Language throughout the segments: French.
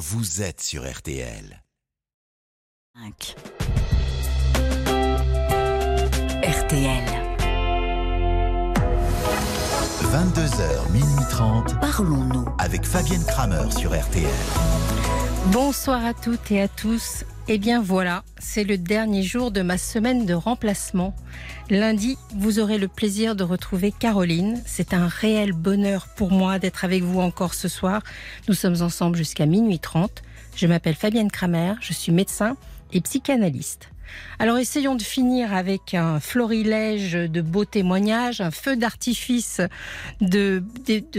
vous êtes sur RTL. RTL. 22h, minuit 30, Parlons-nous. avec Fabienne Kramer sur RTL. Bonsoir à toutes et à tous. Eh bien voilà, c'est le dernier jour de ma semaine de remplacement. Lundi, vous aurez le plaisir de retrouver Caroline. C'est un réel bonheur pour moi d'être avec vous encore ce soir. Nous sommes ensemble jusqu'à minuit 30. Je m'appelle Fabienne Kramer, je suis médecin et psychanalyste. Alors essayons de finir avec un florilège de beaux témoignages, un feu d'artifice de,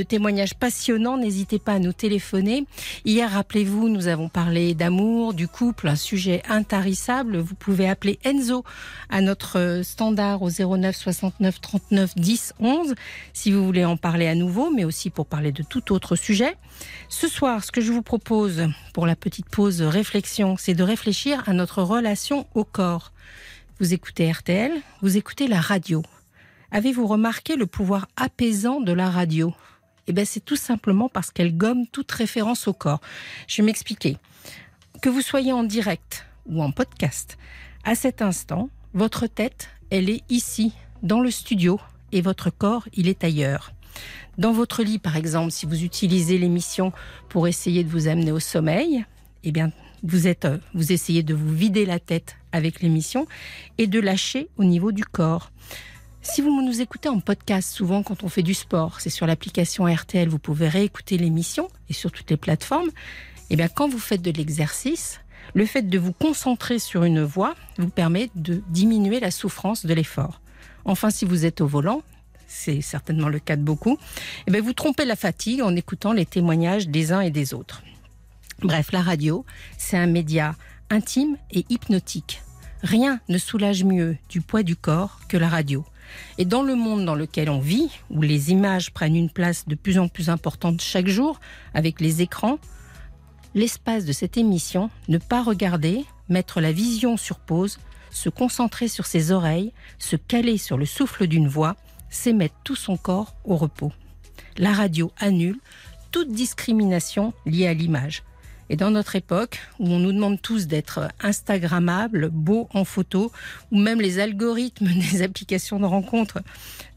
témoignages passionnants. N'hésitez pas à nous téléphoner. Hier, rappelez-vous, nous avons parlé d'amour, du couple, un sujet intarissable. Vous pouvez appeler Enzo à notre standard au 09 69 39 10 11 si vous voulez en parler à nouveau, mais aussi pour parler de tout autre sujet. Ce soir, ce que je vous propose pour la petite pause réflexion, c'est de réfléchir à notre relation au corps. Vous écoutez RTL, vous écoutez la radio. Avez-vous remarqué le pouvoir apaisant de la radio? Eh bien, c'est tout simplement parce qu'elle gomme toute référence au corps. Je vais m'expliquer. Que vous soyez en direct ou en podcast, à cet instant, votre tête, elle est ici, dans le studio, et votre corps, il est ailleurs. Dans votre lit, par exemple, si vous utilisez l'émission pour essayer de vous amener au sommeil, eh bien, vous êtes, euh, vous essayez de vous vider la tête avec l'émission et de lâcher au niveau du corps. Si vous nous écoutez en podcast, souvent quand on fait du sport, c'est sur l'application RTL, vous pouvez réécouter l'émission et sur toutes les plateformes. Eh bien, quand vous faites de l'exercice, le fait de vous concentrer sur une voix vous permet de diminuer la souffrance de l'effort. Enfin, si vous êtes au volant, c'est certainement le cas de beaucoup, eh bien, vous trompez la fatigue en écoutant les témoignages des uns et des autres. Bref, la radio, c'est un média intime et hypnotique. Rien ne soulage mieux du poids du corps que la radio. Et dans le monde dans lequel on vit, où les images prennent une place de plus en plus importante chaque jour, avec les écrans, l'espace de cette émission, ne pas regarder, mettre la vision sur pause, se concentrer sur ses oreilles, se caler sur le souffle d'une voix, c'est mettre tout son corps au repos. La radio annule toute discrimination liée à l'image. Et dans notre époque, où on nous demande tous d'être Instagrammables, beaux en photo, où même les algorithmes des applications de rencontres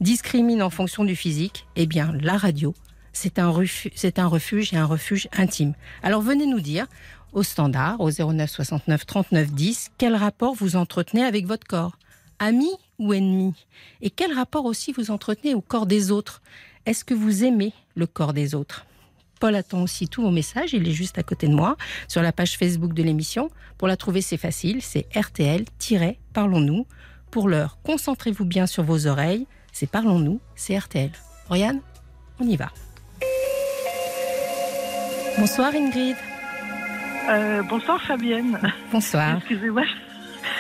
discriminent en fonction du physique, eh bien, la radio, c'est un, refu- c'est un refuge et un refuge intime. Alors venez nous dire, au standard, au 09 69 39 10, quel rapport vous entretenez avec votre corps? Ami ou ennemi Et quel rapport aussi vous entretenez au corps des autres Est-ce que vous aimez le corps des autres Paul attend aussi tous vos messages, il est juste à côté de moi, sur la page Facebook de l'émission. Pour la trouver, c'est facile, c'est RTL-Parlons-nous. Pour l'heure, concentrez-vous bien sur vos oreilles, c'est Parlons-nous, c'est RTL. Oriane, on y va. Bonsoir Ingrid. Euh, bonsoir Fabienne. Bonsoir. Excusez-moi,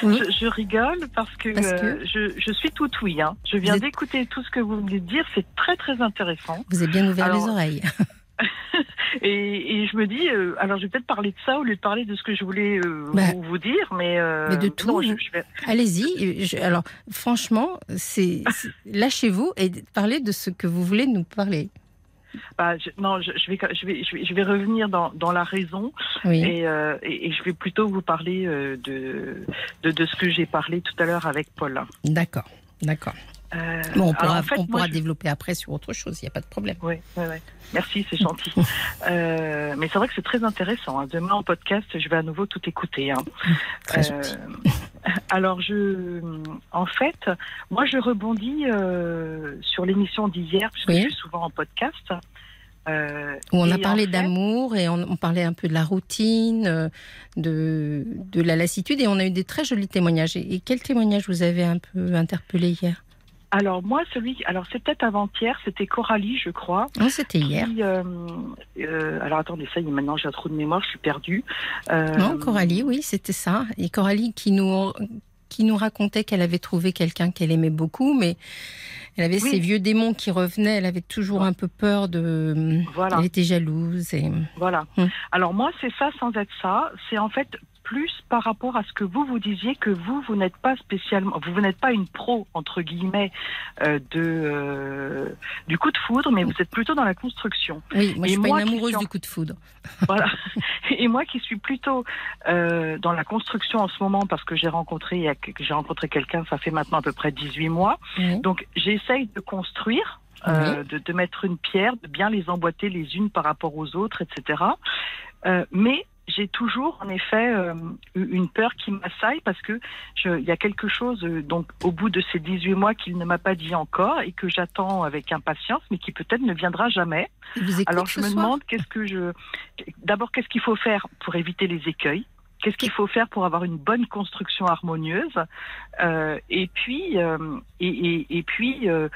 Oui. je, je rigole parce que, Parce que euh, je, je suis tout oui. Hein. Je viens êtes- d'écouter tout ce que vous venez de dire, c'est très très intéressant. Vous avez bien ouvert Alors, les oreilles. Et, et je me dis, euh, alors je vais peut-être parler de ça au lieu de parler de ce que je voulais euh, Bah, vous, vous dire, mais, euh, mais de tout, je, vais- Allez-y. Alors, franchement, c'est- lâchez-vous et parlez de ce que vous voulez nous parler. Bah, je- non, je, je vais, je vais, je vais, je vais revenir dans, dans la raison Oui. et, euh, et, et je vais plutôt vous parler euh, de, de, de ce que j'ai parlé tout à l'heure avec Paul. D'accord. D'accord. Euh, Bon, on pourra, en fait, on moi, pourra je- développer après sur autre chose. Il n'y a pas de problème. Oui, oui, oui. Merci, c'est gentil. Mais c'est vrai que c'est très intéressant. hein. Demain en podcast, je vais à nouveau tout écouter. hein. Très gentil. Alors, je, en fait, moi, je rebondis euh, sur l'émission d'hier, puisque Oui. je suis souvent en podcast. Euh, Où on a parlé en fait- d'amour et on, on parlait un peu de la routine, euh, de, de la lassitude et on a eu des très jolis témoignages. Et, et quel témoignage vous avez un peu interpellé hier? Alors, moi, celui. Alors, c'est peut-être avant-hier, c'était Coralie, je crois. Non, c'était hier. qui, euh, euh, alors, attendez, ça y est, maintenant, j'ai un trou de mémoire, je suis perdue. Euh, Non, Coralie, oui, c'était ça. Et Coralie qui nous, qui nous racontait qu'elle avait trouvé quelqu'un qu'elle aimait beaucoup, mais elle avait Oui. ces vieux démons qui revenaient. Elle avait toujours un peu peur de. Voilà. Elle était jalouse. Et... Voilà. Hmm. Alors moi, c'est ça sans être ça. C'est en fait plus par rapport à ce que vous vous disiez que vous vous n'êtes pas spécialement, vous, vous n'êtes pas une pro entre guillemets euh, de euh, du coup de foudre, mais vous êtes plutôt dans la construction. Oui, moi je Et suis pas moi une qui amoureuse suis du coup de foudre. Voilà. Et moi qui suis plutôt euh, dans la construction en ce moment parce que j'ai rencontré j'ai rencontré quelqu'un, ça fait maintenant à peu près 18 mois. Donc j'essaye de construire, euh, de, de mettre une pierre, de bien les emboîter les unes par rapport aux autres, etc. Euh, mais j'ai toujours en effet euh, eu une peur qui m'assaille parce que il y a quelque chose euh, donc au bout de ces 18 mois qu'il ne m'a pas dit encore et que j'attends avec impatience mais qui peut-être ne viendra jamais. Alors je me demande qu'est-ce que je d'abord qu'est-ce qu'il faut faire pour éviter les écueils? Qu'est-ce qu'il faut faire pour avoir une bonne construction harmonieuse? Euh, Et puis, euh, et, et, et puis, euh,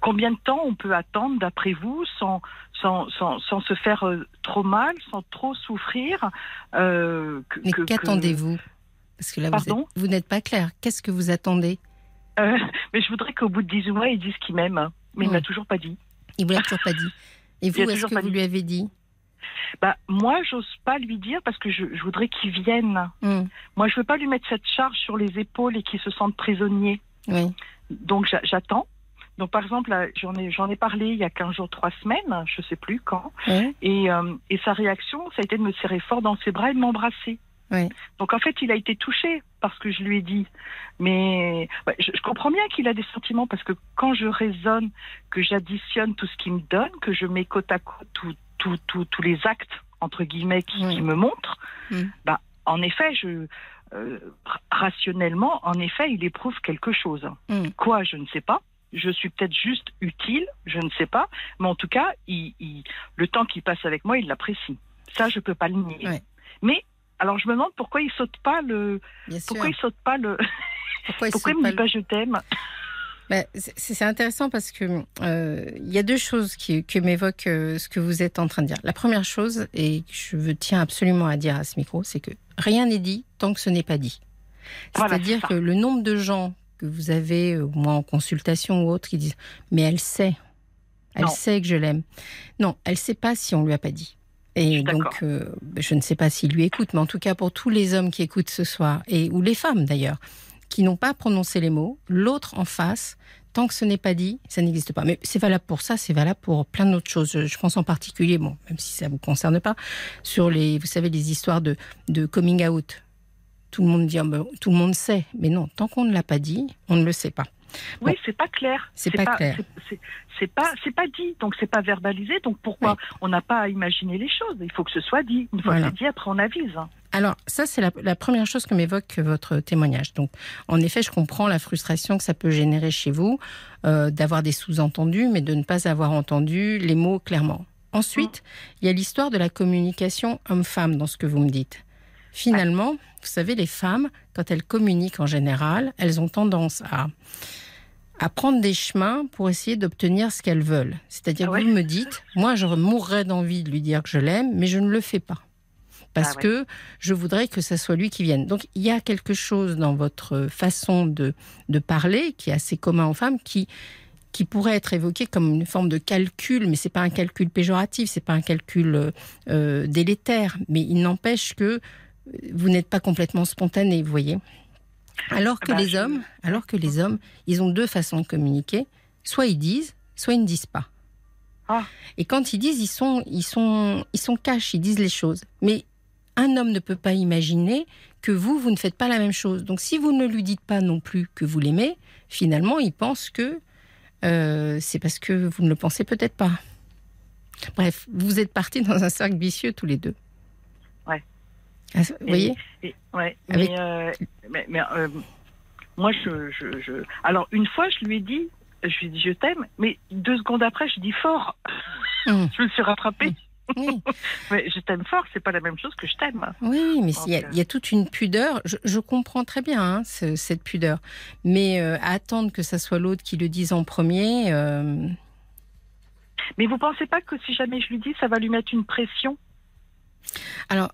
combien de temps on peut attendre, d'après vous, sans, sans, sans, sans se faire euh, trop mal, sans trop souffrir euh, que- Mais que- qu'attendez-vous? Parce que là, vous, Pardon? vous n'êtes pas clair. Qu'est-ce que vous attendez? Euh, Mais je voudrais qu'au bout de 18 mois, il dise qu'il m'aime. Mais il Hmm. m'a toujours pas dit. Il vous l'a toujours pas dit. Et vous, est-ce que vous dit. lui avez dit? Bah, moi, j'ose pas lui dire parce que je, je voudrais qu'il vienne. Hum, Moi, je veux pas lui mettre cette charge sur les épaules et qu'il se sente prisonnier. Oui. Donc j'a- j'attends. Donc par exemple, j'en ai, j'en ai parlé il y a 15 jours, 3 semaines, je sais plus quand, et, euh, et sa réaction, ça a été de me serrer fort dans ses bras et de m'embrasser. Donc en fait, il a été touché par ce que je lui ai dit. Mais je, je comprends bien qu'il a des sentiments parce que quand je raisonne, que j'additionne tout ce qu'il me donne, que je mets côte à côte tout- tout- tout- tous les actes, entre guillemets, qui, me montrent, Mm. bah, en effet, je, euh, ra- rationnellement, en effet, il éprouve quelque chose. Hum. Quoi, je ne sais pas. Je suis peut-être juste utile, je ne sais pas. Mais en tout cas, il, il- le temps qu'il passe avec moi, il l'apprécie. Ça, je peux pas le nier. Ouais. Mais alors, je me demande pourquoi il saute pas le, Bien sûr. pourquoi il saute pas le, Pourquoi il pourquoi il me pas dit le- pas je t'aime? Ben, c'est intéressant parce que euh, il y a deux choses qui, que m'évoque euh, ce que vous êtes en train de dire. La première chose, et je tiens absolument à dire à ce micro, c'est que rien n'est dit tant que ce n'est pas dit. C'est-à-dire que le nombre de gens que vous avez, euh, moi en consultation ou autre, qui disent Mais elle sait, elle Non. sait que je l'aime. Non, elle sait pas si on lui a pas dit. Et donc, euh, je ne sais pas s'il lui écoute, mais en tout cas pour tous les hommes qui écoutent ce soir, et ou les femmes d'ailleurs, qui n'ont pas prononcé les mots, l'autre en face, tant que ce n'est pas dit, ça n'existe pas. Mais c'est valable pour ça, c'est valable pour plein d'autres choses. Je- Je pense en particulier, bon, même si ça vous concerne pas, sur les, vous savez, les histoires de, de coming out. Tout le monde dit, ah ben, tout le monde sait, mais non, tant qu'on ne l'a pas dit, on ne le sait pas. Oui, Bon. c'est pas clair. C'est pas clair. c'est- pas, c'est pas dit, donc c'est pas verbalisé. Donc pourquoi on n'a pas à imaginer les choses? Il faut que ce soit dit. Une fois Voilà. que c'est dit, après on avise. Alors, ça, c'est la, la première chose que m'évoque votre témoignage. Donc, en effet, je comprends la frustration que ça peut générer chez vous euh, d'avoir des sous-entendus, mais de ne pas avoir entendu les mots clairement. Ensuite, il y a l'histoire de la communication homme-femme dans ce que vous me dites. Finalement, vous savez, les femmes, quand elles communiquent en général, elles ont tendance à, à prendre des chemins pour essayer d'obtenir ce qu'elles veulent. C'est-à-dire Ah ouais vous me dites, moi, je mourrais d'envie de lui dire que je l'aime, mais je ne le fais pas. Parce Ah ouais. que je voudrais que ça soit lui qui vienne. Donc il y a quelque chose dans votre façon de, de parler qui est assez commun aux femmes qui, qui pourrait être évoqué comme une forme de calcul, mais c'est pas un calcul péjoratif, c'est pas un calcul euh, euh, délétère, mais il n'empêche que vous n'êtes pas complètement spontané, vous voyez. Alors que Bah, les hommes, alors que les hommes, ils ont deux façons de communiquer. Soit ils disent, soit ils ne disent pas. Ah. Et quand ils disent, ils sont, ils sont, ils sont cash, ils disent les choses. Mais un homme ne peut pas imaginer que vous, vous ne faites pas la même chose. Donc si vous ne lui dites pas non plus que vous l'aimez, finalement, il pense que euh, c'est parce que vous ne le pensez peut-être pas. Bref, vous êtes partis dans un cercle vicieux tous les deux. Ouais. Ah, Vous Et- voyez Et- ouais, Avec- mais, euh, mais, mais, euh, moi, je, je, je- Alors, une fois, je lui ai dit, je lui ai dit, je t'aime, mais deux secondes après, je dis fort. Hum. Je me suis rattrapée. Oui. Mais je t'aime fort, c'est pas la même chose que je t'aime. Oui, mais Donc, il y, a- euh, il y a toute une pudeur. Je, je comprends très bien hein, ce- cette pudeur. Mais euh, attendre que ça soit l'autre qui le dise en premier, euh, Mais vous pensez pas que si jamais je lui dis, ça va lui mettre une pression? Alors,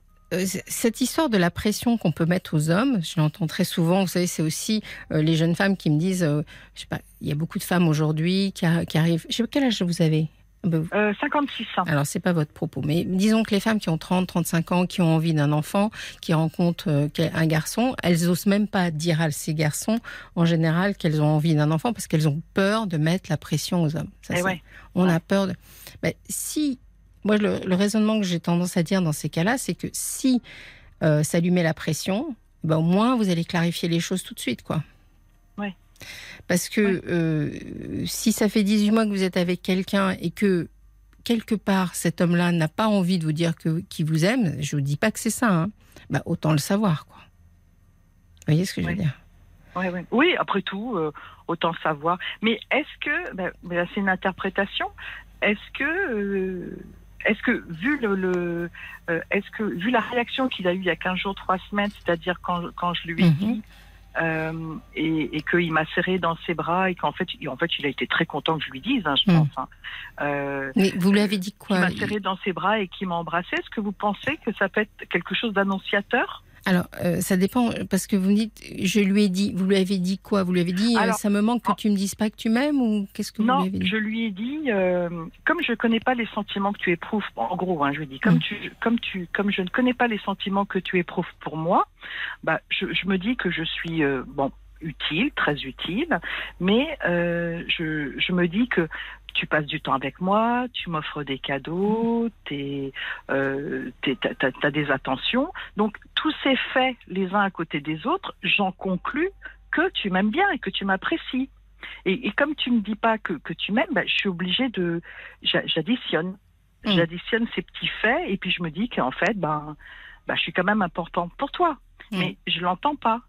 cette histoire de la pression qu'on peut mettre aux hommes, je l'entends très souvent. Vous savez, c'est aussi euh, les jeunes femmes qui me disent, euh, je sais pas, il y a beaucoup de femmes aujourd'hui qui, arrivent. Je sais pas quel âge vous avez? Ben, Euh, 56 ans. Alors, c'est pas votre propos, mais disons que les femmes qui ont 30, 35 ans, qui ont envie d'un enfant, qui rencontrent euh, un garçon, elles osent même pas dire à ces garçons, en général, qu'elles ont envie d'un enfant parce qu'elles ont peur de mettre la pression aux hommes. Ça, Eh ouais. On Ouais. a peur de. Ben, si. Moi, le, le raisonnement que j'ai tendance à dire dans ces cas-là, c'est que si euh, ça lui met la pression, ben, au moins, vous allez clarifier les choses tout de suite, quoi. Ouais. Parce que Ouais. euh, si ça fait 18 mois que vous êtes avec quelqu'un et que quelque part cet homme-là n'a pas envie de vous dire que qu'il vous aime, je vous dis pas que c'est ça, hein, bah, autant le savoir, quoi. Vous voyez ce que je veux dire? Ouais, ouais. Oui, après tout, euh, autant savoir. Mais est-ce que, ben, ben là, c'est une interprétation, est-ce que, euh, est-ce que vu le, le euh, est-ce que vu la réaction qu'il a eue il y a 15 jours, 3 semaines, c'est-à-dire quand, quand je lui ai Mhm. dit euh, et, et qu'il m'a serré dans ses bras et qu'en fait, il- en fait, il a été très content que je lui dise, hein, je Mhm. pense. hein. Euh, Mais vous lui avez dit qu'il quoi m'a serré dans ses bras et qui m'a embrassé. Est-ce que vous pensez que ça peut être quelque chose d'annonciateur? Alors, euh, ça dépend, parce que vous me dites, je lui ai dit, vous lui avez dit quoi? Vous lui avez dit, euh, ça me manque que tu me dises pas que tu m'aimes ou qu'est-ce que vous Non, lui avez dit? je lui ai dit, euh, comme je connais pas les sentiments que tu éprouves, en gros, hein, je lui ai dit, comme Mm. tu, comme tu, comme je ne connais pas les sentiments que tu éprouves pour moi, bah, je, je me dis que je suis, bon, utile, très utile, mais euh, je, je me dis que tu passes du temps avec moi, tu m'offres des cadeaux, t'es, euh, t'as des attentions. Donc, tous ces faits, les uns à côté des autres, j'en conclus que tu m'aimes bien et que tu m'apprécies. Et, et comme tu me dis pas que, que tu m'aimes, bah, je suis obligée de, j'a- j'additionne, Mm. j'additionne ces petits faits et puis je me dis qu'en fait, ben, bah, je suis quand même importante pour toi, Mm. mais je l'entends pas.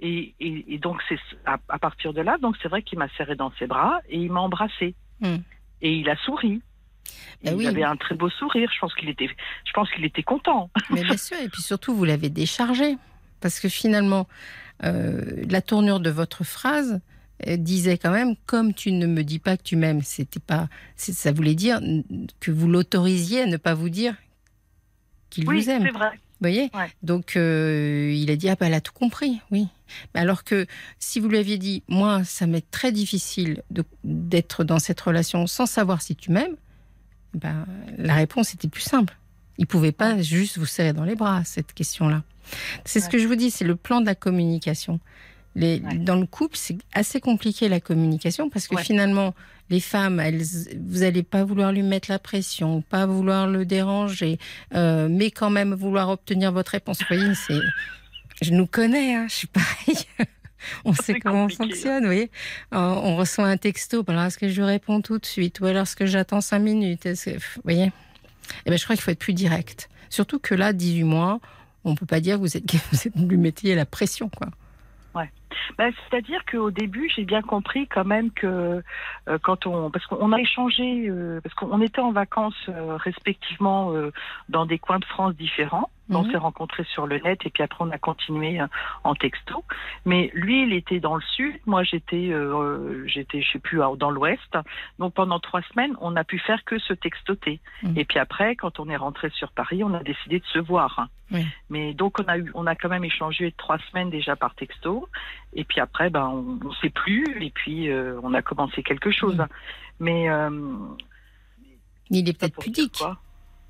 Et, et, et donc c'est à, à partir de là, donc c'est vrai qu'il m'a serré dans ses bras et il m'a embrassé Mm. et il a souri. Bah il oui. avait un très beau sourire. Je pense qu'il était, je pense qu'il était content. Mais bien sûr, et puis surtout, vous l'avez déchargé. Parce que finalement, euh, la tournure de votre phrase euh, disait quand même, comme tu ne me dis pas que tu m'aimes, c'était pas, ça voulait dire que vous l'autorisiez à ne pas vous dire qu'il Oui, vous aime. c'est vrai. Vous voyez? Ouais. Donc, euh, il a dit, ah ben, elle a tout compris, oui. Mais alors que si vous lui aviez dit, moi, ça m'est très difficile d'être dans cette relation sans savoir si tu m'aimes, ben, la réponse était plus simple. Il pouvait pas juste vous serrer dans les bras, cette question-là. C'est ce que je vous dis, c'est le plan de la communication. Les, Ouais. Dans le couple, c'est assez compliqué la communication parce que Ouais. finalement, les femmes, elles, vous n'allez pas vouloir lui mettre la pression, pas vouloir le déranger, euh, mais quand même vouloir obtenir votre réponse. Vous voyez, c'est, je nous connais, hein, je suis pareil. on sait comment on hein. fonctionne, vous voyez. Euh, on reçoit un texto, ben alors est-ce que je réponds tout de suite? Ou alors est-ce que j'attends cinq minutes? Est-ce que- Vous voyez? Eh ben, je crois qu'il faut être plus direct. Surtout que là, 18 mois, on peut pas dire que vous êtes, vous êtes- lui mettiez la pression, quoi. Ben, C'est-à-dire qu'au début, j'ai bien compris quand même que euh, quand on, parce qu'on a échangé, euh, parce qu'on était en vacances euh, respectivement dans des coins de France différents. On Mhm. s'est rencontrés sur le net et puis après on a continué euh, en texto. Mais lui, il était dans le sud, moi j'étais, euh, j'étais, je sais plus, dans l'ouest. Donc pendant trois semaines, on n'a pu faire que se textoter. Mhm. Et puis après, quand on est rentré sur Paris, on a décidé de se voir. Oui. Mais donc on a eu, on a quand même échangé trois semaines déjà par texto. Et puis après, ben on, on sait plus. Et puis euh, on a commencé quelque chose. Mais euh, Il est peut-être pudique. quoi?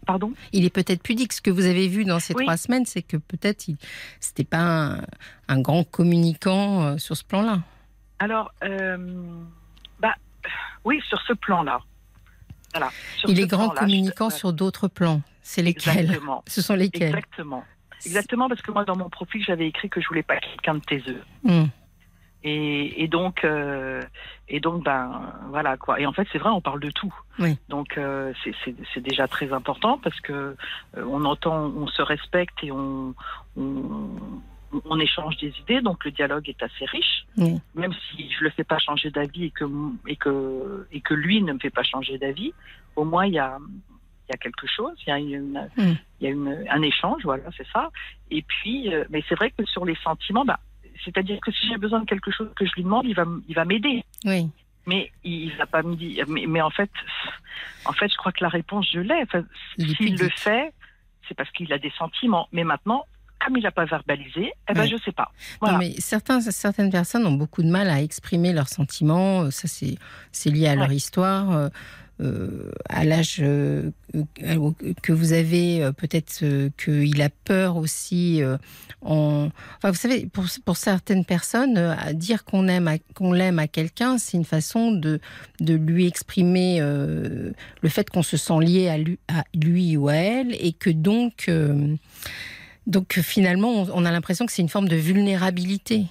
Pardon? Il est peut-être pudique. Ce que vous avez vu dans ces Oui. trois semaines, c'est que peut-être il c'était pas un, un grand communicant euh, sur ce plan-là. Alors, euh, bah oui, sur ce plan-là. Voilà. Sur Il est grand communicant je- sur d'autres plans. C'est lesquels? Exactement. Ce sont lesquels? Exactement. Exactement, parce que moi, dans mon profil, j'avais écrit que je voulais pas quelqu'un de taiseux. Hum. Et, et donc, euh, et donc, ben voilà quoi. Et en fait, c'est vrai, on parle de tout. Oui. Donc, euh, c'est- déjà très important parce que euh, on entend, on se respecte et on, on, on échange des idées. Donc, le dialogue est assez riche. Oui. Même si je le fais pas changer d'avis et que et que et que lui ne me fait pas changer d'avis, au moins il y a il y a quelque chose, il y a une, Mm. il y a une, un échange, voilà, c'est ça. Et puis, mais c'est vrai que sur les sentiments, bah, c'est-à-dire que si j'ai besoin de quelque chose que je lui demande, il va, il va m'aider. Oui. Mais il va pas me dire. Mais, mais en fait, en fait, je crois que la réponse, je l'ai. Enfin, S'il le fait, c'est parce qu'il a des sentiments. Mais maintenant, comme il n'a pas verbalisé, eh ben, Ouais. je sais pas. Voilà. Non, mais certains, certaines personnes ont beaucoup de mal à exprimer leurs sentiments. Euh, Ça, c'est, lié à leur histoire. Euh, euh, à l'âge euh, que vous avez, peut-être qu'il a peur aussi. en... Enfin, vous savez, pour, pour certaines personnes, dire qu'on aime, qu'on l'aime à quelqu'un, c'est une façon de, de lui exprimer le fait qu'on se sent lié à lui, à lui, ou à elle, et que donc donc finalement, on a l'impression que c'est une forme de vulnérabilité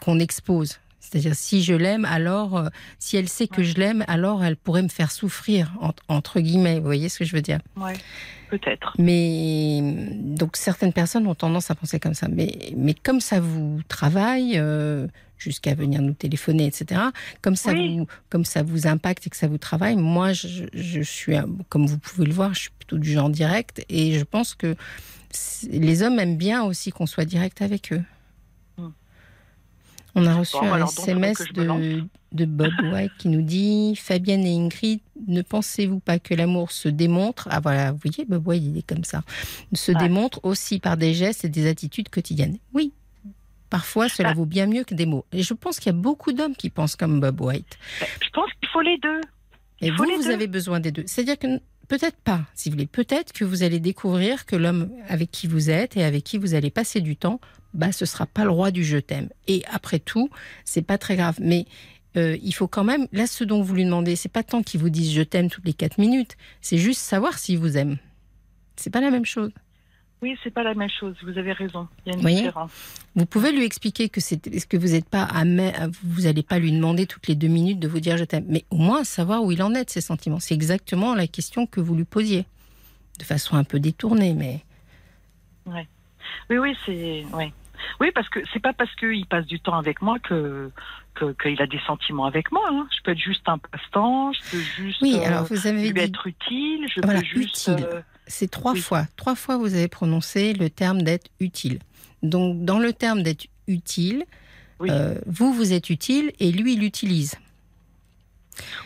qu'on expose. C'est-à-dire, si je l'aime, alors, euh, si elle sait que je l'aime, alors elle pourrait me faire souffrir, entre, guillemets. Vous voyez ce que je veux dire? Oui, peut-être. Mais, donc, certaines personnes ont tendance à penser comme ça. Mais, mais comme ça vous travaille, euh, jusqu'à venir nous téléphoner, etc., comme ça, vous, comme ça vous impacte et que ça vous travaille, moi, je, je suis, comme vous pouvez le voir, je suis plutôt du genre direct. Et je pense que les hommes aiment bien aussi qu'on soit direct avec eux. On a reçu un SMS de, Bob White qui nous dit Fabienne et Ingrid, ne pensez-vous pas que l'amour se démontre? Ah voilà, vous voyez, Bob White, il est comme ça. Se démontre aussi par des gestes et des attitudes quotidiennes. Oui, parfois cela vaut bien mieux que des mots. Et je pense qu'il y a beaucoup d'hommes qui pensent comme Bob White. Bah, je pense qu'il faut les deux. et vous, vous avez besoin des deux. C'est-à-dire que peut-être pas, si vous voulez. Peut-être que vous allez découvrir que l'homme avec qui vous êtes et avec qui vous allez passer du temps bah, ce sera pas le roi du je t'aime. Et après tout, c'est pas très grave. Mais euh, il faut quand même, là, ce dont vous lui demandez, c'est pas tant qu'il vous dise je t'aime toutes les quatre minutes, c'est juste savoir s'il vous aime. C'est pas la même chose. Oui, c'est pas la même chose. Vous avez raison. Il y a une différence. Vous pouvez lui expliquer que c'est ce que vous n'êtes pas à vous n'allez pas lui demander toutes les deux minutes de vous dire je t'aime, mais au moins savoir où il en est de ses sentiments. C'est exactement la question que vous lui posiez, de façon un peu détournée, mais. Ouais. Oui, oui, c'est. Ouais. Oui, parce que c'est pas parce qu'il passe du temps avec moi que qu'il a des sentiments avec moi. Hein. Je peux être juste un passe-temps, je peux juste oui, alors vous avez lui être utile, je peux juste. Euh, c'est trois fois. Trois fois vous avez prononcé le terme d'être utile. Donc dans le terme d'être utile, euh, vous vous êtes utile et lui il l'utilise.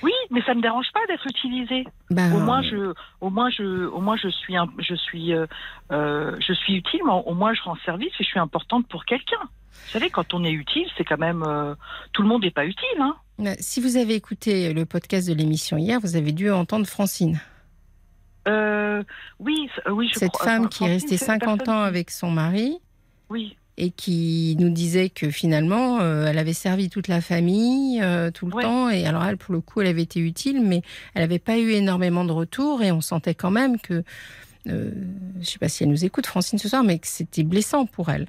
Oui, mais ça ne me dérange pas d'être utilisé. Ben, au moins, je, au moins, je, au moins, je suis, un, je suis, euh, euh, je suis utile. Mais au moins, je rends service et je suis importante pour quelqu'un. Vous savez, quand on est utile, c'est quand même euh, tout le monde n'est pas utile. Hein. Si vous avez écouté le podcast de l'émission hier, vous avez dû entendre Francine. oui, oui, je Cette femme qui est restée 50 ans avec son mari. Oui et qui nous disait que finalement, euh, elle avait servi toute la famille euh, tout le temps. Et alors, elle, pour le coup, elle avait été utile, mais elle n'avait pas eu énormément de retours. Et on sentait quand même que, euh, je ne sais pas si elle nous écoute, Francine, ce soir, mais que c'était blessant pour elle.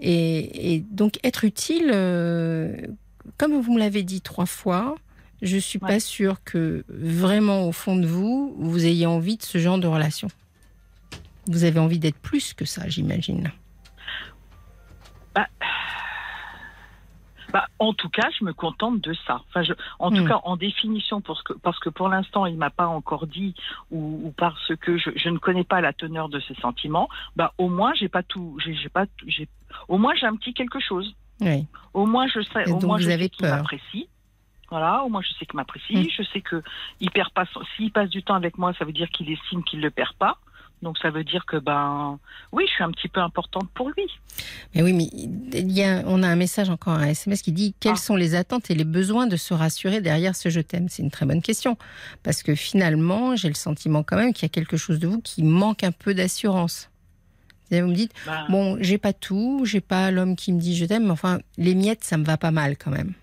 Et, donc, être utile, comme vous me l'avez dit trois fois, je ne suis pas sûre que vraiment, au fond de vous, vous ayez envie de ce genre de relation. Vous avez envie d'être plus que ça, j'imagine. Bah, bah, en tout cas, je me contente de ça. Enfin, je, en tout hmm. cas, en définition, parce que, parce que pour l'instant, il m'a pas encore dit, ou, parce que je, je, ne connais pas la teneur de ses sentiments. Bah, au moins, j'ai pas tout, j'ai pas, j'ai, au moins, j'ai un petit quelque chose. Oui. Au moins, je sais, au moins, je sais qu'il m'apprécie. Voilà, au moins, je sais qu'il m'apprécie. Hmm. Je sais que il perd pas, s'il passe du temps avec moi, ça veut dire qu'il estime qu'il le perd pas. Donc ça veut dire que ben oui, je suis un petit peu importante pour lui. Mais oui, mais il y a, on a un message encore, un SMS qui dit quelles ah. sont les attentes et les besoins de se rassurer derrière ce je t'aime? C'est une très bonne question parce que finalement, j'ai le sentiment quand même qu'il y a quelque chose de vous qui manque un peu d'assurance. Vous me dites ben. bon, j'ai pas tout, j'ai pas l'homme qui me dit je t'aime, mais enfin les miettes, ça me va pas mal quand même.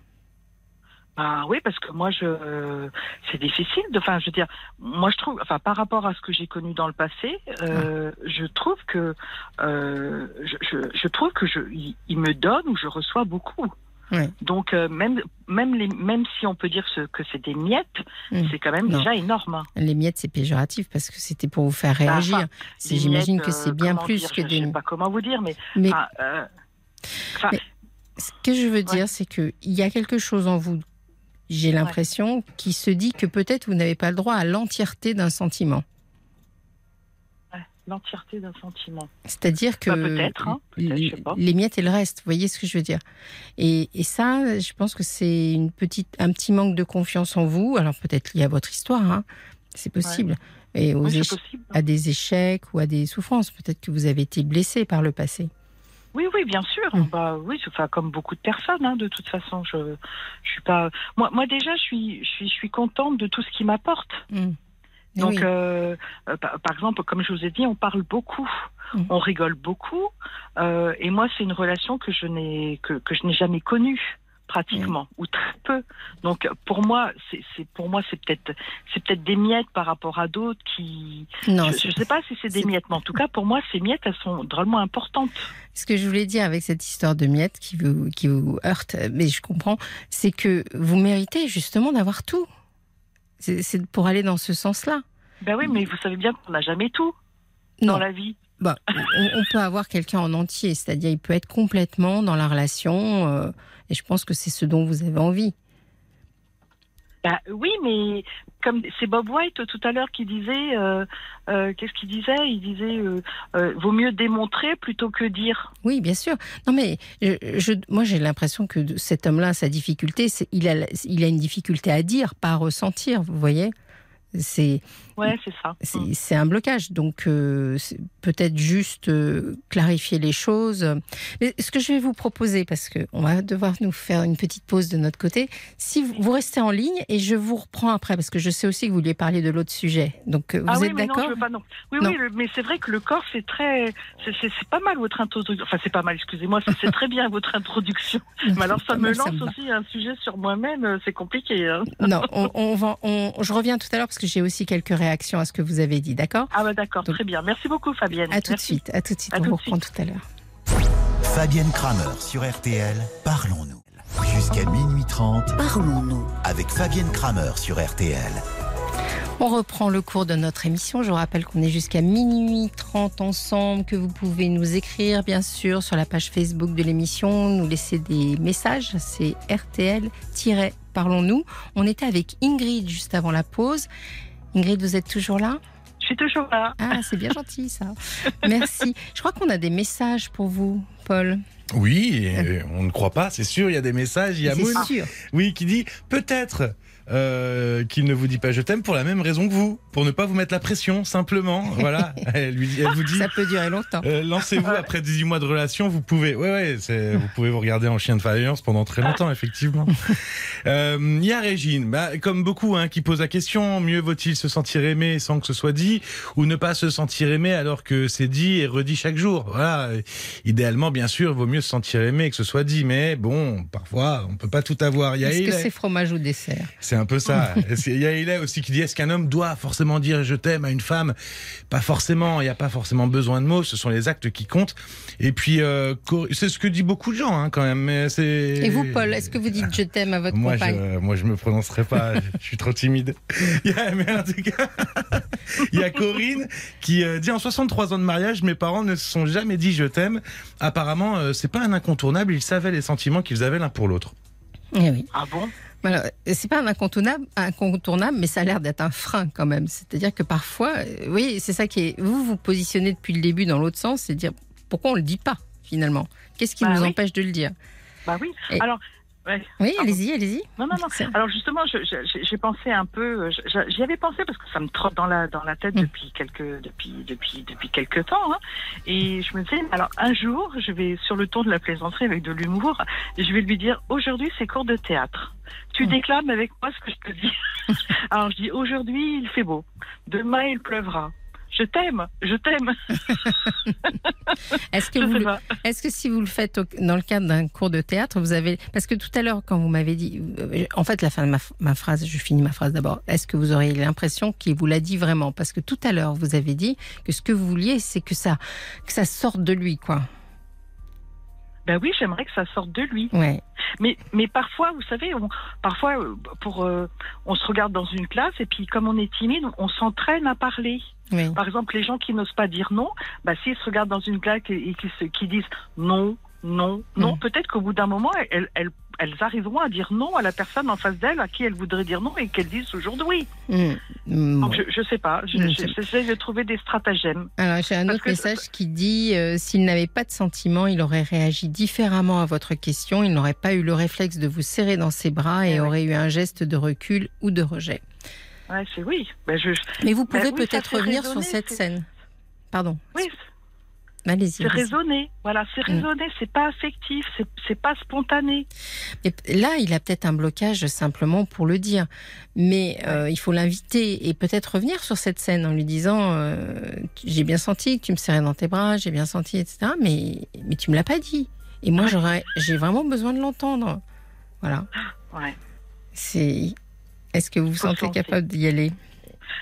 Ah oui, parce que moi, je, c'est difficile. De, enfin, je veux dire, moi, je trouve, enfin, par rapport à ce que j'ai connu dans le passé, euh, je trouve que, euh, je, je, trouve que je, il, me donne ou je reçois beaucoup. Donc euh, même même les même si on peut dire ce, que c'est des miettes, hmm. c'est quand même déjà énorme. Les miettes c'est péjoratif parce que c'était pour vous faire réagir. J'imagine que c'est bien plus que des. Je sais pas comment vous dire, mais. mais... ce que je veux dire, c'est qu'il y a quelque chose en vous j'ai l'impression, qui se dit que peut-être vous n'avez pas le droit à l'entièreté d'un sentiment. l'entièreté d'un sentiment. C'est-à-dire que bah, hein, les, miettes et le reste, vous voyez ce que je veux dire. Et, ça, je pense que c'est une petite, un petit manque de confiance en vous. Alors peut-être lié à votre histoire, hein. c'est possible. Et aux à des échecs ou à des souffrances. Peut-être que vous avez été blessé par le passé. Oui, oui, bien sûr. Mm. Bah oui, enfin comme beaucoup de personnes, hein, de toute façon. Je, je suis pas. Moi, moi déjà, je suis, je suis, je suis contente de tout ce qu'il m'apporte. Mm. Donc, Oui. euh, par, par exemple, comme je vous ai dit, on parle beaucoup, Mm. on rigole beaucoup, euh, et moi, c'est une relation que je n'ai que, que je n'ai jamais connue pratiquement ou très peu. Donc, pour moi, c'est pour moi, c'est peut-être c'est peut-être des miettes par rapport à d'autres qui. non, je ne sais pas si c'est des miettes, mais en tout cas, pour moi, ces miettes, elles sont drôlement importantes. Ce que je voulais dire avec cette histoire de miettes qui vous, qui vous heurte, mais je comprends, c'est que vous méritez justement d'avoir tout. C'est pour aller dans ce sens-là. Ben oui, mais vous savez bien qu'on n'a jamais tout dans Non, la vie. Bah, on, on peut avoir quelqu'un en entier, c'est-à-dire il peut être complètement dans la relation, euh, et je pense que c'est ce dont vous avez envie. Bah, oui, mais comme c'est Bob White tout à l'heure qui disait, euh, euh, qu'est-ce qu'il disait? Il disait, euh, vaut mieux démontrer plutôt que dire. Oui, bien sûr. Non, mais je, je- moi j'ai l'impression que cet homme-là, sa difficulté, c'est il a, il a une difficulté à dire, pas à ressentir. Vous voyez, c'est Ouais, c'est c'est un blocage. Donc, euh, peut-être juste euh, clarifier les choses. Mais ce que je vais vous proposer, parce que on va devoir nous faire une petite pause de notre côté, si vous, vous restez en ligne et je vous reprends après, parce que je sais aussi que vous vouliez parler de l'autre sujet. Donc, euh, vous ah oui, êtes non, d'accord je veux pas non. Oui, Non. oui, mais c'est vrai que le corps, c'est très, c'est- pas mal votre introduction. Enfin, c'est pas mal, excusez-moi, c'est très bien votre introduction. Mais alors, ça me ça lance me aussi un sujet sur moi-même. C'est compliqué. hein. Non, on, on va, on- je reviens tout à l'heure parce que j'ai aussi quelques réactions à ce que vous avez dit, d'accord Ah bah d'accord, très bien. Merci beaucoup, Fabienne. À tout de suite, à tout de suite, À on vous reprend tout à l'heure. Fabienne Kramer sur RTL, parlons-nous. Jusqu'à minuit 30 Parlons-nous. avec Fabienne Kramer sur RTL. On reprend le cours de notre émission. Je vous rappelle qu'on est jusqu'à minuit 30 ensemble, que vous pouvez nous écrire, bien sûr, sur la page Facebook de l'émission, nous laisser des messages. C'est RTL-Parlons-nous. On était avec Ingrid juste avant la pause. Ingrid, vous êtes toujours là? Je suis toujours là. Ah, c'est bien gentil ça. Merci. Je crois qu'on a des messages pour vous, Paul. Oui, on ne croit pas, c'est sûr, il y a des messages. Il y a Moon, C'est sûr. oui, qui dit peut-être euh, qu'il ne vous dit pas je t'aime pour la même raison que vous, pour ne pas vous mettre la pression, simplement. Voilà, elle, lui, dit- elle vous dit. Ça peut durer longtemps. euh, Lancez-vous après 18 mois de relation, vous pouvez, ouais, ouais, c'est- vous pouvez vous regarder en chien de faïence pendant très longtemps, effectivement. Euh, Il y a Régine, bah, comme beaucoup, hein, qui pose la question mieux vaut-il se sentir aimé sans que ce soit dit, ou ne pas se sentir aimé alors que c'est dit et redit chaque jour? Voilà, idéalement, bien sûr, vaut mieux se sentir aimé et que ce soit dit, mais bon, parfois, on peut pas tout avoir. Il y a Est-ce que c'est fromage ou dessert? C'est un peu ça. Il y a Hélène aussi qui dit est-ce qu'un homme doit forcément dire je t'aime à une femme? Pas forcément. Il n'y a pas forcément besoin de mots. Ce sont les actes qui comptent. Et puis euh, c'est ce que dit beaucoup de gens hein, quand même. Mais c'est. Et vous, Paul, est-ce que vous dites je t'aime à votre moi, compagne? je, moi, je me prononcerai pas. je suis trop timide. Il y a, mais en tout cas, il y a Corinne qui euh, dit en 63 ans de mariage, mes parents ne se sont jamais dit je t'aime. Apparemment, euh, c'est pas un incontournable. Ils savaient les sentiments qu'ils avaient l'un pour l'autre. Eh oui. Ah bon? C'est pas un incontournable, incontournable, mais ça a l'air d'être un frein quand même. C'est-à-dire que parfois, euh, oui, c'est ça qui est. Vous vous positionnez depuis le début dans l'autre sens, c'est dire pourquoi on le dit pas finalement? Qu'est-ce qui Bah nous oui. empêche de le dire? Bah oui. Et- Alors, ouais. Oui, allez-y, allez-y. Non, non, non. Alors justement, j'ai pensé un peu, euh, j'y avais pensé parce que ça me trotte dans la dans la tête Mm. depuis quelques depuis depuis depuis quelques temps, hein. et je me disais, alors un jour, je vais sur le ton de la plaisanterie avec de l'humour, je vais lui dire, aujourd'hui c'est cours de théâtre. Tu Mm. déclames avec moi ce que je te dis. alors je dis, aujourd'hui il fait beau, demain il pleuvra. Je t'aime, je t'aime. Est-ce que le- si vous le faites au- dans le cadre d'un cours de théâtre, vous avez parce que tout à l'heure quand vous m'avez dit, euh, en fait la fin de ma, ma phrase, je finis ma phrase d'abord. Est-ce que vous auriez l'impression qu'il vous l'a dit vraiment? Parce que tout à l'heure vous avez dit que ce que vous vouliez, c'est que ça que ça sorte de lui, quoi. Ben oui, j'aimerais que ça sorte de lui. Ouais. Mais, mais parfois, vous savez, on, parfois, euh, pour, euh, on se regarde dans une classe et puis comme on est timide, on s'entraîne à parler. Oui. Par exemple, les gens qui n'osent pas dire non, bah, s'ils se regardent dans une classe et, et qui, se- qui disent non, non, non, Mm. peut-être qu'au bout d'un moment, elles, elles, elles arriveront à dire non à la personne en face d'elles à qui elles voudraient dire non et qu'elles disent aujourd'hui. Mmh. Mmh, Donc je, je sais pas, je- Mm, je- j'essaie de trouver des stratagèmes. Alors j'ai un parce autre que- message qui dit euh, s'il n'avait pas de sentiments, il aurait réagi différemment à votre question. Il n'aurait pas eu le réflexe de vous serrer dans ses bras et Eh aurait eu un geste de recul ou de rejet. Ouais, c'est oui. Je, Mais vous pouvez oui, ça peut-être revenir sur cette scène. Pardon. oui, Allez-y. C'est raisonné. Voilà, c'est Mm. raisonné. C'est pas affectif. C'est pas spontané. Mais là, il a peut-être un blocage simplement pour le dire. Mais euh, il faut l'inviter et peut-être revenir sur cette scène en lui disant euh, J'ai bien senti que tu me serrais dans tes bras, j'ai bien senti, etc. Mais, mais tu me l'as pas dit. Et moi, Ouais. j'aurais, j'ai vraiment besoin de l'entendre. Voilà. Ouais. C'est. Est-ce que vous vous sentez capable d'y aller?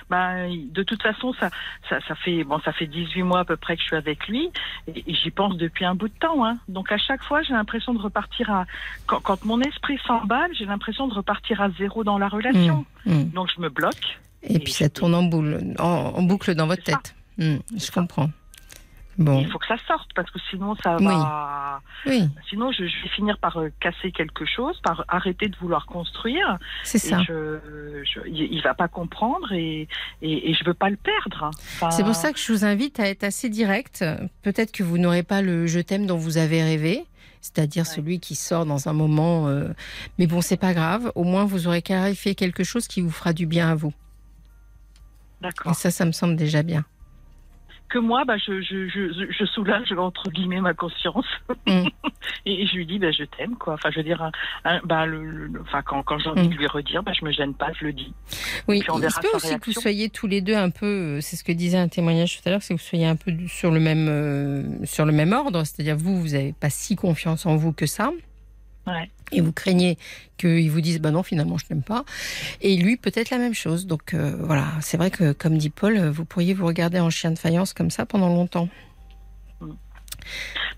Ben, de toute façon, ça, ça, ça fait bon, ça fait 18 mois à peu près que je suis avec lui, et, et j'y pense depuis un bout de temps. Hein. Donc à chaque fois, j'ai l'impression de repartir à quand, quand mon esprit s'emballe, j'ai l'impression de repartir à zéro dans la relation. Hmm. Donc je me bloque. Et, Et puis ça tourne en, boule, en, en boucle dans votre tête. Hmm, je ça. Bon, Il faut que ça sorte parce que sinon ça va. oui, Sinon, je, je vais finir par euh, casser quelque chose, par arrêter de vouloir construire. c'est Et ça. je, je- il va pas comprendre et, et, et je veux pas le perdre. Enfin, C'est pour ça que je vous invite à être assez direct. Peut-être que vous n'aurez pas le je t'aime dont vous avez rêvé, c'est-à-dire Ouais. celui qui sort dans un moment. euh, Mais bon, c'est pas grave. Au moins, vous aurez clarifié quelque chose qui vous fera du bien à vous. Et D'accord. ça, ça me semble déjà bien. Que moi, bah, je, je, je, je soulage entre guillemets ma conscience Mm. et, je lui dis, bah, je t'aime quoi. Enfin, je veux dire, bah, le, le- le- enfin, quand, quand j'ai envie Mm. de lui redire, bah, je me gêne pas, je le dis. Oui, on il verra se peut aussi que vous soyez tous les deux un peu, euh, c'est ce que disait un témoignage tout à l'heure, c'est que vous soyez un peu sur le même, euh, sur le même ordre, c'est-à-dire vous, vous n'avez pas si confiance en vous que ça. Ouais. Et vous craignez qu'il vous dise, bah non, finalement, je n'aime pas. Et lui, peut-être la même chose. Donc euh, voilà, c'est vrai que, comme dit Paul, vous pourriez vous regarder en chien de faïence comme ça pendant longtemps.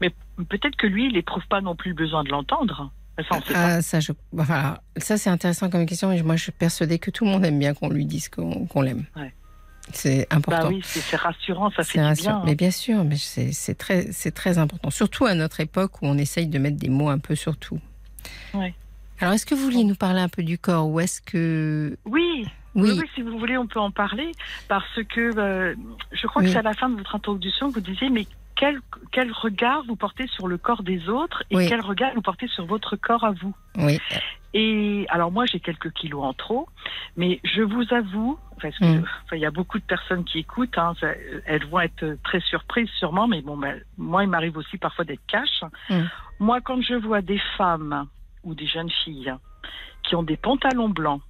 Mais peut-être que lui, il éprouve pas non plus le besoin de l'entendre. Ça. Ah, ça, je, voilà. ça c'est intéressant comme question, mais moi, je suis persuadée que tout le monde aime bien qu'on lui dise qu'on l'aime. Ouais. C'est important. Bah oui, c'est rassurant, ça fait rassurant. bien. hein. Mais bien sûr, mais c'est très, c'est très important. Surtout à notre époque où on essaye de mettre des mots un peu sur tout. Ouais. Alors, est-ce que vous vouliez nous parler un peu du corps ou est-ce que... Oui, Oui, si vous voulez, on peut en parler parce que euh, je crois Oui. que c'est à la fin de votre introduction, vous disiez, mais quel, quel regard vous portez sur le corps des autres et Oui. quel regard vous portez sur votre corps à vous oui, Et alors moi, j'ai quelques kilos en trop, mais je vous avoue, parce que Mm. enfin, il y a beaucoup de personnes qui écoutent, hein, ça- elles vont être très surprises sûrement, mais bon, ben, moi, il m'arrive aussi parfois d'être cash. Mm. Moi, quand je vois des femmes ou des jeunes filles qui ont des pantalons blancs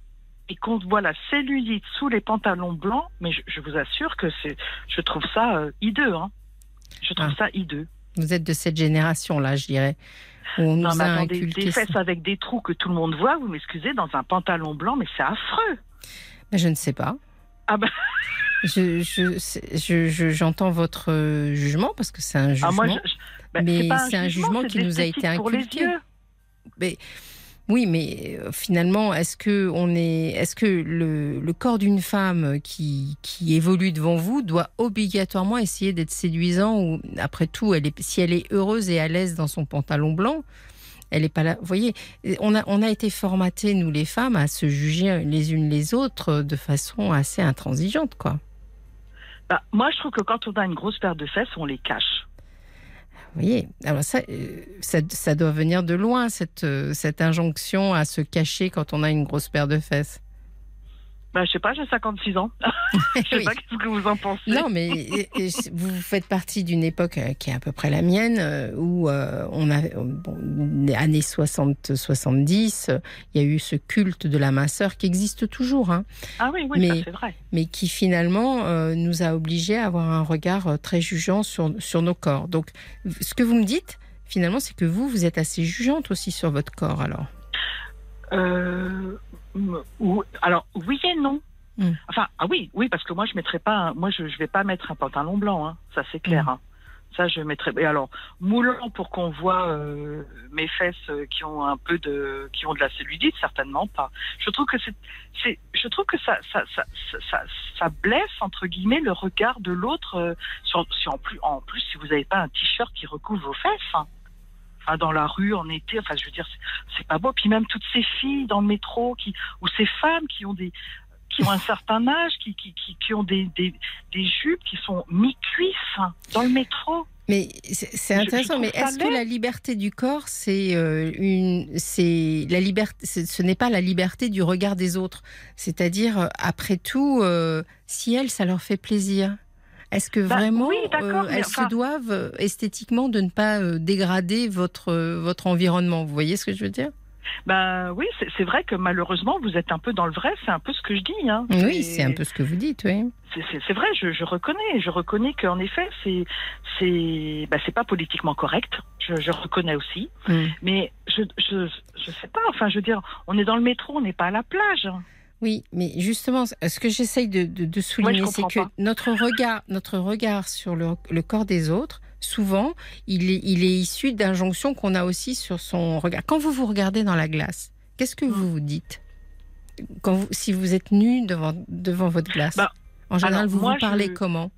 et qu'on voit la cellulite sous les pantalons blancs, mais je, je vous assure que c'est, je trouve ça euh, hideux. Hein. Je trouve Ah. ça hideux. vous êtes de cette génération-là, je dirais. Où on Non, nous mais a attendez, inculqué des ça. fesses avec des trous que tout le monde voit, vous m'excusez, dans un pantalon blanc, mais c'est affreux. Mais je ne sais pas. Ah ben, Je, je, c'est- je- je- j'entends votre euh, jugement parce que c'est un jugement. ah, moi, je- je- ben, Mais c'est un jugement qui nous a été l'esthétique pour les inculqué. yeux. Oui, mais euh, finalement, est-ce que le, corps d'une femme qui, évolue devant vous doit obligatoirement essayer d'être séduisant ou après tout, si elle est heureuse et à l'aise dans son pantalon blanc, elle est pas là. Vous voyez, on a, on a été formatés nous les femmes à se juger les unes les autres de façon assez intransigeante, quoi. Bah, moi, je trouve que quand on a une grosse paire de fesses, on les cache. Vous voyez, alors ça, euh, ça, ça doit venir de loin, cette, euh, cette injonction à se cacher quand on a une grosse paire de fesses. Bah, je sais pas, j'ai 56 ans. je sais Oui. pas qu'est-ce que vous en pensez. Non, mais et- et vous faites partie d'une époque euh, qui est à peu près la mienne, euh, où euh, on a, bon, années 60-70, euh, il y a eu ce culte de la minceur qui existe toujours, hein, Ah oui, oui, Mais- c'est vrai. mais qui finalement euh, nous a obligés à avoir un regard très jugeant sur, sur nos corps. Donc, ce que vous me dites, finalement, c'est que vous, vous êtes assez jugeante aussi sur votre corps, alors. Euh, ou- alors, oui et non. Mm. Enfin, ah oui, oui, parce que moi, je mettrais pas, moi, je, je vais pas mettre un pantalon blanc, hein. ça c'est clair. Mm. hein. Ça, je mettrais. Et alors, moulant pour qu'on voit euh, mes fesses euh, qui ont un peu de, qui ont de la cellulite, certainement pas. Je trouve que c'est, c'est, je trouve que ça, ça, ça, ça, ça, ça blesse entre guillemets le regard de l'autre. euh, sur- en plus, en plus, si vous n'avez pas un t-shirt qui recouvre vos fesses. hein. Enfin, dans la rue, en été, enfin, je veux dire, c'est- pas beau. Puis même toutes ces filles dans le métro, qui, ou ces femmes qui ont des, qui ont un certain âge, qui, qui, qui, qui ont des, des, des jupes qui sont mi-cuisses dans le métro. Mais c'est c'est Je- je intéressant. mais est-ce que la liberté du corps, c'est euh, une, c'est la liberté, ce n'est pas la liberté du regard des autres? C'est-à-dire, euh, après tout, euh, si elles, ça leur fait plaisir. Est-ce que Bah, vraiment oui, euh, elles enfin- se doivent euh, esthétiquement de ne pas euh, dégrader votre, votre environnement? Vous voyez ce que je veux dire? Ben oui, c'est vrai que malheureusement, vous êtes un peu dans le vrai, c'est un peu ce que je dis. Hein. Oui, c'est un peu ce que vous dites, oui. C'est- vrai, je, je reconnais, je reconnais qu'en effet, c'est c'est c'est pas politiquement correct. Je, je reconnais aussi, Mm. mais je, je je sais pas. Enfin, je veux dire, on est dans le métro, on n'est pas à la plage. Oui, mais justement, ce que j'essaye de, de- de souligner, c'est que pas. notre regard, notre regard sur le, le corps des autres, souvent, il est, il est issu d'injonctions qu'on a aussi sur son regard. Quand vous vous regardez dans la glace, qu'est-ce que vous vous dites? Quand vous, Si vous êtes nu devant, devant votre glace, Bah, en général, alors, vous moi, vous parlez je- comment?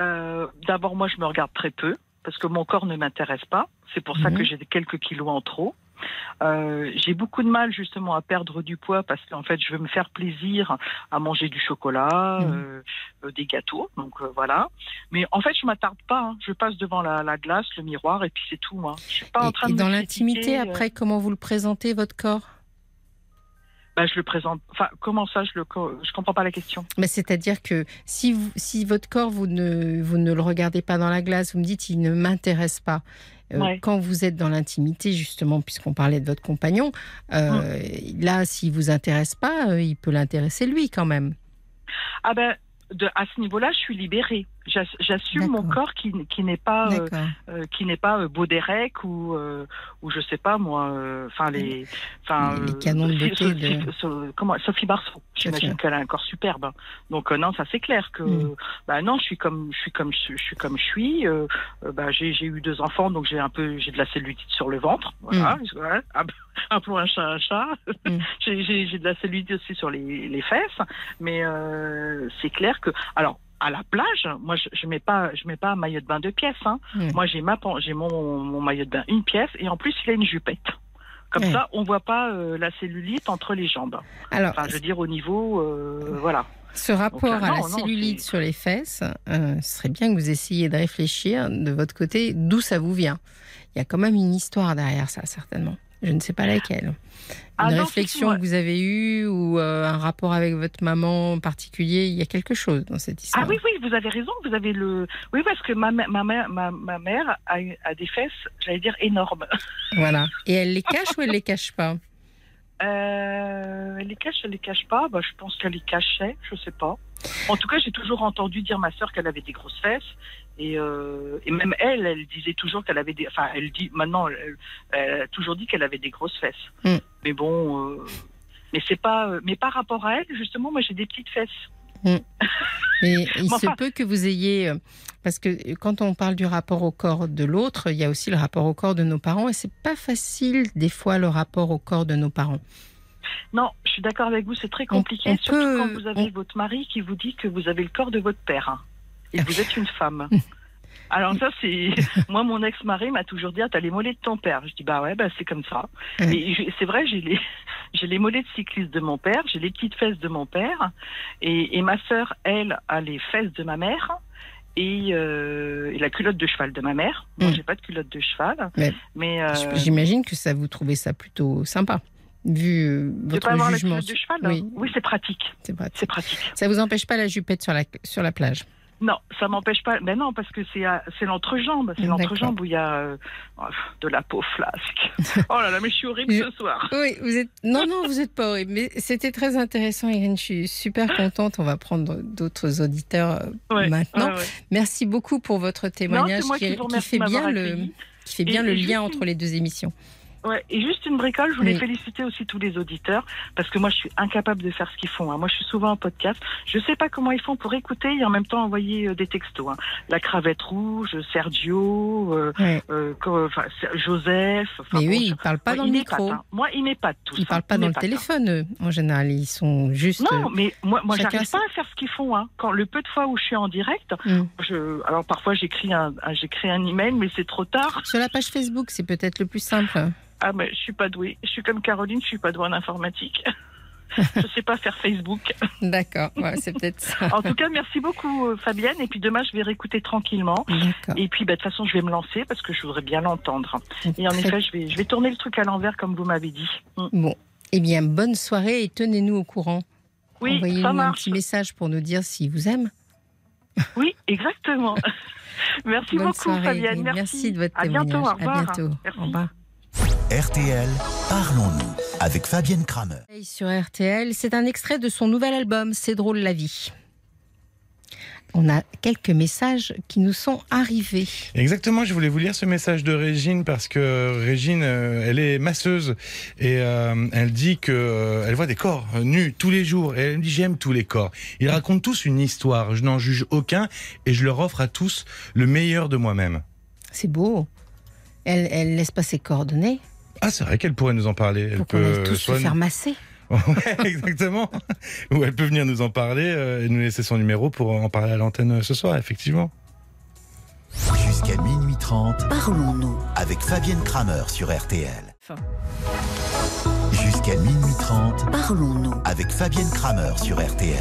Euh, D'abord, moi, je me regarde très peu parce que mon corps ne m'intéresse pas. C'est pour ça Mhm. que j'ai quelques kilos en trop. Euh, j'ai beaucoup de mal justement à perdre du poids parce qu'en fait, je veux me faire plaisir à manger du chocolat, Mhm. euh, euh, des gâteaux. Donc euh, voilà. Mais en fait, je m'attarde pas. hein. Je passe devant la, la glace, le miroir, et puis c'est tout. Moi, je suis pas en Et, train et de dans l'intimité, après, comment vous le présentez, votre corps? Bah, je le présente. Enfin, comment ça Je le. co- Je comprends pas la question. Mais C'est-à-dire que si, vous- si votre corps, vous ne, vous ne le regardez pas dans la glace, vous me dites il ne m'intéresse pas. Euh, Ouais. Quand vous êtes dans l'intimité, justement, puisqu'on parlait de votre compagnon, euh, là, s'il vous intéresse pas, euh, il peut l'intéresser lui quand même. Ah ben. De, à ce niveau-là, je suis libérée. J'ass- J'assume mon corps qui, qui n'est pas euh, euh, qui n'est pas euh, Baudérec ou euh, ou je sais pas moi euh, enfin les enfin euh, canons de Sophie- Sophie- de- comment Sophie Barceau j'imagine qu'elle a un corps superbe hein. donc euh, non ça c'est clair que Mm. bah non je suis comme je suis comme je, suis comme je suis euh, euh, bah j'ai j'ai eu deux enfants donc j'ai un peu j'ai de la cellulite sur le ventre voilà, voilà. appelons un chat un chat Mm. j'ai j'ai j'ai de la cellulite aussi sur les les fesses mais euh, c'est clair que alors à la plage, moi je, je mets pas, je mets pas un maillot de bain de pièce. Hein. Moi j'ai ma, j'ai mon, mon maillot de bain une pièce et en plus il a une jupette. Comme ça, on voit pas euh, la cellulite entre les jambes. Alors, Enfin, je veux dire au niveau, euh, voilà. ce rapport Donc, euh, à la non, cellulite sur les fesses, euh, ce serait bien que vous essayiez de réfléchir de votre côté d'où ça vous vient. Il y a quand même une histoire derrière ça, certainement. Je ne sais pas laquelle. Une Ah non, réflexion que vous avez eue ou euh, un rapport avec votre maman en particulier, il y a quelque chose dans cette histoire. Ah oui, oui, vous avez raison. Vous avez le, oui, parce que ma, ma mère, ma, ma mère a, des fesses, j'allais dire énormes. Voilà. Et elle les cache ou elle les cache pas? Euh, elle les cache, elle les cache pas. Bah, je pense qu'elle les cachait, je sais pas. En tout cas, j'ai toujours entendu dire ma sœur qu'elle avait des grosses fesses. Et, euh, et même elle, elle disait toujours qu'elle avait des. Enfin, elle dit maintenant, elle, elle a toujours dit qu'elle avait des grosses fesses. Mm. Mais bon, euh, mais c'est pas. euh, Mais par rapport à elle, justement, moi j'ai des petites fesses. Mais il Mais se enfin- peut que vous ayez, parce que quand on parle du rapport au corps de l'autre, il y a aussi le rapport au corps de nos parents, et c'est pas facile des fois le rapport au corps de nos parents. Non, je suis d'accord avec vous, c'est très compliqué, on surtout peut- quand vous avez on- votre mari qui vous dit que vous avez le corps de votre père et vous êtes une femme. Alors ça, c'est moi, mon ex-mari m'a toujours dit, ah, t'as les mollets de ton père. Je dis bah ouais, bah c'est comme ça. Ouais. Et c'est vrai, j'ai les j'ai les mollets de cycliste de mon père, j'ai les petites fesses de mon père, et, et ma sœur, elle, a les fesses de ma mère. Et, euh, et la culotte de cheval de ma mère. Moi, Mm. j'ai pas de culotte de cheval, Mais- mais euh, J'imagine que ça vous trouvez ça plutôt sympa, vu euh, votre pas avoir la jugement. culotte de cheval. Oui. hein. oui c'est pratique. C'est C'est pratique. Ça vous empêche pas la jupette sur la, sur la plage Non, ça m'empêche pas. Mais non, parce que c'est c'est l'entrejambe, c'est l'entrejambe où il y a euh, oh, de la peau flasque. Oh là là, mais je suis horrible Je- ce soir. Oui, vous êtes. Non, non, vous êtes pas horrible. Mais c'était très intéressant, Irène. Je suis super contente. On va prendre d'autres auditeurs euh, Ouais, maintenant. ouais, ouais. Merci beaucoup pour votre témoignage qui, fait bien le, qui fait Et- bien le lien entre les deux émissions. Ouais, et juste une bricole, je voulais Oui. féliciter aussi tous les auditeurs parce que moi je suis incapable de faire ce qu'ils font. hein. Moi je suis souvent en podcast. Je sais pas comment ils font pour écouter et en même temps envoyer euh, des textos. hein. La cravate rouge, Sergio, euh, euh, Joseph. Mais bon, oui, ils ne parlent pas Ouais, dans le micro. hein. Moi, ils m'épatent tous. Ils ne parlent pas dans le téléphone, eux, en général. Ils sont juste. Non, mais moi, moi j'arrive pas à faire ce qu'ils font. Quand le peu de fois où je suis en direct, je, alors parfois j'écris un, un- j'écris un email, mais c'est trop tard. Sur la page Facebook, c'est peut-être le plus simple. Ah, mais je suis pas douée. Je suis comme Caroline, je suis pas douée en informatique. je sais pas faire Facebook. D'accord, ouais, c'est peut-être ça. En tout cas, merci beaucoup euh, Fabienne. Et puis demain, je vais réécouter tranquillement. Et puis, bah, de toute façon, je vais me lancer parce que je voudrais bien l'entendre. Et en Très effet, je vais, je vais tourner le truc à l'envers comme vous m'avez dit. Mm. Bon, eh bien, bonne soirée et tenez-nous au courant. Oui, Envoyez-nous un petit message pour nous dire s'il vous aime. Oui, exactement. Merci Bonne beaucoup, soirée, Fabienne. Merci. de votre À témoignage. bientôt, au À revoir. bientôt. Merci. Au revoir. RTL, parlons-nous avec Fabienne Kramer. Et Sur RTL, c'est un extrait de son nouvel album C'est drôle la vie. On a quelques messages qui nous sont arrivés. Exactement, je voulais vous lire ce message de Régine parce que Régine, euh, elle est masseuse et euh, elle dit que euh, elle voit des corps nus tous les jours et elle me dit j'aime tous les corps. Ils racontent tous une histoire, je n'en juge aucun et je leur offre à tous le meilleur de moi-même. C'est beau. Elle, elle laisse pas ses coordonnées Ah, c'est vrai qu'elle pourrait nous en parler. Elle pour aille tous se faire masser. Ouais, exactement. Ou elle peut venir nous en parler euh, et nous laisser son numéro pour en parler à l'antenne euh, ce soir, effectivement. Jusqu'à minuit 30 Parlons-nous. avec Fabienne Kramer sur RTL. Jusqu'à minuit 30 Parlons-nous. avec Fabienne Kramer sur RTL.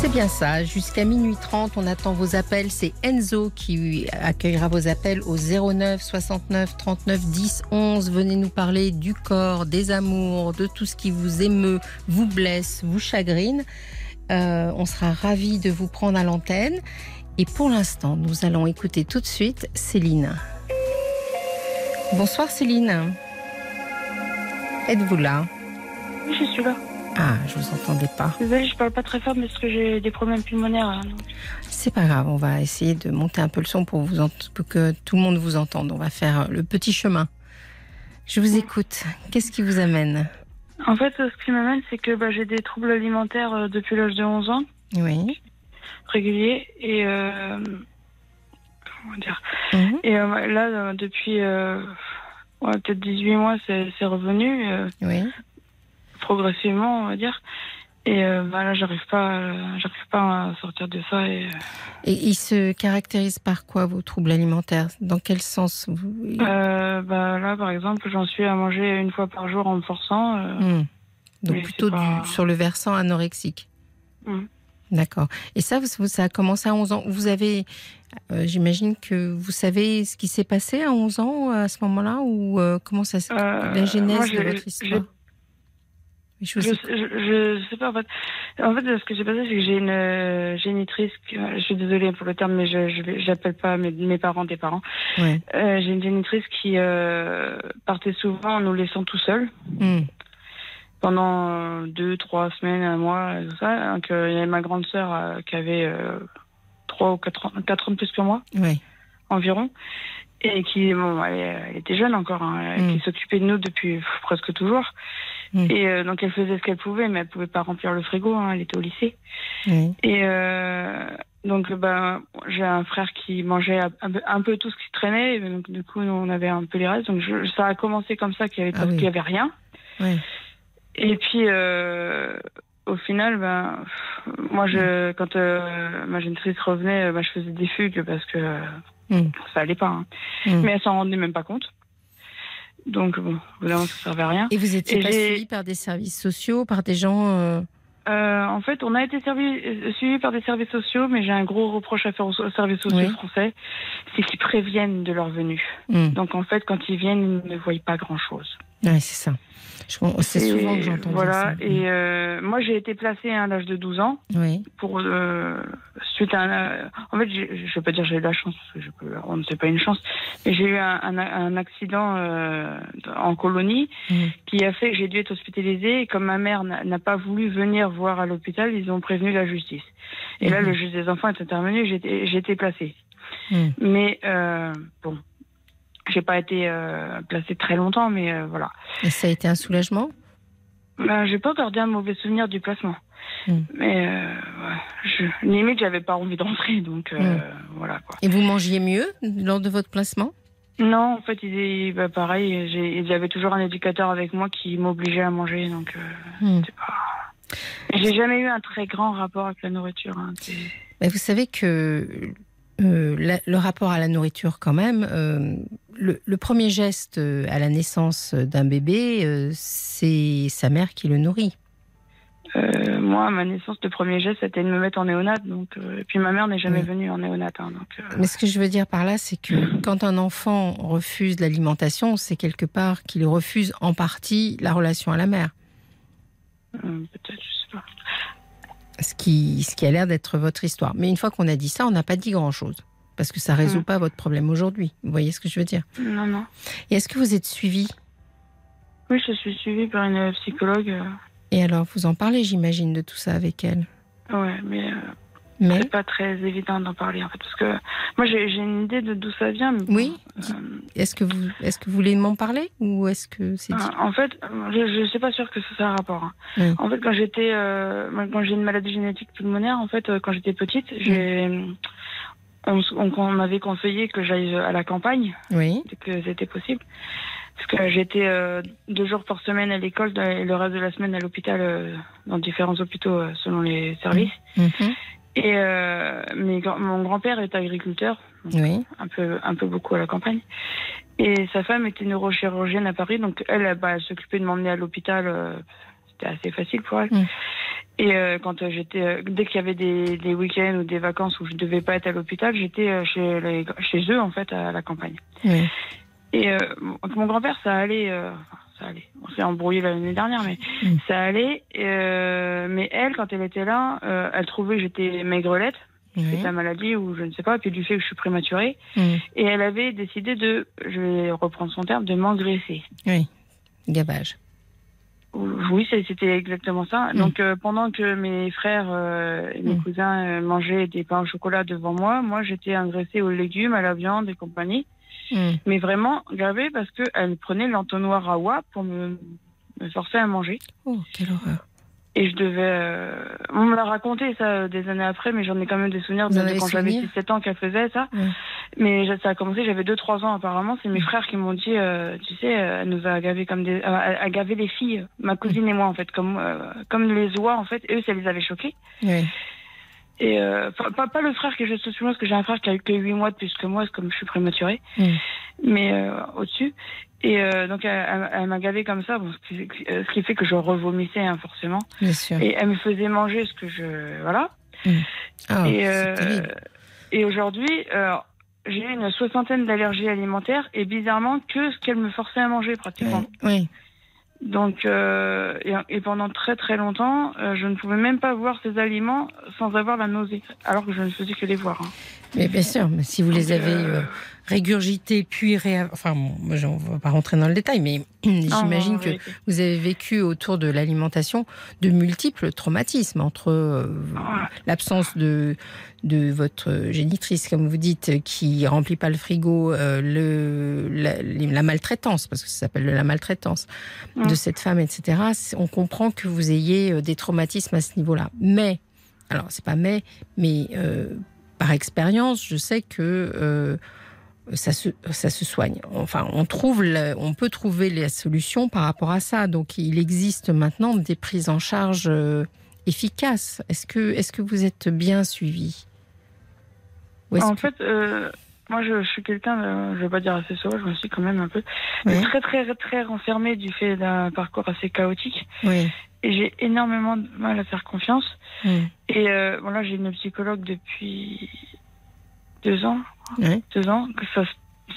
C'est bien ça. Jusqu'à minuit 30, on attend vos appels. C'est Enzo qui accueillera vos appels au 09 69 39 10 11. Venez nous parler du corps, des amours, de tout ce qui vous émeut, vous blesse, vous chagrine. Euh, on sera ravis de vous prendre à l'antenne. Et pour l'instant, nous allons écouter tout de suite Céline. Bonsoir Céline. Êtes-vous là Oui, je suis là. Ah, je vous entendais pas. Désolée, je parle pas très fort parce que j'ai des problèmes pulmonaires. hein. C'est pas grave, on va essayer de monter un peu le son pour, vous ent- pour que tout le monde vous entende. On va faire euh, le petit chemin. Je vous écoute. Qu'est-ce qui vous amène En fait, ce qui m'amène, c'est que bah, j'ai des troubles alimentaires euh, depuis l'âge de 11 ans, Oui. réguliers. Et. euh, comment dire Mhm. Et euh, là, depuis euh, ouais, peut-être 18 mois, c'est revenu euh, Oui. progressivement, on va dire. Et euh, bah, là, j'arrive pas, euh, j'arrive pas à sortir de ça. Et, euh, Et il se caractérise par quoi vos troubles alimentaires? Dans quel sens vous... euh, bah, là, par exemple, j'en suis à manger une fois par jour en me forçant. Hmm. Donc plutôt c'est pas- du, sur le versant anorexique. Hmm. D'accord. Et ça, vous- ça a commencé à 11 ans. Vous avez, euh, j'imagine que vous savez ce qui s'est passé à 11 ans à ce moment-là ou euh, comment ça, s'est- Euh, la genèse moi, de votre histoire? Je Je, je, sais pas en fait. En fait, ce que j'ai passé, c'est que j'ai une euh, génitrice. je suis désolée pour le terme, mais je j'appelle pas mes, mes parents des parents. Ouais. Euh, j'ai une génitrice qui euh, partait souvent en nous laissant tout seuls Hmm. pendant euh, deux, trois semaines, un mois, tout ça. Donc, euh, il y avait ma grande sœur euh, qui avait euh, trois ou quatre ans, quatre ans de plus que moi Ouais. environ. Et qui, bon, elle, elle était jeune encore, hein, Mm. qui s'occupait de nous depuis presque toujours. Mm. Et euh, donc elle faisait ce qu'elle pouvait, mais elle pouvait pas remplir le frigo, hein, elle était au lycée. Oui. Et euh, donc ben, j'ai un frère qui mangeait un peu, un peu tout ce qui traînait, et donc du coup nous, on avait un peu les restes. Donc je- ça a commencé comme ça, qu'il y avait, Ah pas- oui. qu'il y avait rien. Et puis, euh, au final, ben, pff, moi, je, quand euh, ma génitrice revenait, ben, je faisais des fugues parce que euh, Mm. ça allait pas. hein. Mm. Mais elle s'en rendait même pas compte. Donc, bon, évidemment, ça servait à rien. Et vous étiez Et pas suivi par des services sociaux, par des gens. euh, Euh, en fait, on a été servi, suivi par des services sociaux, mais j'ai un gros reproche à faire aux, services sociaux Oui. français, c'est qu'ils préviennent de leur venue. hmm. Donc, en fait, quand ils viennent, ils ne voient pas grand-chose. Ouais, c'est ça. C'est souvent que j'entends Voilà. ça. Et euh, moi, j'ai été placée à l'âge de 12 ans. Oui. pour euh, suite à un, euh, en fait je vais pas dire j'ai eu de la chance parce que je peux on ne sait pas une chance mais j'ai eu un, un, un accident euh, en colonie Mhm. qui a fait que j'ai dû être hospitalisée et comme ma mère n'a pas voulu venir voir à l'hôpital ils ont prévenu la justice et là Mhm. le juge des enfants est intervenu j'ai été- j'ai été placée Hmm. mais euh, bon j'ai pas été euh, placée très longtemps mais euh, voilà Et ça a été un soulagement? Ben, j'ai pas gardé un mauvais souvenir du placement. Mm. Mais euh, ouais, je, limite, j'avais pas envie d'entrer, donc euh, Mm. voilà quoi. Et vous mangiez mieux lors de votre placement? Non, en fait, il, bah, pareil, j'ai- j'avais toujours un éducateur avec moi qui m'obligeait à manger, donc euh, Hmm. pas. J'ai jamais eu un très grand rapport avec la nourriture. hein, Mais Vous savez que la- le rapport à la nourriture, quand même, le, le premier geste euh, à la naissance d'un bébé, euh, c'est sa mère qui le nourrit. Euh, moi, à ma naissance, le premier geste, c'était de me mettre en néonate, donc euh, et puis ma mère n'est jamais Oui. venue en néonate, hein, donc. euh, Mais ce que je veux dire par là, c'est que quand un enfant refuse l'alimentation, c'est quelque part qu'il refuse en partie la relation à la mère. Peut-être, je sais pas. Ce qui, ce qui a l'air d'être votre histoire. Mais une fois qu'on a dit ça, on n'a pas dit grand-chose. Parce que ça résout Mm. pas votre problème aujourd'hui. Vous voyez ce que je veux dire? Non, non. Et est-ce que vous êtes suivi? Oui, je suis suivie par une psychologue. euh, Et alors, vous en parlez, j'imagine, de tout ça avec elle? Ouais, mais euh, Mais c'est pas très évident d'en parler en fait. Parce que moi j'ai une idée de d'où ça vient. Mais bon, Oui. euh, est-ce que vous, est-ce que vous voulez m'en parler ou est-ce que c'est Euh, En fait, je, je suis pas sûre que ça a un rapport. hein. Oui. En fait, quand j'étais, euh, quand j'ai une maladie génétique pulmonaire, en fait, euh, quand j'étais petite, j'ai, on, on, on m'avait conseillé que j'aille à la campagne, Oui. que c'était possible, parce que j'étais euh, deux jours par semaine à l'école et le reste de la semaine à l'hôpital, euh, dans différents hôpitaux euh, selon les services. Et euh, mes grands- mon grand-père est agriculteur, Oui. un peu, un peu beaucoup à la campagne. Et sa femme était neurochirurgienne à Paris, donc elle, bah, elle s'occupait de m'emmener à l'hôpital. C'était assez facile pour elle. Mm. Et euh, quand euh, j'étais, euh, dès qu'il y avait des, des week-ends ou des vacances où je devais pas être à l'hôpital, j'étais chez, les- chez eux en fait à la campagne. Oui. Et euh, mon grand-père, ça allait, ça allait. On s'est embrouillé l'année dernière, mais Mm. ça allait. Mais elle, quand elle était là, elle trouvait que j'étais maigrelette Oui. c'est sa maladie ou je ne sais pas, puis du fait que je suis prématurée. Mhm. Et elle avait décidé de, je vais reprendre son terme, de m'engraisser. Oui. Gavage. Oui, c'est- c'était exactement ça. Mm. Donc euh, pendant que mes frères euh, et mes Mm. cousins euh, mangeaient des pains au chocolat devant moi, moi j'étais engraissée aux légumes, à la viande et compagnie. Mhm. Mais vraiment gravée parce qu'elle prenait l'entonnoir à oie pour me, me forcer à manger. Oh, quelle horreur. Et je devais... euh, On me l'a raconté ça des années après, mais j'en ai quand même des souvenirs de, de quand j'avais souvenir 17 ans qu'elle faisait ça. Ouais. Mais ça a commencé, j'avais 2-3 ans apparemment. C'est mes Mm. frères qui m'ont dit, euh, tu sais, euh, elle nous a gavé comme des... euh, a gavé les filles, ma cousine et moi en fait, comme, euh, comme les oies en fait. Eux, ça les avait choqués. Oui. Et euh, pas, pas, pas le frère que suis moi, parce que j'ai un frère qui a eu que 8 mois de plus que moi, comme je suis prématurée. Mm. Mais euh, au-dessus. Et euh, donc elle, elle- m'a gavé comme ça, bon, ce, qui, ce qui fait que je revomissais hein, forcément. Bien sûr. Et elle me faisait manger ce que je... Voilà. Ah, et c'est euh, et aujourd'hui, euh, j'ai une soixantaine d'allergies alimentaires et bizarrement que ce qu'elle me forçait à manger pratiquement. Oui. Donc, euh, et, et pendant très très longtemps, euh, je ne pouvais même pas voir ces aliments sans avoir la nausée, alors que je ne faisais que les voir. hein. Mais bien sûr, mais si vous les avez euh, régurgités, puis réa... Enfin, bon, on va pas rentrer dans le détail, mais j'imagine que vous avez vécu autour de l'alimentation de multiples traumatismes entre euh, Ah. l'absence de de votre génitrice, comme vous dites, qui remplit pas le frigo, euh, le la, la maltraitance, parce que ça s'appelle de la maltraitance de cette femme, etc. On comprend que vous ayez euh, des traumatismes à ce niveau-là. Mais, alors c'est pas mais, mais euh, par expérience, je sais que ça, se, ça se soigne. Enfin, on, trouve on peut trouver les solutions par rapport à ça. Donc, il existe maintenant des prises en charge euh, efficaces. Est-ce que, est que vous êtes bien suivi? En que- fait, euh, moi je, je suis quelqu'un, je vais pas dire assez sauvage, je me suis quand même un peu Oui. très très très renfermé du fait d'un parcours assez chaotique. Oui. Et j'ai énormément de mal à faire confiance. Et euh, bon, là, j'ai une psychologue depuis deux ans, Ouais. deux ans, que ça,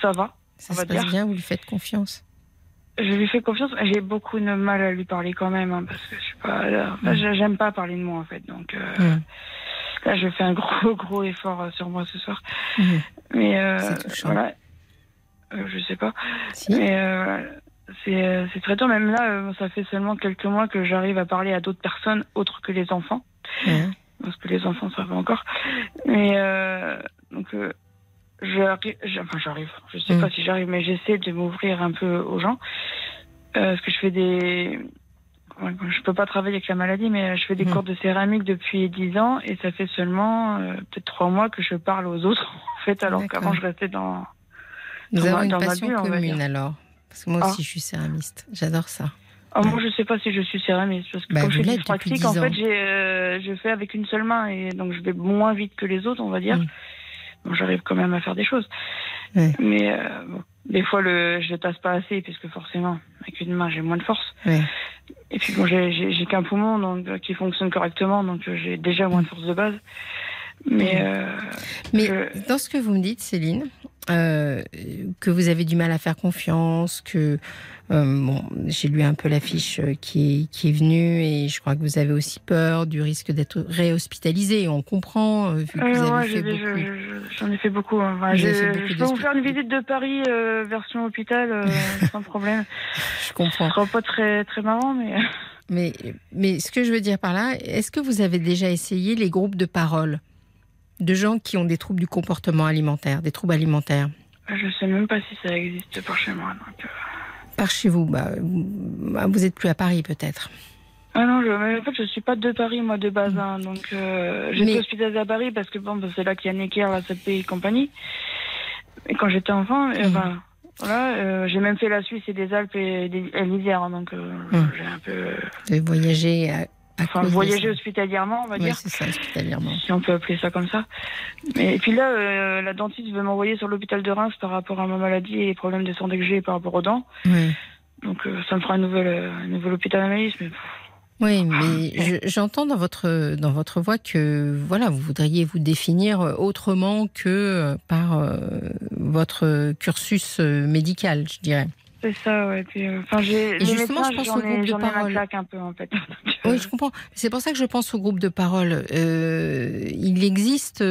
ça va. Ça On se va passe dire. bien, vous lui faites confiance. Je lui fais confiance. J'ai beaucoup de mal à lui parler quand même, hein, parce que je suis pas. enfin, j'ai- J'aime pas parler de moi en fait. Donc euh, là, je fais un gros gros effort euh, sur moi ce soir. Mais euh, voilà. Euh, je sais pas. Si Mais c'est très dur. Même là, ça fait seulement quelques mois que j'arrive à parler à d'autres personnes autres que les enfants. Parce que les enfants savent encore. Mais donc j'arrive, j'- enfin j'arrive, je sais Mm. pas si j'arrive, mais j'essaie de m'ouvrir un peu aux gens. Euh, parce que je fais des, je peux pas travailler avec la maladie, mais je fais des Mm. cours de céramique depuis 10 ans et ça fait seulement euh, peut-être trois mois que je parle aux autres en fait, alors qu'avant je restais dans. Nous Dans ma- avons une dans ma passion bulle, on va commune alors. Parce que moi Ah. aussi, je suis céramiste. J'adore ça. Oh, moi, je sais pas si je suis céramiste parce que Bah, vous je depuis dyspraxique, en 10 ans. fait, j'ai, euh, je fais avec une seule main et donc je vais moins vite que les autres, on va dire. Mm. Bon, j'arrive quand même à faire des choses, Ouais. mais euh, bon, des fois le, je le tasse pas assez puisque forcément avec une main j'ai moins de force. Ouais. Et puis bon, j'ai, qu'un poumon donc euh, qui fonctionne correctement, donc euh, j'ai déjà moins de force de base. Mais euh, Mais je- dans ce que vous me dites, Céline, euh, que vous avez du mal à faire confiance, que euh, bon, j'ai lu un peu l'affiche euh, qui est, qui est venue et je crois que vous avez aussi peur du risque d'être réhospitalisé. On comprend vu que vous avez fait beaucoup. J'en ai fait beaucoup. Hein. Je, peux vous faire une visite de Paris version hôpital sans problème. Je comprends. Ce sera pas très très marrant, mais. Mais, mais ce que je veux dire par là, est-ce que vous avez déjà essayé les groupes de parole? De gens qui ont des troubles du comportement alimentaire, des troubles alimentaires Je sais même pas si ça existe par chez moi. Euh. Par chez vous bah, bah, Vous êtes plus à Paris peut-être ah non, je, en fait, je suis pas de Paris, moi, de base. Hein, donc, euh, j'étais hospitalisée à Paris parce que bon, bah, c'est là qu'il y a Necker, la CP et compagnie. Et quand j'étais enfant, mmh. voilà, euh, j'ai même fait la Suisse et des Alpes et, l'Isère, hein, donc mmh. j'ai un peu. Vous avez voyagé Enfin, voyager hospitalièrement, on va dire. c'est ça, hospitalièrement. Si on peut appeler ça comme ça. Mais, et puis là, euh, la dentiste veut m'envoyer sur l'hôpital de Reims par rapport à ma maladie et les problèmes de santé que j'ai par rapport aux dents. Oui. Donc euh, ça me fera un nouvel, euh, un nouvel hôpital analyse. Mais... Oui, mais j'entends dans votre dans votre voix que voilà, vous voudriez vous définir autrement que par votre cursus médical, je dirais. C'est ça, ouais. Puis, euh, j'ai. justement, je pense au groupe de parole. un peu, en fait. oui, je comprends. C'est pour ça que je pense au groupe de parole. Euh, il existe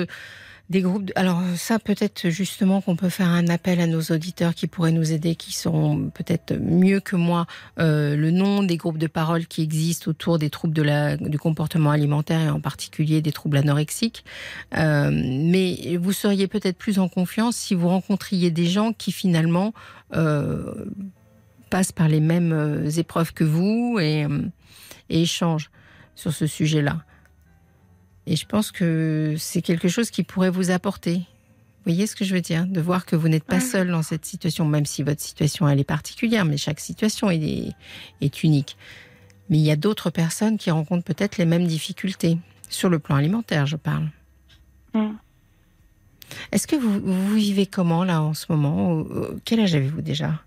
des groupes. Alors ça, peut-être justement qu'on peut faire un appel à nos auditeurs qui pourraient nous aider, qui sont peut-être mieux que moi euh, le nom des groupes de parole qui existent autour des troubles de la, du comportement alimentaire et en particulier des troubles anorexiques. Euh, mais vous seriez peut-être plus en confiance si vous rencontriez des gens qui finalement euh, passent par les mêmes euh, épreuves que vous et, euh, et échangent sur ce sujet-là. Et je pense que c'est quelque chose qui pourrait vous apporter. Vous voyez ce que je veux dire? De voir que vous n'êtes pas seul dans cette situation, même si votre situation elle est particulière, mais chaque situation est, est unique. Mais il y a d'autres personnes qui rencontrent peut-être les mêmes difficultés, sur le plan alimentaire, je parle. Mm. Est-ce que vous, vous, vivez comment là en ce moment? Quel âge avez-vous déjà?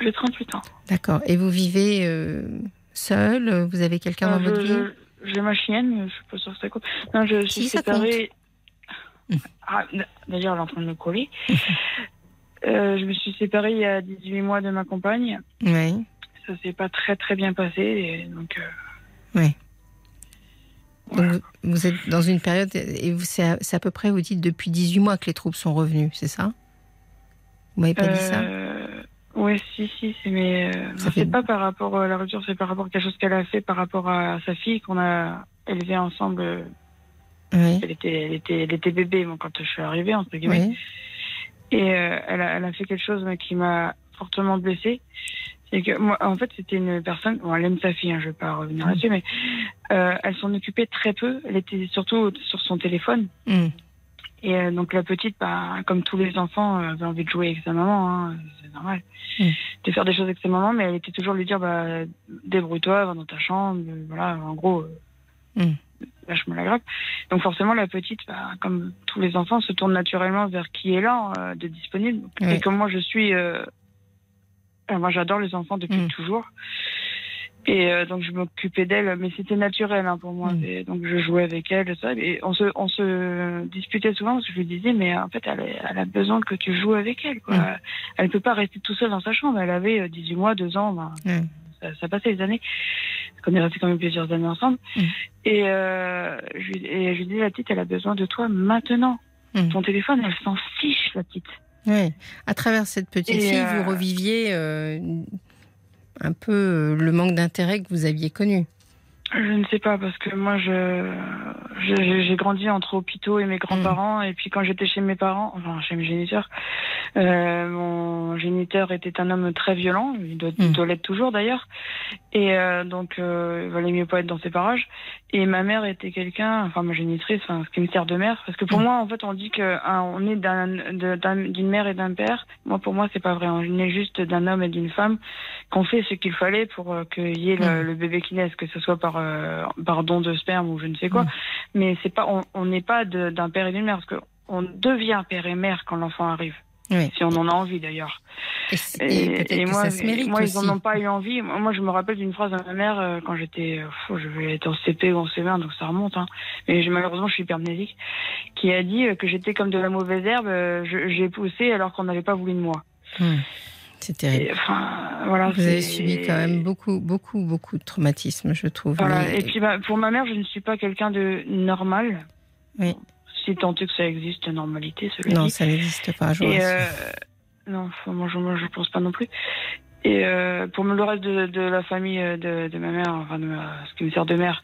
J'ai 38 ans. D'accord. Et vous vivez euh, seul? Vous avez quelqu'un dans euh, votre vie? J'ai ma chienne, je sais pas sûr que ça compte. Non, je suis séparée. Ah, D'ailleurs, elle est en train de me coller. euh, je me suis séparée il y a 18 mois de ma compagne. Oui. Ça s'est pas très très bien passé. Et donc. Euh... Oui. Donc, vous êtes dans une période, et c'est à, à, peu près, vous dites, depuis 18 mois que les troubles sont revenus, c'est ça? Vous m'avez pas dit ça? Euh, oui, si, si, mais euh, c'est pas par rapport à la rupture, c'est par rapport à quelque chose qu'elle a fait par rapport à sa fille qu'on a élevé ensemble. Oui. Elle était, elle était, elle était bébé quand je suis arrivée entre guillemets. Oui. Et euh, elle, a, elle a fait quelque chose qui m'a fortement blessée. C'est que moi, en fait, c'était une personne. Bon, elle aime sa fille, hein, je vais pas revenir là-dessus, mais euh, elle s'en occupait très peu. Elle était surtout sur son téléphone. Mm. Et euh, donc la petite, bah, comme tous les enfants, euh, avait envie de jouer avec sa maman, hein, c'est normal, mm. de faire des choses avec sa maman, mais elle était toujours lui dire, bah, débrouille-toi, va dans ta chambre, voilà, en gros, mm. lâche-moi la grappe. Donc forcément la petite, bah, comme tous les enfants, se tourne naturellement vers qui est là, euh, de disponible. Et comme moi je suis, euh, moi j'adore les enfants depuis Mm. toujours. Et euh, donc je m'occupais d'elle, mais c'était naturel hein, pour moi. Mm. Et Donc je jouais avec elle, ça. Et on se, on se disputait souvent parce que je lui disais, mais en fait, elle, est- elle a besoin que tu joues avec elle. Quoi. Mm. Elle peut pas rester tout seule dans sa chambre. Elle avait euh, 18 mois, 2 ans. ben, Mm. ça, ça passait les années. On est resté quand même plusieurs années ensemble. Et, euh, je, lui- et je lui disais, la petite, elle a besoin de toi maintenant. Ton téléphone, elle s'en fiche, la petite. Oui. À travers cette petite Et, fille, euh, vous reviviez euh, un peu euh, le manque d'intérêt que vous aviez connu. Je ne sais pas parce que moi je je- j'ai grandi entre hôpitaux et mes grands-parents et puis quand j'étais chez mes parents, enfin chez mes géniteurs, euh, mon géniteur était un homme très violent, il doit, Mm. doit l'être toujours d'ailleurs, et euh, donc euh, il valait mieux pas être dans ces parages. Et ma mère était quelqu'un, enfin ma génitrice, enfin, ce qui me sert de mère, parce que pour Mm. moi en fait on dit que hein, on est d'un- d'une mère et d'un père. Moi pour moi c'est pas vrai, on est juste d'un homme et d'une femme qu'on fait ce qu'il fallait pour euh, qu'il y ait le, le bébé qui naisse, que ce soit par euh, par don de sperme ou je ne sais quoi. Mais c'est pas, on n'est pas d'un père et d'une mère parce que on devient père et mère quand l'enfant arrive. Si on en a envie d'ailleurs. Et, moi, moi ils n'en ont pas eu envie. Moi, je me rappelle d'une phrase de ma mère euh, quand j'étais, je vais être en CP ou en CE1, donc ça remonte. Hein. Mais malheureusement, je suis hypermnésique, qui a dit que j'étais comme de la mauvaise herbe. J'ai poussé alors qu'on n'avait pas voulu de moi. Hmm. C'est terrible. voilà, Vous avez subi quand même beaucoup, beaucoup, beaucoup de traumatismes, je trouve. Et puis bah, pour ma mère, je ne suis pas quelqu'un de normal. Oui. Si tant est que ça existe, la normalité, cela Non, ça n'existe pas, je euh, Non, moi, je ne pense pas non plus. Et euh, pour le reste de, la famille euh, de, ma mère, enfin de ce qui me sert de mère,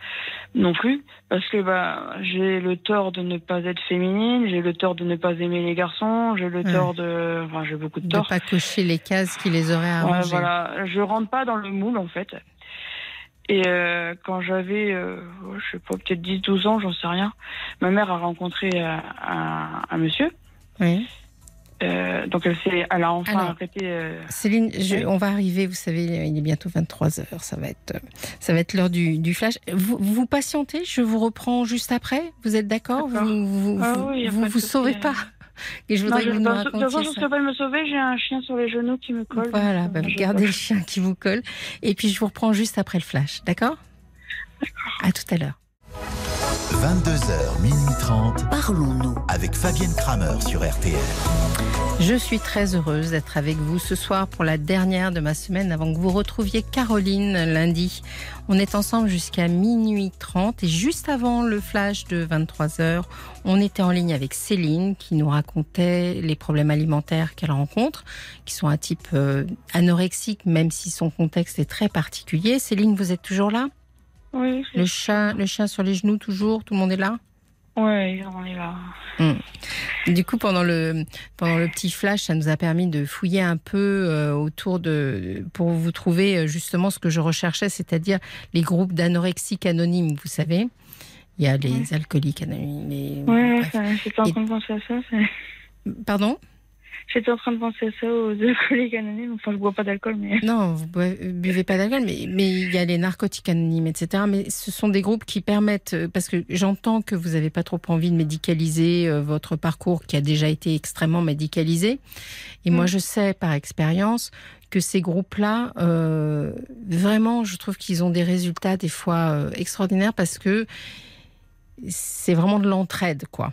non plus, parce que bah j'ai le tort de ne pas être féminine, j'ai le tort de ne pas aimer les garçons, j'ai le tort de, enfin j'ai beaucoup de tort. De pas cocher les cases qui les auraient arrangées. Ouais, voilà, je rentre pas dans le moule en fait. Et euh, quand j'avais, euh, je sais pas, peut-être 10-12 ans, j'en sais rien, ma mère a rencontré un, un monsieur. Oui. Euh, donc elle, elle a enfin arrêté. Euh, Céline, on va arriver, vous savez, il est bientôt 23 heures, ça va être, ça va être l'heure du, du, flash. Vous, vous patientez, je vous reprends juste après. Vous êtes d'accord? Vous vous, ah vous, vous, sauvez pas et je voudrais que vous me racontiez ça. pas me sauver, j'ai un chien sur les genoux qui me colle. Voilà, bah, vous gardez le chien qui vous colle. Et puis je vous reprends juste après le flash, d'accord À tout à l'heure. 22h, minuit 30. Parlons-nous avec Fabienne Kramer sur RTL. Je suis très heureuse d'être avec vous ce soir pour la dernière de ma semaine avant que vous retrouviez Caroline lundi. On est ensemble jusqu'à minuit 30 et juste avant le flash de 23h, on était en ligne avec Céline qui nous racontait les problèmes alimentaires qu'elle rencontre, qui sont un type euh, anorexique même si son contexte est très particulier. Céline, vous êtes toujours là? Oui. Le chat, le chat sur les genoux toujours, tout le monde est là? Oui, on est là. Hmm. Du coup, pendant le, pendant le petit flash, ça nous a permis de fouiller un peu euh, autour de. pour vous trouver euh, justement ce que je recherchais, c'est-à-dire les groupes d'anorexiques anonymes, vous savez. Il y a les alcooliques anonymes. Oui, j'étais en train de penser à ça. Pardon? J'étais en train de penser à ça aux alcooliques anonymes. Enfin, je bois pas d'alcool, mais. Non, vous buvez pas d'alcool, mais, mais il y a les narcotiques anonymes, etc. Mais ce sont des groupes qui permettent, euh, parce que j'entends que vous n'avez pas trop envie de médicaliser euh, votre parcours qui a déjà été extrêmement médicalisé. Et moi, mm. je sais par expérience que ces groupes-là, euh, vraiment, je trouve qu'ils ont des résultats des fois extraordinaires parce que c'est vraiment de l'entraide, quoi.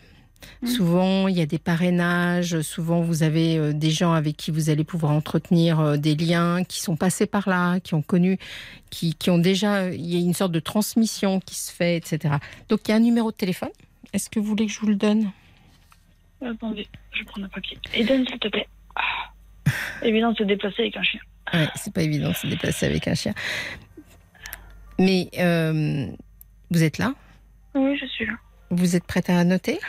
Mm. Souvent, il y a des parrainages, souvent vous avez euh, des gens avec qui vous allez pouvoir entretenir euh, des liens, qui sont passés par là, qui ont connu, qui, ont déjà, il y a une sorte de transmission qui se fait, etc. Donc il y a un numéro de téléphone. Est-ce que vous voulez que je vous le donne? Attendez, je prends un papier. Et donne s'il te plaît. Ah. Évident de se déplacer avec un chien. Ouais, c'est pas évident de se déplacer avec un chien. Mais euh, vous êtes là? Oui, je suis là. Vous êtes prête à noter?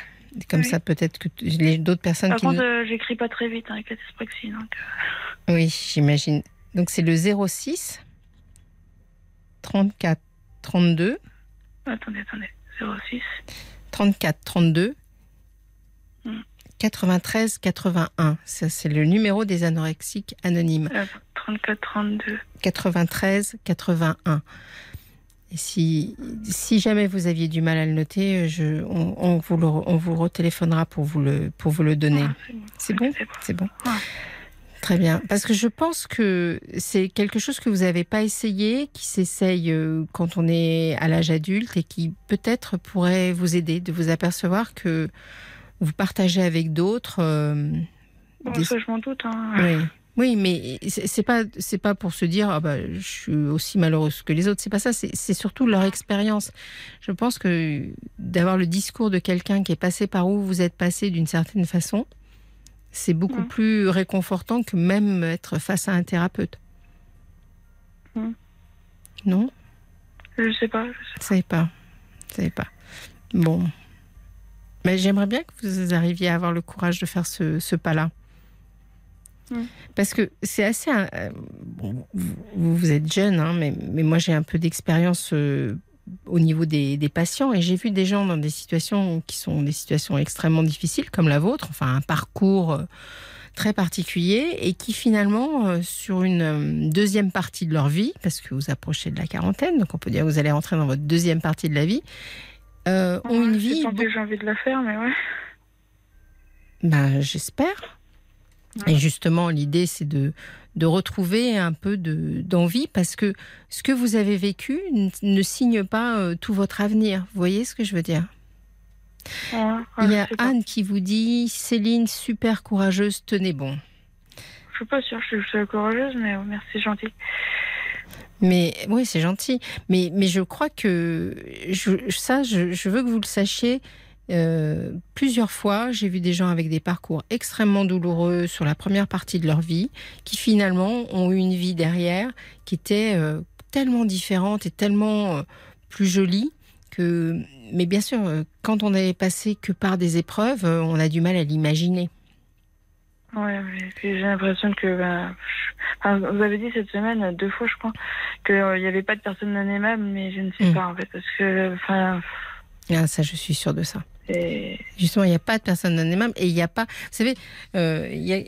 Comme ça, peut-être que les d'autres personnes Par qui. contre, euh, j'écris pas très vite hein, avec la dyspraxie. Donc... Euh. Oui, j'imagine. Donc, c'est le 06 34 32. Attendez, attendez. 06 34 32 93 81. Ça, c'est le numéro des anorexiques anonymes. 34 32. 93 81. Et si, si jamais vous aviez du mal à le noter, je, on, vous, le, on vous retéléphonera pour vous le, pour vous le donner. Ah, c'est bon? C'est bon. Très bien. Parce que je pense que c'est quelque chose que vous n'avez pas essayé, qui s'essaye euh, quand on est à l'âge adulte et qui peut-être pourrait vous aider de vous apercevoir que vous partagez avec d'autres. Euh, bon, ça, je m'en doute. Hein. Oui. Oui, mais c'est pas c'est pas pour se dire ah bah je suis aussi malheureuse que les autres. C'est pas ça. C'est surtout leur expérience. Je pense que d'avoir le discours de quelqu'un qui est passé par où vous êtes passé d'une certaine façon, c'est beaucoup mmh. plus réconfortant que même être face à un thérapeute. Mmh. Non? Je sais pas. Je sais pas. Je sais pas. Bon. Mais j'aimerais bien que vous arriviez à avoir le courage de faire ce, ce pas-là. Mm. Parce que c'est assez. Euh, vous, êtes jeune, hein, mais, mais, moi j'ai un peu d'expérience euh, au niveau des, des patients et j'ai vu des gens dans des situations qui sont des situations extrêmement difficiles, comme la vôtre, enfin un parcours euh, très particulier et qui finalement, sur une deuxième partie de leur vie, parce que vous approchez de la quarantaine, donc on peut dire que vous allez rentrer dans votre deuxième partie de la vie, ont une vie. J'ai envie de la faire, mais ouais. Ben, j'espère. Et justement, l'idée, c'est de, de retrouver un peu d'envie parce que ce que vous avez vécu ne signe pas euh, tout votre avenir. Vous voyez ce que je veux dire? Il y a Anne qui vous dit Céline, super courageuse, tenez bon. Je suis pas sûre, je suis courageuse, mais merci, gentil. Mais oui, c'est gentil. Mais, mais je crois que je, ça, je, veux que vous le sachiez. Euh, plusieurs fois, j'ai vu des gens avec des parcours extrêmement douloureux sur la première partie de leur vie, qui finalement ont eu une vie derrière qui était euh, tellement différente et tellement euh, plus jolie que. Mais bien sûr, quand on n'avait passé que par des épreuves, on a du mal à l'imaginer. Ouais, j'ai l'impression que ben, vous avez dit cette semaine deux fois, je crois, qu'il n'y avait pas de personne non aimable, mais je ne sais hmm. pas en fait, parce que enfin. Ah, ça, je suis sûre de ça. Justement, il n'y a pas de personne non aimable et il n'y a pas. Vous savez, euh, y a,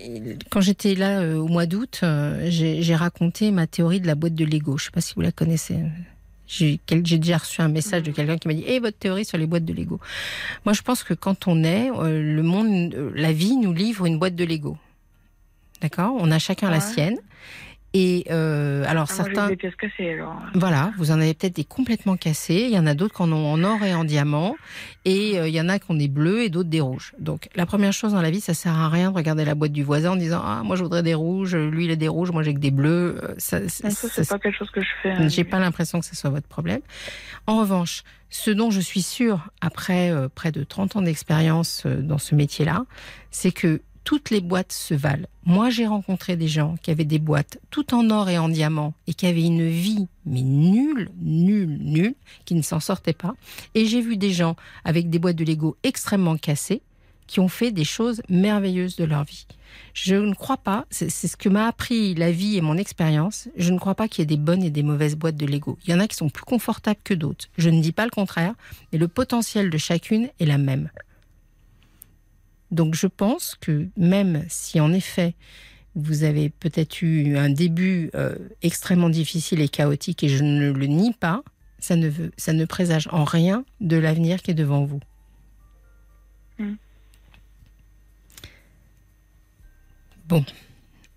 quand j'étais là euh, au mois d'août, euh, j'ai raconté ma théorie de la boîte de Lego. Je ne sais pas si vous la connaissez. J'ai déjà reçu un message de quelqu'un qui m'a dit "Et votre théorie sur les boîtes de Lego Moi, je pense que quand on est, le monde, la vie nous livre une boîte de Lego. D'accord? On a chacun la sienne. Et euh, alors ah, certains. des pièces cassées alors. Voilà, vous en avez peut-être des complètement cassés. Il y en a d'autres qui en ont en or et en diamant, et euh, il y en a qui ont des bleus et d'autres des rouges. Donc la première chose dans la vie, ça sert à rien de regarder la boîte du voisin en disant ah moi je voudrais des rouges, lui il a des rouges, moi j'ai que des bleus. Euh, ça, ça, c'est pas quelque chose que je fais. Hein, j'ai pas l'impression que ce soit votre problème. En revanche, ce dont je suis sûre après euh, près de 30 ans d'expérience dans ce métier-là, c'est que toutes les boîtes se valent. Moi, j'ai rencontré des gens qui avaient des boîtes tout en or et en diamant et qui avaient une vie, mais nulle, nulle, nulle, qui ne s'en sortaient pas. Et j'ai vu des gens avec des boîtes de Lego extrêmement cassées qui ont fait des choses merveilleuses de leur vie. Je ne crois pas, c'est ce que m'a appris la vie et mon expérience, je ne crois pas qu'il y ait des bonnes et des mauvaises boîtes de Lego. Il y en a qui sont plus confortables que d'autres. Je ne dis pas le contraire, mais le potentiel de chacune est la même. Donc je pense que même si en effet vous avez peut-être eu un début euh, extrêmement difficile et chaotique, et je ne le nie pas, ça ne, veut, ça ne présage en rien de l'avenir qui est devant vous. Mm. Bon.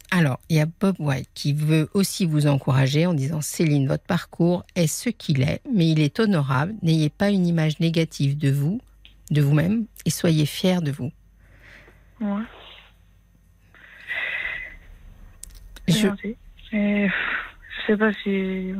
Alors, il y a Bob White qui veut aussi vous encourager en disant Céline, votre parcours est ce qu'il est, mais il est honorable. N'ayez pas une image négative de vous, de vous-même, et soyez fiers de vous. Ouais. Je... je sais pas si.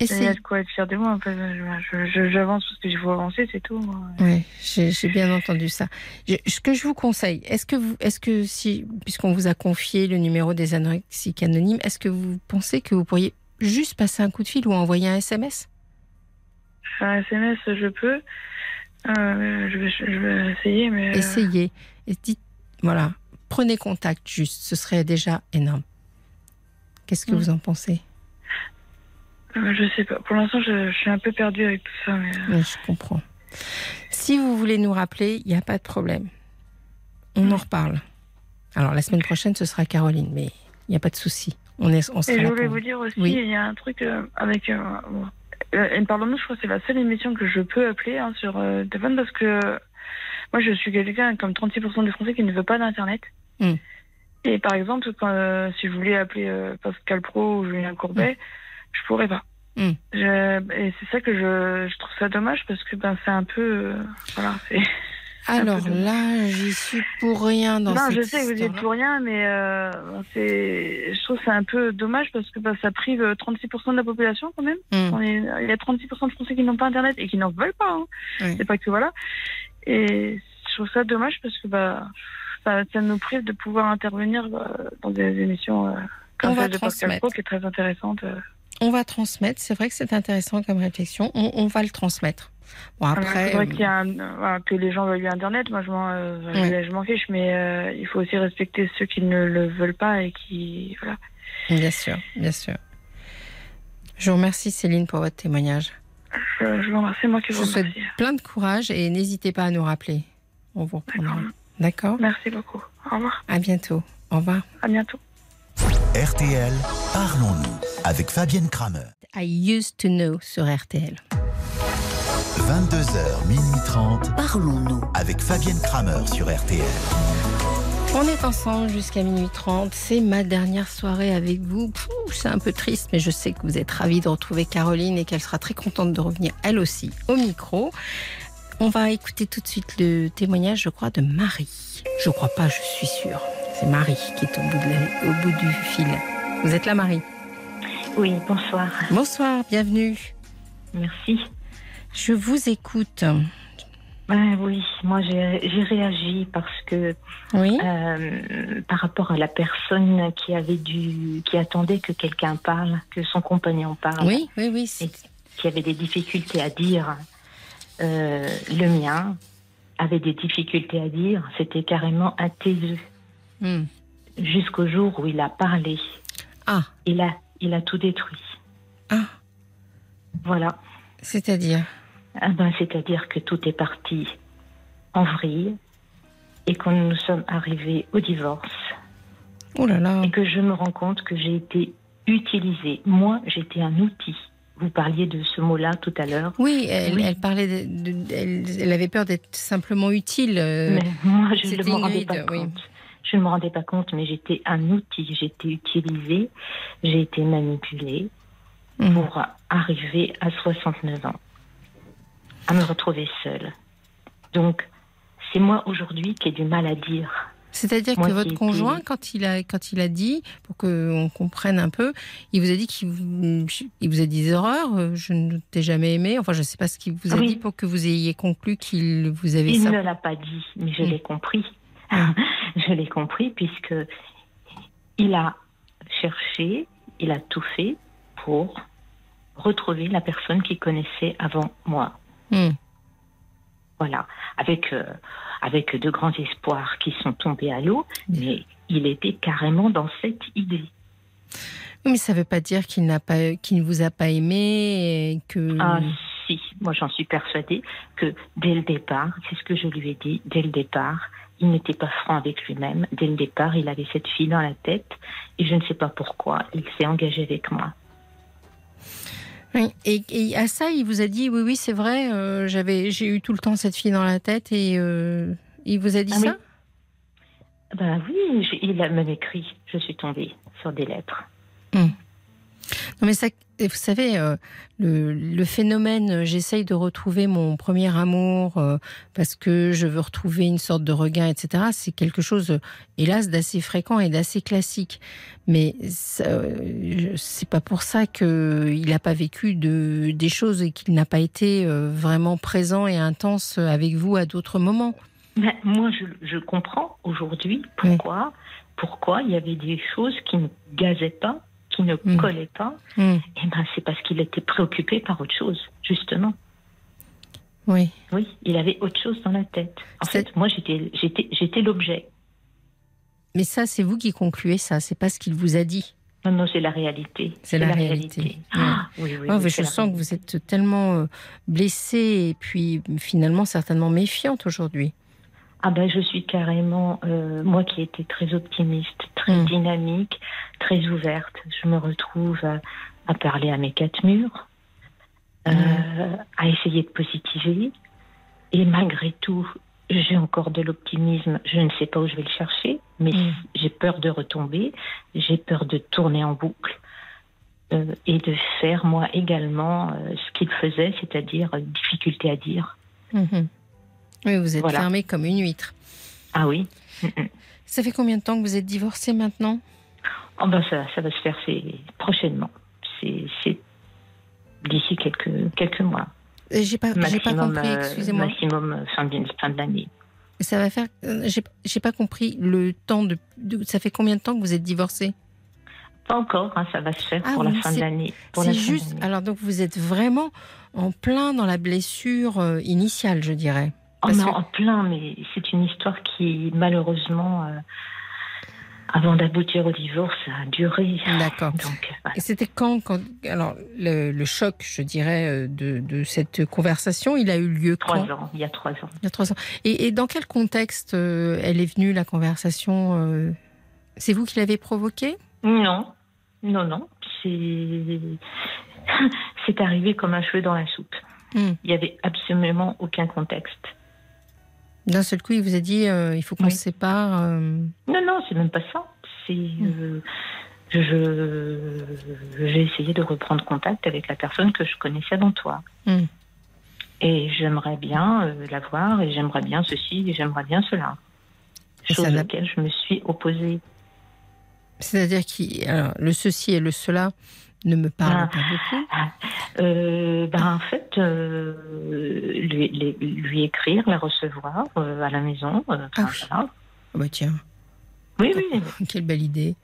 A de quoi être fier de moi. J'avance parce que je veux avancer, c'est tout. Oui, j'ai bien entendu ça. ce que je vous conseille, est-ce que vous, est-ce que si, puisqu'on vous a confié le numéro des anorexiques anonymes, est-ce que vous pensez que vous pourriez juste passer un coup de fil ou envoyer un SMS Un SMS, je peux. Euh, je, vais, je, vais, essayer, mais. Euh, Essayez. Et dites voilà, prenez contact juste, ce serait déjà énorme. Qu'est-ce que vous en pensez? Euh, Je sais pas. Pour l'instant, je, suis un peu perdue avec tout ça. Mais... Euh. je comprends. Si vous voulez nous rappeler, il n'y a pas de problème. On en reparle. Alors, la semaine prochaine, ce sera Caroline, mais il n'y a pas de souci. On, est, on sera Et je voulais vous dire aussi, il y a un truc euh, avec. Euh, Pardon-nous, je crois que c'est la seule émission que je peux appeler hein, sur téléphone parce que moi, je suis quelqu'un comme 36% des Français qui ne veut pas d'Internet. Hmm. Et par exemple, quand, euh, si je voulais appeler euh, Pascal Pro ou Julien Courbet, hmm. je pourrais pas. Hmm. et c'est ça que je, je, trouve ça dommage parce que ben c'est un peu euh, voilà c'est alors là, j'y suis pour rien dans non, je sais que vous êtes pour rien, mais euh, c'est, je trouve c'est un peu dommage parce que bah, ça prive 36% de la population quand même. il y a 36% de Français qui n'ont pas Internet et qui n'en veulent pas. Hein. C'est pas que voilà. Et je trouve ça dommage parce que bah, ça, nous prive de pouvoir intervenir bah, dans des émissions euh, comme celle de Pascal Pro qui est très intéressante. Euh. On va transmettre, c'est vrai que c'est intéressant comme réflexion, on, va le transmettre. Bon, après. C'est vrai qu'il y a que les gens veulent Internet, moi je m'en, euh, je m'en fiche, mais il faut aussi respecter ceux qui ne le veulent pas et qui. Voilà. Bien sûr, bien sûr. Je vous remercie Céline pour votre témoignage. Je, vous remercie, moi qui vous, vous souhaite plein de courage et n'hésitez pas à nous rappeler. On vous reprendra. D'accord Merci beaucoup. Au revoir. À bientôt. Au revoir. À bientôt. RTL, parlons-nous avec Fabienne Kramer. I used to know sur RTL. 22h, minuit 30. Parlons-nous avec Fabienne Kramer sur RTL. On est ensemble jusqu'à minuit 30. C'est ma dernière soirée avec vous. C'est un peu triste, mais je sais que vous êtes ravis de retrouver Caroline et qu'elle sera très contente de revenir elle aussi au micro. On va écouter tout de suite le témoignage, je crois, de Marie. Je crois pas, je suis sûre. C'est Marie qui est au bout, de au bout du fil. Vous êtes là, Marie? Oui, bonsoir. Bonsoir, bienvenue. Merci. Je vous écoute. Ah oui, moi j'ai réagi parce que oui. euh, par rapport à la personne qui avait dû, qui attendait que quelqu'un parle, que son compagnon parle. Oui, oui, oui. Et qui avait des difficultés à dire. Euh, le mien avait des difficultés à dire. C'était carrément un taiseux. Hmm. Jusqu'au jour où il a parlé. Ah. Il a, il a tout détruit. Ah. Voilà. C'est-à-dire? Ah ben, C'est-à-dire que tout est parti en vrille et que nous sommes arrivés au divorce. Oh là là. Et que je me rends compte que j'ai été utilisée. Moi, j'étais un outil. Vous parliez de ce mot-là tout à l'heure. Oui, elle, elle parlait de, de, elle, elle, avait peur d'être simplement utile. Mais moi, je ne me rendais pas oui. compte. Je ne me rendais pas compte, mais j'étais un outil. Été utilisée, j'ai été manipulée Mhm. pour arriver à 69 ans, à me retrouver seule. Donc, c'est moi aujourd'hui qui ai du mal à dire. C'est-à-dire que votre conjoint, quand il a quand il a dit, pour qu'on comprenne un peu, il vous a dit qu'il vous, il vous a dit des horreurs. euh, Je ne t'ai jamais aimé. Enfin, je ne sais pas ce qu'il vous a Oui. dit pour que vous ayez conclu qu'il vous avait Il ça. ne l'a pas dit, mais je Mm. l'ai compris. Je l'ai compris puisque il a cherché, il a tout fait pour retrouver la personne qu'il connaissait avant moi. Hmm. Voilà, avec euh, avec de grands espoirs qui sont tombés à l'eau, mais il était carrément dans cette idée. Oui, Mais ça ne veut pas dire qu'il n'a pas, qu'il ne vous a pas aimé et que. Ah si, moi j'en suis persuadée que dès le départ, c'est ce que je lui ai dit, dès le départ, il n'était pas franc avec lui-même. Dès le départ, il avait cette fille dans la tête et je ne sais pas pourquoi, il s'est engagé avec moi. Oui. Et, et à ça, il vous a dit oui, oui, c'est vrai. euh, j'avais, j'ai eu tout le temps cette fille dans la tête et euh, il vous a dit Ah oui. ça? Ben oui, j'ai- il a même écrit, je suis tombée sur des lettres. Non, mais ça, vous savez, euh, le, le phénomène, euh, j'essaye de retrouver mon premier amour euh, parce que je veux retrouver une sorte de regain, etc. C'est quelque chose, hélas, d'assez fréquent et d'assez classique. Mais euh, c'est pas pour ça qu'il n'a pas vécu de, des choses et qu'il n'a pas été vraiment présent et intense avec vous à d'autres moments. Mais moi, je, je comprends aujourd'hui pourquoi, pourquoi il y avait des choses qui ne gazaient pas, qui ne Mm. collaient pas. Hmm, Et ben, c'est parce qu'il était préoccupé par autre chose, justement. oui. Oui, il avait autre chose dans la tête. En fait, moi, j'étais, l'objet. Mais ça, c'est vous qui concluez ça. C'est pas ce qu'il vous a dit. Non, non, c'est la réalité. C'est la réalité. Ah, oui, oui. Ouais, oui, je sens que vous êtes tellement euh, blessée et puis finalement certainement méfiante aujourd'hui. Ah ben, je suis carrément, euh, moi qui étais très optimiste, très Mm. dynamique, très ouverte, je me retrouve à, à parler à mes quatre murs, euh, à essayer de positiver. Et malgré tout, j'ai encore de l'optimisme. Je ne sais pas où je vais le chercher, mais Mm. j'ai peur de retomber, j'ai peur de tourner en boucle. euh, et de faire moi également euh, ce qu'il faisait, c'est-à-dire euh, difficulté à dire. Mhm. Oui, vous êtes Voilà. fermée comme une huître. Ah oui, Ça fait combien de temps que vous êtes divorcée maintenant? Oh ben ça, ça va se faire prochainement. C'est d'ici quelques, quelques mois. Euh, J'ai pas, pas compris, euh, excusez-moi. maximum euh, fin de, fin de l'année. Ça va faire. J'ai pas compris le temps de, de- Ça fait combien de temps que vous êtes divorcée Pas encore, hein, ça va se faire Ah pour oui, la fin de l'année. C'est juste. Alors donc vous êtes vraiment en plein dans la blessure initiale, je dirais. Oh, mais que- en plein, mais c'est une histoire qui, malheureusement, euh, avant d'aboutir au divorce, a duré. D'accord. Voilà. Et c'était quand, quand alors le, le choc, je dirais, euh, de, de cette conversation, il a eu lieu trois quand ans, il y a trois ans. Il y a trois ans. Et, et dans quel contexte euh, elle est venue la conversation euh, C'est vous qui l'avez provoquée? Non, non, non. C'est c'est arrivé comme un cheveu dans la soupe. Hmm. Il n'y avait absolument aucun contexte. D'un seul coup, il vous a dit il faut qu'on se sépare. Non, non, c'est même pas ça. C'est hmm. je j'ai essayé de reprendre contact avec la personne que je connaissais avant toi. Hmm. Et j'aimerais bien la voir et j'aimerais bien ceci et j'aimerais bien cela. Chose à laquelle je me suis opposée. C'est-à-dire que le ceci et le cela ne me parlent pas beaucoup. Ah, euh, ben, en fait, euh, lui, lui, écrire, la recevoir euh, à la maison. ah, oui. ah bah tiens. Oui, oui. Quelle belle idée.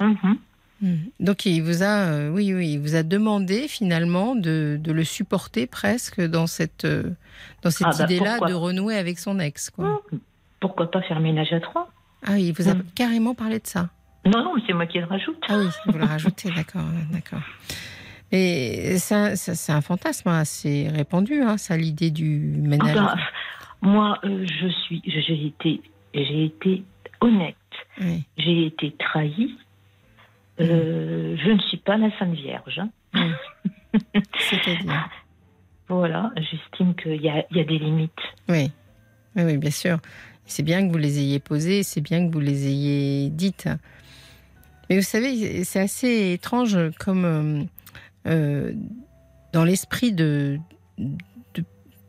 Mm-hmm. Mm. Donc il vous a, oui, oui, il vous a demandé finalement de, de le supporter presque dans cette, dans cette ah, bah, idée-là de renouer avec son ex. Quoi. Pourquoi pas faire ménage à trois Ah oui, il vous a mm. carrément parlé de ça. Non, non, c'est moi qui le rajoute. Ah oui, vous le rajoutez, d'accord, d'accord. Et ça, c'est un fantasme assez répandu, hein, ça, l'idée du ménage. Ah bah, moi, euh, je suis, j'ai été, j'ai été honnête. J'ai été trahie. Euh, je ne suis pas la Sainte Vierge. Hein. C'est-à-dire Voilà, j'estime qu'il y a, y a des limites. Oui, oui, oui bien sûr. C'est bien que vous les ayez posées, c'est bien que vous les ayez dites. Mais vous savez, c'est assez étrange comme euh, euh, dans l'esprit de,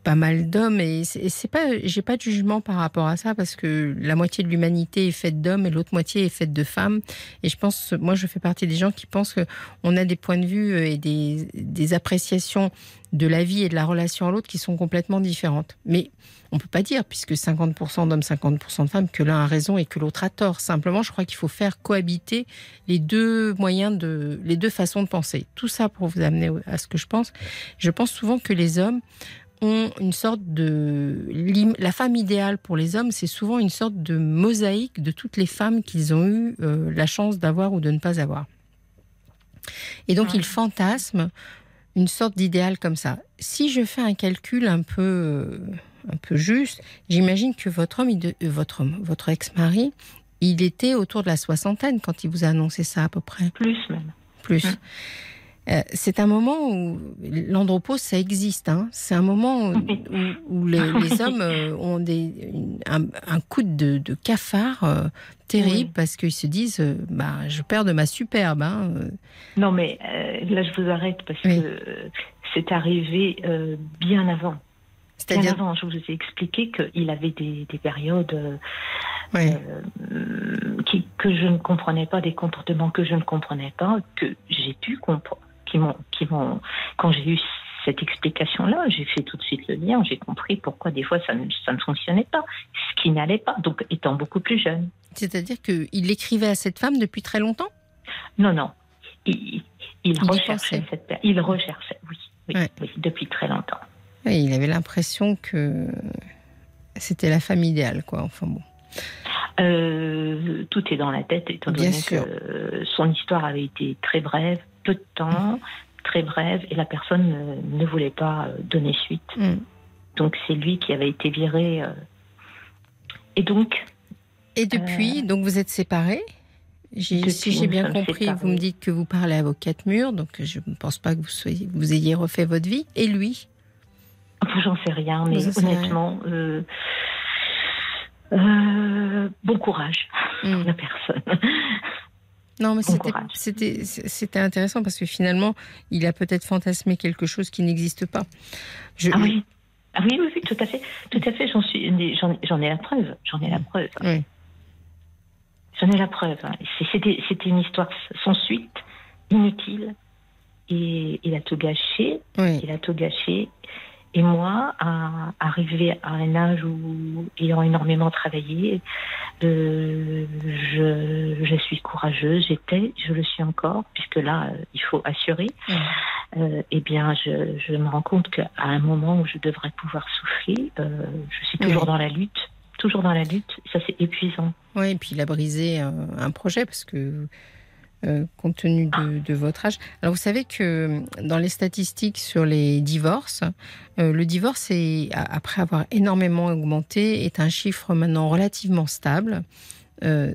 pas mal d'hommes et c'est pas j'ai pas de jugement par rapport à ça parce que la moitié de l'humanité est faite d'hommes et l'autre moitié est faite de femmes et je pense moi je fais partie des gens qui pensent que on a des points de vue et des, des appréciations de la vie et de la relation à l'autre qui sont complètement différentes mais on peut pas dire, puisque 50% d'hommes, 50% de femmes, que l'un a raison et que l'autre a tort. Simplement, je crois qu'il faut faire cohabiter les deux moyens de, les deux façons de penser. Tout ça pour vous amener à ce que je pense. Je pense souvent que les hommes ont une sorte de la femme idéale pour les hommes, c'est souvent une sorte de mosaïque de toutes les femmes qu'ils ont eu euh, la chance d'avoir ou de ne pas avoir. Et donc ils fantasment une sorte d'idéal comme ça. Si je fais un calcul un peu euh, un peu juste, j'imagine que votre homme, euh, votre votre ex-mari, il était autour de la soixantaine quand il vous a annoncé ça à peu près. Plus même. Plus. Euh, c'est un moment où l'andropause, ça existe. Hein. C'est un moment où, les, hommes euh, ont des, un, coup de, de cafard terrible parce qu'ils se disent bah, je perds de ma superbe. Hein. Non, mais là, je vous arrête parce que c'est arrivé bien avant. C'est-à-dire avant, je vous ai expliqué qu'il avait des, périodes euh, euh, qui, que je ne comprenais pas, des comportements que je ne comprenais pas, que j'ai pu comprendre, qui m'ont, qui m'ont, quand j'ai eu cette explication-là, j'ai fait tout de suite le lien, j'ai compris pourquoi des fois ça ne, ça ne fonctionnait pas, ce qui n'allait pas, donc étant beaucoup plus jeune. C'est-à-dire qu'il écrivait à cette femme depuis très longtemps? Non, non. Il, recherchait cette Il recherchait, oui, oui depuis très longtemps il avait l'impression que c'était la femme idéale, quoi. Enfin bon. Euh, tout est dans la tête, étant donné que son histoire avait été très brève, peu de temps, très brève, et la personne ne, voulait pas euh, donner suite. Mm. Donc c'est lui qui avait été viré. Euh. Et donc. Et depuis, donc vous êtes séparés? Si j'ai bien compris, vous me dites que vous parlez à vos quatre murs, donc je ne pense pas que vous, soyez, vous ayez refait votre vie. Et lui? J'en sais rien, mais honnêtement, euh, euh, bon courage mm. la personne. Non, mais c'était intéressant parce que finalement, il a peut-être fantasmé quelque chose qui n'existe pas. Ah oui. Ah oui, oui, tout à fait, tout à fait. J'en suis, j'en ai la preuve, j'en ai la preuve. J'en ai la preuve. C'était une histoire sans suite, inutile, et il a tout gâché. Il a tout gâché. Et moi, à arriver à un âge où, ayant énormément travaillé, euh, je, je, suis courageuse, j'étais, je le suis encore, puisque là, euh, il faut assurer. Euh, eh bien, je, je, me rends compte qu'à un moment où je devrais pouvoir souffler, euh, je suis toujours dans la lutte, toujours dans la lutte. Ça, c'est épuisant. Oui, et puis il a brisé un projet parce que euh, compte tenu de, votre âge. Alors vous savez que euh, dans les statistiques sur les divorces, euh, le divorce, est, après avoir énormément augmenté, est un chiffre maintenant relativement stable,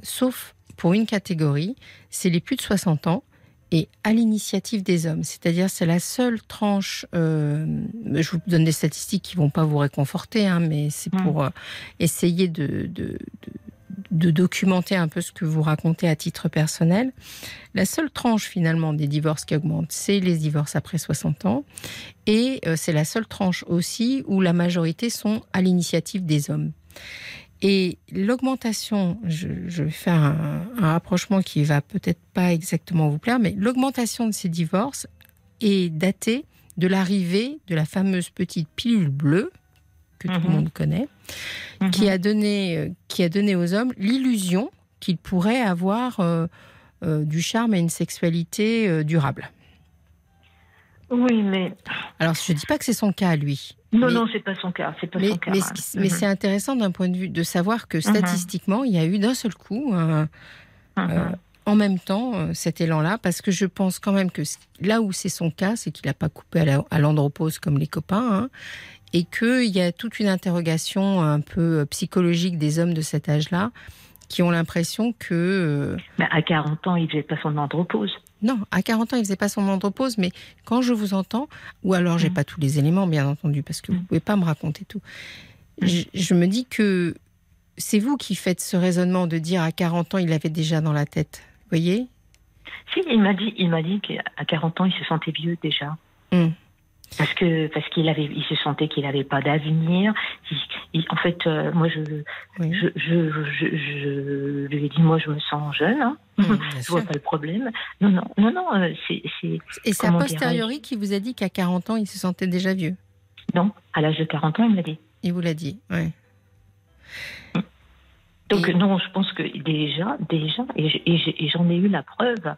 sauf pour une catégorie, c'est les plus de 60 ans est à l'initiative des hommes. C'est-à-dire, c'est la seule tranche. Euh, je vous donne des statistiques qui vont pas vous réconforter, hein, mais c'est Mm. pour euh, essayer de, de, de- de documenter un peu ce que vous racontez à titre personnel. La seule tranche finalement des divorces qui augmente, c'est les divorces après 60 ans. Et euh, c'est la seule tranche aussi où la majorité sont à l'initiative des hommes. Et l'augmentation, je, je vais faire un, un rapprochement qui va peut-être pas exactement vous plaire, mais l'augmentation de ces divorces est datée de l'arrivée de la fameuse petite pilule bleue que tout le Mhm. monde connaît, Mhm. qui a donné, euh, qui a donné aux hommes l'illusion qu'ils pourraient avoir euh, euh, du charme et une sexualité euh, durable. Oui, mais Alors, je ne dis pas que c'est son cas lui. non, Mais- non, c'est pas son cas. C'est pas Mais, son cas. mais, hein. ce Mhm. c'est intéressant d'un point de vue de savoir que Mhm. statistiquement, il y a eu d'un seul coup, Mhm. euh, en même temps, euh, cet élan-là, parce que je pense quand même que là où c'est son cas, c'est qu'il n'a pas coupé à la- à l'andropause comme les copains, hein, et qu'il y a toute une interrogation un peu euh, psychologique des hommes de cet âge-là qui ont l'impression que Mais à 40 ans, il faisait pas son andropause. non, à 40 ans, il faisait pas son andropause, mais quand je vous entends, ou alors j'ai Mm. pas tous les éléments, bien entendu, parce que vous Mm. pouvez pas me raconter tout. Mm. Je, je me dis que c'est vous qui faites ce raisonnement de dire à 40 ans, il avait déjà dans la tête. Vous voyez? Si, il m'a dit, il m'a dit qu'à 40 ans, il se sentait vieux déjà. Mm. Parce que parce qu'il avait, il se sentait qu'il n'avait pas d'avenir. Il- il- en fait, euh, moi, je, Oui. je, je, je, je lui ai dit, moi, je me sens jeune. Hein. Mm, bien Je vois sûr. pas le problème. Non, non, non, non. euh, C'est, Et c'est a posteriori qui vous a dit qu'à 40 ans, il se sentait déjà vieux? non. À l'âge de 40 ans, il m'a dit. Il vous l'a dit, ouais. Donc Et- non, je pense que déjà, déjà, et j'en ai eu la preuve.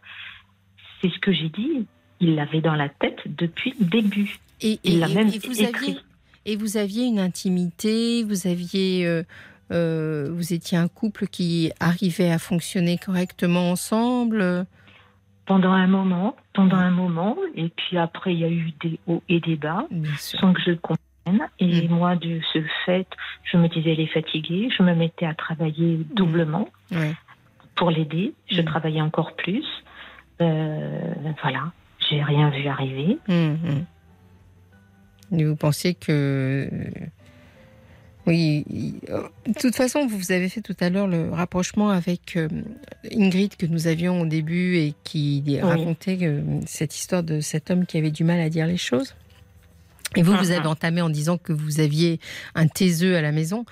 C'est ce que j'ai dit. Il l'avait dans la tête depuis le début. Et, Il l'a même et vous écrit. aviez, et vous aviez une intimité, vous aviez, euh, euh, vous étiez un couple qui arrivait à fonctionner correctement ensemble? pendant un moment, pendant un moment, et puis après il y a eu des hauts et des bas, sans que je le comprenne. Et Mm. moi, de ce fait, je me disais elle est fatiguée, je me mettais à travailler doublement Ouais. pour l'aider. Je Mm. travaillais encore plus. Euh, voilà, j'ai rien vu arriver. Et vous pensiez que. Oui, il- de toute façon, vous avez fait tout à l'heure le rapprochement avec euh, Ingrid que nous avions au début et qui racontait euh, cette histoire de cet homme qui avait du mal à dire les choses. Et vous, vous Mhm. avez entamé en disant que vous aviez un taiseux à la maison.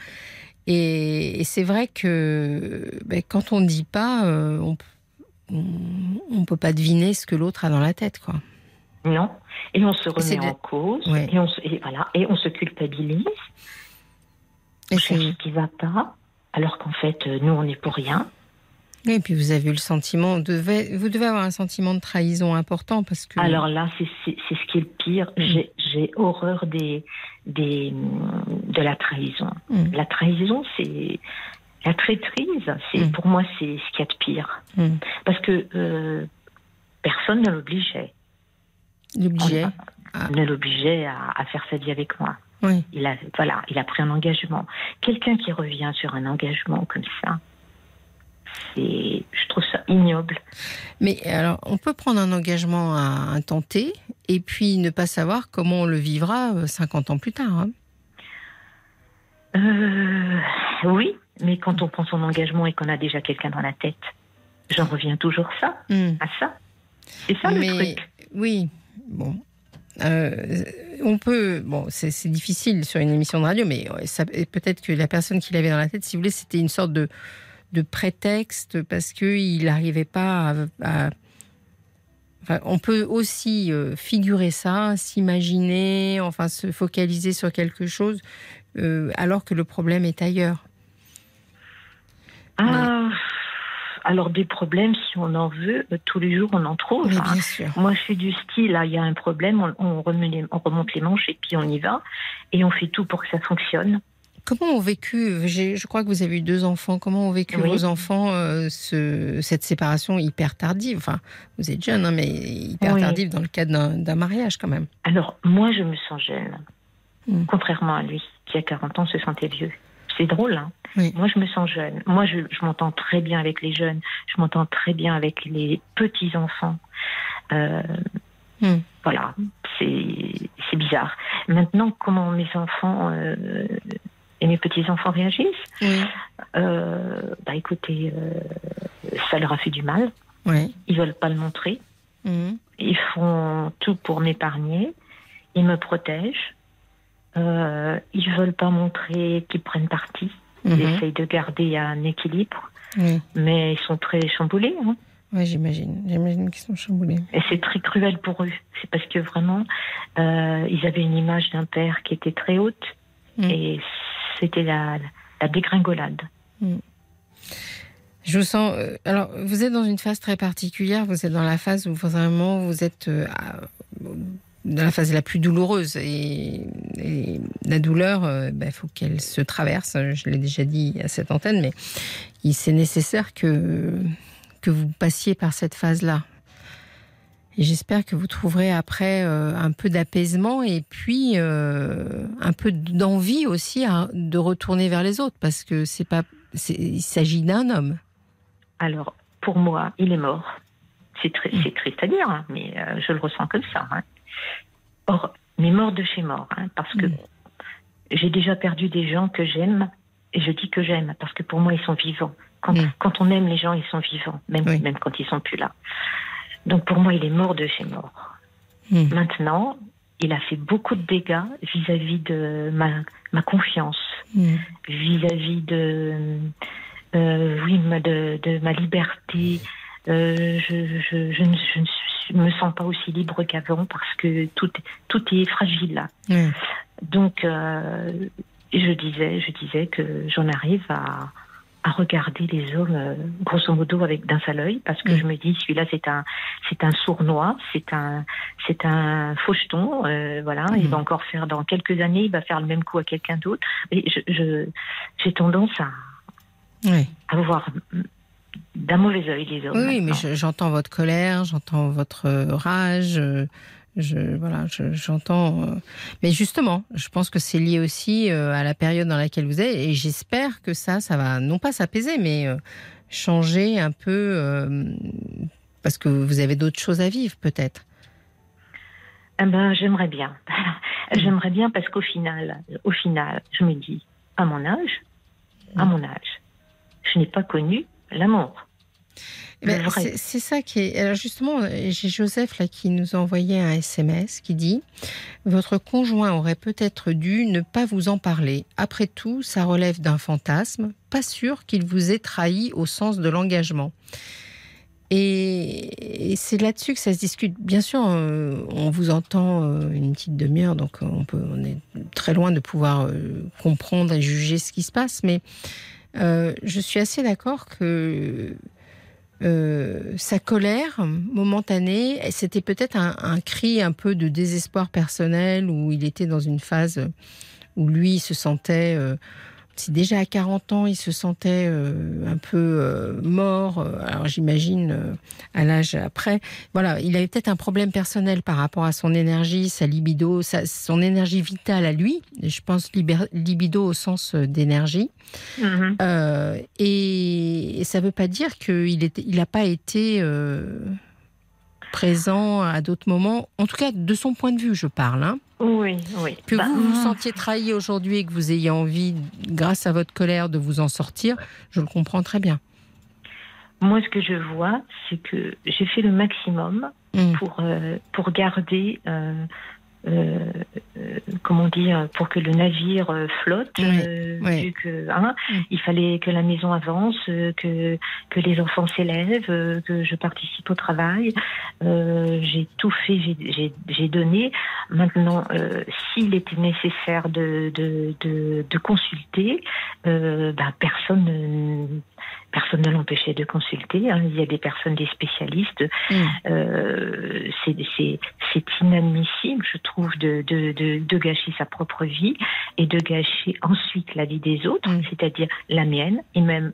Et, c'est vrai que ben, quand on ne dit pas, euh, on ne peut pas deviner ce que l'autre a dans la tête. quoi. Non. Et on se remet de- en cause. Ouais. Et, on se, et voilà, et on se culpabilise. Et On cherche ce qui va pas. Alors qu'en fait, euh, nous, on n'est pour rien. Et puis vous avez eu le sentiment, devez, vous devez avoir un sentiment de trahison important parce que. Alors là, c'est ce qui est le pire. J'ai- J'ai horreur des, des, de la trahison. Mm. La trahison, c'est la traîtrise. C'est Mm. pour moi, c'est ce qu'il y a de pire. Mm. Parce que euh, personne ne l'obligeait. Ah. Ne l'obligeait à, à faire sa vie avec moi. Oui. Il a, voilà, il a pris un engagement. Quelqu'un qui revient sur un engagement comme ça, c'est, je trouve ça ignoble. Mais alors, on peut prendre un engagement à un tenter et puis ne pas savoir comment on le vivra euh, 50 ans plus tard. hein. Euh, oui, mais quand on prend son engagement et qu'on a déjà quelqu'un dans la tête, j'en reviens toujours ça, Mm. à ça. C'est ça Mais le truc. oui, bon. Euh, on peut, bon, c'est difficile sur une émission de radio, mais peut-être que la personne qui l'avait dans la tête, si vous voulez, c'était une sorte de, de prétexte parce qu'il n'arrivait pas à. à- enfin, on peut aussi euh, figurer ça, s'imaginer, enfin se focaliser sur quelque chose, euh, alors que le problème est ailleurs. Ah, alors des problèmes, si on en veut, euh, tous les jours on en trouve. Hein. bien sûr. Moi, je suis du style, là, il y a un problème, on, on remet les- on remonte les manches et puis on y va. Et on fait tout pour que ça fonctionne. Comment ont vécu, je crois que vous avez eu deux enfants, comment ont vécu Oui. vos enfants euh, ce- cette séparation hyper tardive? Enfin, vous êtes jeune, hein, mais hyper Oui. tardive dans le cadre d'un- mariage quand même. Alors, moi, je me sens jeune. Mm. Contrairement à lui, qui a 40 ans se sentait vieux. C'est drôle, hein Oui. Moi, je me sens jeune. Moi, je, je m'entends très bien avec les jeunes. Je m'entends très bien avec les petits-enfants. Hmm. Voilà, c'est bizarre. Maintenant, comment mes enfants et mes petits-enfants réagissent? Bah écoutez, ça leur a fait du mal. Oui. Ils veulent pas le montrer. Hmm. Ils font tout pour m'épargner. Ils me protègent. Euh, ils veulent pas montrer qu'ils prennent parti. Ils mhm. essayent de garder un équilibre. Mais ils sont très chamboulés. Hein. Oui, j'imagine. J'imagine qu'ils sont chamboulés. Et c'est très cruel pour eux. C'est parce que vraiment, euh, ils avaient une image d'un père qui était très haute. Mm. Et c'était la, la, dégringolade. Mm. Je vous sens. Euh, alors, vous êtes dans une phase très particulière. Vous êtes dans la phase où vraiment vous êtes euh, dans la phase la plus douloureuse. Et, la douleur, il euh, bah, faut qu'elle se traverse. Je l'ai déjà dit à cette antenne, mais c'est nécessaire que, que vous passiez par cette phase-là. Et j'espère que vous trouverez après un peu d'apaisement et puis un peu d'envie aussi de retourner vers les autres parce que c'est pas, il s'agit d'un homme. Alors, pour moi, il est mort. C'est mm. triste à dire, hein, mais euh, je le ressens comme ça. Hein. Or, mais mort de chez mort, hein, parce que j'ai déjà perdu des gens que j'aime, et je dis que j'aime, parce que pour moi, ils sont vivants. Quand, quand, on aime les gens, ils sont vivants, même, même quand ils sont plus là. Donc pour moi, il est mort de chez mort. Maintenant, il a fait beaucoup de dégâts vis-à-vis de ma, ma confiance, vis-à-vis de euh, oui, de, de, ma liberté. Euh, je, je, je, ne me sens pas aussi libre qu'avant parce que tout, tout est fragile là. Donc, euh, je disais, je disais que j'en arrive à, à regarder les hommes grosso modo avec d'un seul œil parce que je me dis celui-là c'est un c'est un sournois c'est un c'est un faucheton voilà. Il va encore faire dans quelques années il va faire le même coup à quelqu'un d'autre. Et je j'ai tendance à oui. à voir d'un mauvais œil les hommes. Oui, mais j'entends votre colère, j'entends votre rage. Je, voilà, j'entends. Euh, mais justement, je pense que c'est lié aussi euh, à la période dans laquelle vous êtes, et j'espère que ça, ça va non pas s'apaiser, mais euh, changer un peu, parce que vous avez d'autres choses à vivre, peut-être. Eh ben, j'aimerais bien. j'aimerais bien parce qu'au final, au final, je me dis, à mon âge, à mon âge, je n'ai pas connu l'amour. C'est ça qui est. Alors justement, j'ai Joseph là qui nous a envoyé un SMS qui dit Votre conjoint aurait peut-être dû ne pas vous en parler. Après tout, ça relève d'un fantasme. Pas sûr qu'il vous ait trahi au sens de l'engagement. Et, c'est là-dessus que ça se discute. Bien sûr, euh, on vous entend euh, une petite demi-heure, donc on, peut, on est très loin de pouvoir euh, comprendre et juger ce qui se passe, mais euh, je suis assez d'accord que euh, sa colère momentanée, c'était peut-être un, cri un peu de désespoir personnel où il était dans une phase où lui se sentait euh, si déjà à 40 ans il se sentait euh, un peu euh, mort, euh, alors j'imagine à l'âge après, voilà, il avait peut-être un problème personnel par rapport à son énergie, sa libido, son énergie vitale à lui, je pense libido au sens d'énergie. Mm-hmm. Et, ça ne veut pas dire qu'il n'a il pas été présent à d'autres moments, en tout cas de son point de vue, je parle. Hein. Oui, oui. Que bah, vous vous sentiez trahi aujourd'hui et que vous ayez envie, grâce à votre colère, de vous en sortir, je le comprends très bien. Moi, ce que je vois, c'est que j'ai fait le maximum mm. pour, euh, pour garder euh, euh, euh, comment dire, pour que le navire euh, flotte, vu que hein, il fallait que la maison avance, que que les enfants s'élèvent, que je participe au travail. j'ai tout fait, j'ai donné. Maintenant, s'il était nécessaire de de, de, de consulter, ben, personne personne ne l'empêchait de consulter. Hein. Il y a des personnes, des spécialistes. Mm. Euh, c'est inadmissible, je trouve, de, de, de, gâcher sa propre vie et de gâcher ensuite la vie des autres, mm. c'est-à-dire la mienne et même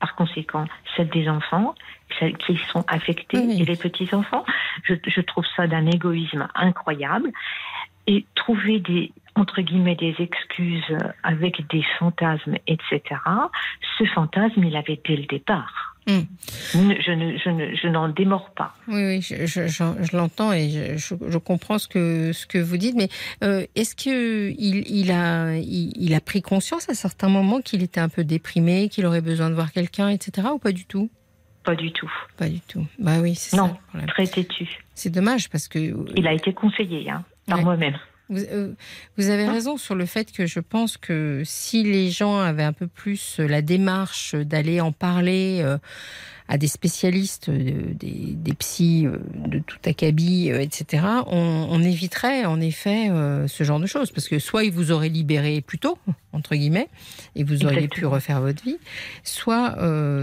par conséquent celle des enfants, celles qui sont affectés et les petits-enfants. Je, je trouve ça d'un égoïsme incroyable. Et trouver des, entre guillemets des excuses avec des fantasmes, etc. Ce fantasme, il avait dès le départ. Hmm. Je, n'en démords pas. Oui, oui, je, l'entends et je, comprends ce que, ce que vous dites, mais euh, est-ce qu'il il a, il, a pris conscience à certains moments qu'il était un peu déprimé, qu'il aurait besoin de voir quelqu'un, etc., ou pas du tout? Pas du tout. Pas du tout. Bah oui, c'est ça. Non, très têtu. C'est dommage parce que. Il a été conseillé hein, par moi-même. Euh, vous, avez raison sur le fait que je pense que si les gens avaient un peu plus la démarche d'aller en parler euh, à des spécialistes, euh, des, des psys euh, de tout acabit, euh, etc., on, éviterait en effet ce genre de choses. Parce que soit ils vous auraient libéré plus tôt, entre guillemets, et vous auriez pu refaire votre vie, soit,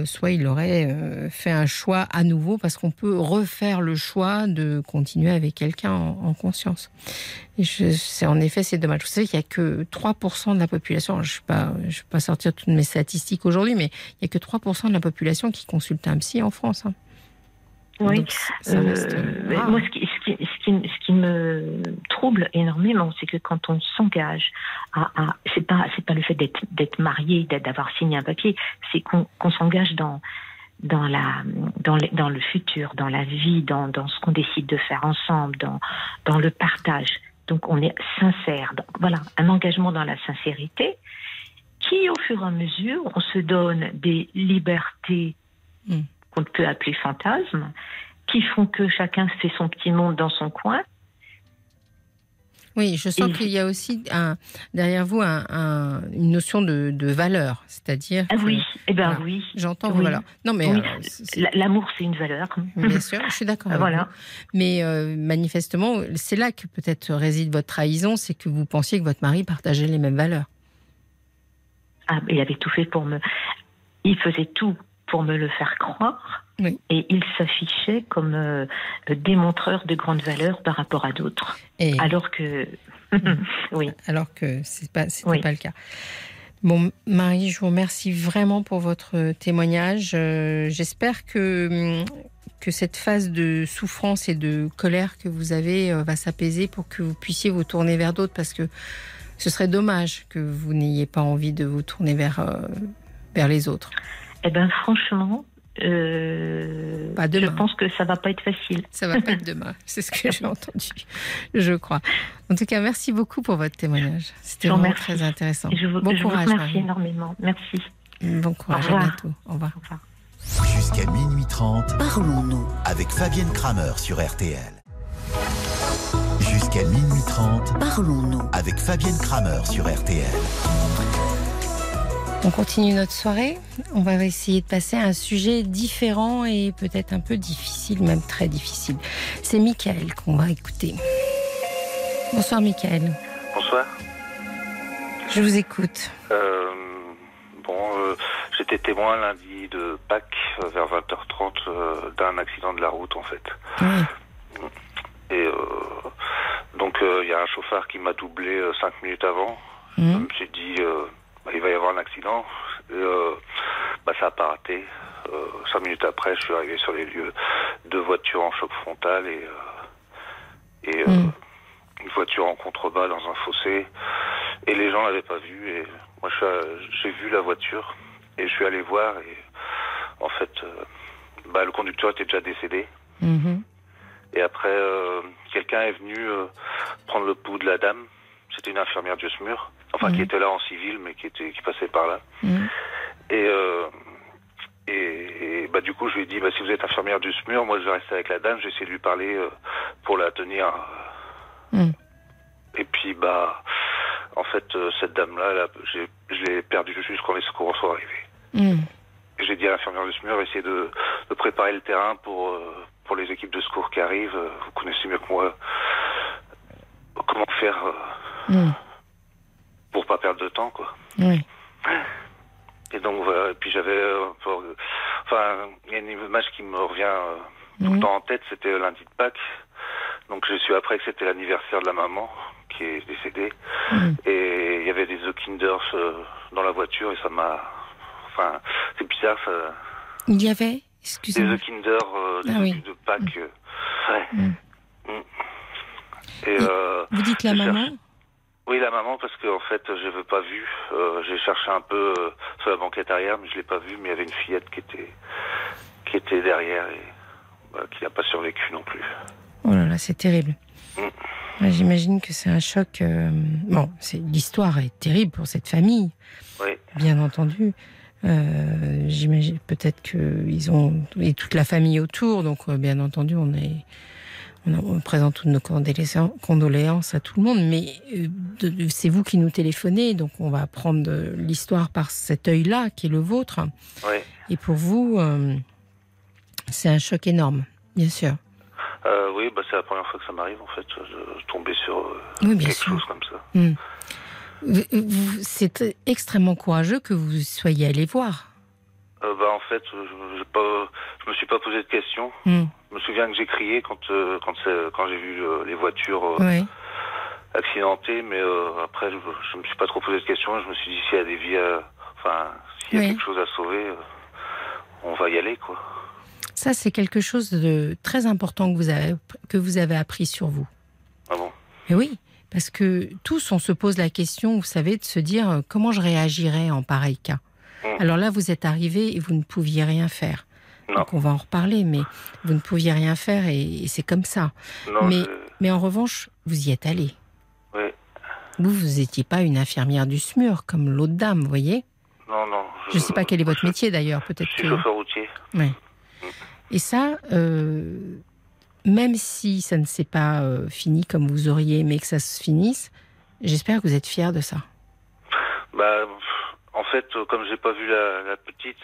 soit il aurait fait un choix à nouveau, parce qu'on peut refaire le choix de continuer avec quelqu'un en, conscience. Et c'est en effet, c'est dommage. Vous savez qu'il n'y a que 3% de la population, je ne vais, vais, pas sortir toutes mes statistiques aujourd'hui, mais il n'y a que 3% de la population qui consulte psy en France. Hein. Oui, euh, moi, ce qui, ce, qui, ce, qui, me trouble énormément, c'est que quand on s'engage à, à c'est pas c'est pas le fait d'être d'être marié, d'avoir signé un papier, c'est qu'on s'engage dans dans la dans, dans le futur, dans la vie, dans, dans ce qu'on décide de faire ensemble, dans dans le partage. Donc on est sincère. voilà, un engagement dans la sincérité qui, au fur et à mesure, on se donne des libertés Hmm. qu'on peut appeler fantasmes, qui font que chacun fait son petit monde dans son coin. Oui, je sens qu'il y a aussi un, derrière vous un, une notion de, valeur, c'est-à-dire. Ah oui, eh ben oui. J'entends vos valeurs. Non, mais euh, l'amour, c'est une valeur. Bien sûr, je suis d'accord. voilà. Mais euh, manifestement, c'est là que peut-être réside votre trahison, c'est que vous pensiez que votre mari partageait les mêmes valeurs. Ah, il avait tout fait pour me. Il faisait tout pour me le faire croire. Et il s'affichait comme euh, démontreur de grandes valeurs par rapport à d'autres. Alors que. oui. Alors que ce n'est pas, pas le cas. Bon, Marie, je vous remercie vraiment pour votre témoignage. Euh, j'espère que, que cette phase de souffrance et de colère que vous avez euh, va s'apaiser pour que vous puissiez vous tourner vers d'autres parce que ce serait dommage que vous n'ayez pas envie de vous tourner vers, vers les autres. Eh bien, franchement, euh, je pense que ça va pas être facile. Ça va pas être demain, c'est ce que j'ai entendu, je crois. En tout cas, merci beaucoup pour votre témoignage. C'était vraiment très intéressant. Je vous, bon courage. Vous remercie énormément. Merci. Bon courage. À bientôt. Au revoir. Au revoir. Jusqu'à minuit 30, parlons-nous avec Fabienne Kramer sur RTL. Jusqu'à minuit 30, parlons-nous avec Fabienne Kramer sur RTL. On continue notre soirée. On va essayer de passer à un sujet différent et peut-être un peu difficile, même très difficile. C'est Michael qu'on va écouter. Bonsoir Michael. Bonsoir. Je vous écoute. Euh, bon, euh, j'étais témoin lundi de Pâques euh, vers 20h30 d'un accident de la route en fait. Oui. Et donc il y a un chauffeur qui m'a doublé 5 minutes avant. Mmh. Je me suis dit bah, il va y avoir un accident. Euh, bah, ça n'a pas raté. Euh, cinq minutes après, je suis arrivé sur les lieux. Deux voitures en choc frontal et, euh, et hmm. une voiture en contrebas dans un fossé. Et les gens l'avaient pas vu. Et moi, j'ai vu la voiture et je suis allé voir. Et en fait, bah, le conducteur était déjà décédé. Hmm. Et après, quelqu'un est venu prendre le pouls de la dame. C'était une infirmière du SMUR enfin qui mhm. était là en civil, mais qui était qui passait par là. Mhm. Et, euh, et, bah du coup je lui ai dit bah si vous êtes infirmière du SMUR, moi je vais rester avec la dame, j'essaie de lui parler euh, pour la tenir. Mhm. Et puis bah en fait euh, cette dame là, je l'ai perdue juste quand les secours sont arrivés. J'ai dit à l'infirmière du SMUR essayer de, de, préparer le terrain pour pour les équipes de secours qui arrivent. Vous connaissez mieux que moi comment faire pour pas perdre de temps, quoi. Oui. Et donc voilà. Et puis j'avais, euh, enfin, il y a une image qui me revient euh, tout le temps en tête. C'était lundi de Pâques. Donc je suis après que c'était l'anniversaire de la maman qui est décédée. Et il y avait des The Kinders euh, dans la voiture et ça m'a, enfin, c'est bizarre ça. Il y avait, excusez-moi. Des The Kinder, des ah, de Pâques. Ouais. Et, vous dites la maman. Oui, la maman, parce qu'en fait, je ne l'ai pas vue. Euh, j'ai cherché un peu euh, sur la banquette arrière, mais je l'ai pas vue. Mais il y avait une fillette qui était qui était derrière et bah, qui n'a pas survécu non plus. Oh là là, c'est terrible. Mm. J'imagine que c'est un choc. euh, Bon, l'histoire est terrible pour cette famille, Oui. bien entendu. Euh, J'imagine peut-être que ils ont et toute la famille autour, donc bien entendu on est on, présente toutes nos condoléances, à tout le monde, mais euh, c'est vous qui nous téléphonez, donc on va prendre euh, l'histoire par cet œil-là qui est le vôtre. Oui. Et pour vous, euh, c'est un choc énorme, bien sûr. Euh, oui, bah, c'est la première fois que ça m'arrive en fait, de tomber sur euh, Oui, bien quelque sûr. chose comme ça. Vous- C'est extrêmement courageux que vous soyez allé voir. Euh, bah, en fait, je, j'ai pas, je me suis pas posé de questions. Hmm. Je me souviens que j'ai crié quand euh, quand, j'ai vu euh, les voitures euh, accidentées, mais euh, après je, je me suis pas trop posé de questions. Je me suis dit s'il y a des vies, à- enfin s'il y a Oui. quelque chose à sauver, euh, on va y aller quoi. Ça, c'est quelque chose de très important que vous avez, que vous avez appris sur vous. Ah bon? Oui, parce que tous, on se pose la question, vous savez, de se dire euh, comment je réagirais en pareil cas. Mm. Alors là, vous êtes arrivé et vous ne pouviez rien faire. Non. Donc on va en reparler, mais vous ne pouviez rien faire et, et c'est comme ça. Non, Mais- je- Mais en revanche, vous y êtes allé. oui. Vous, vous n'étiez pas une infirmière du SMUR comme l'autre dame, vous voyez? Non, non. Je ne sais pas quel est votre métier d'ailleurs, Je peut-être suis que. routier. Ouais. Et ça, euh, même si ça ne s'est pas euh, fini comme vous auriez aimé que ça se finisse, j'espère que vous êtes fier de ça. Bah, en fait, euh, comme j'ai pas vu la, la petite,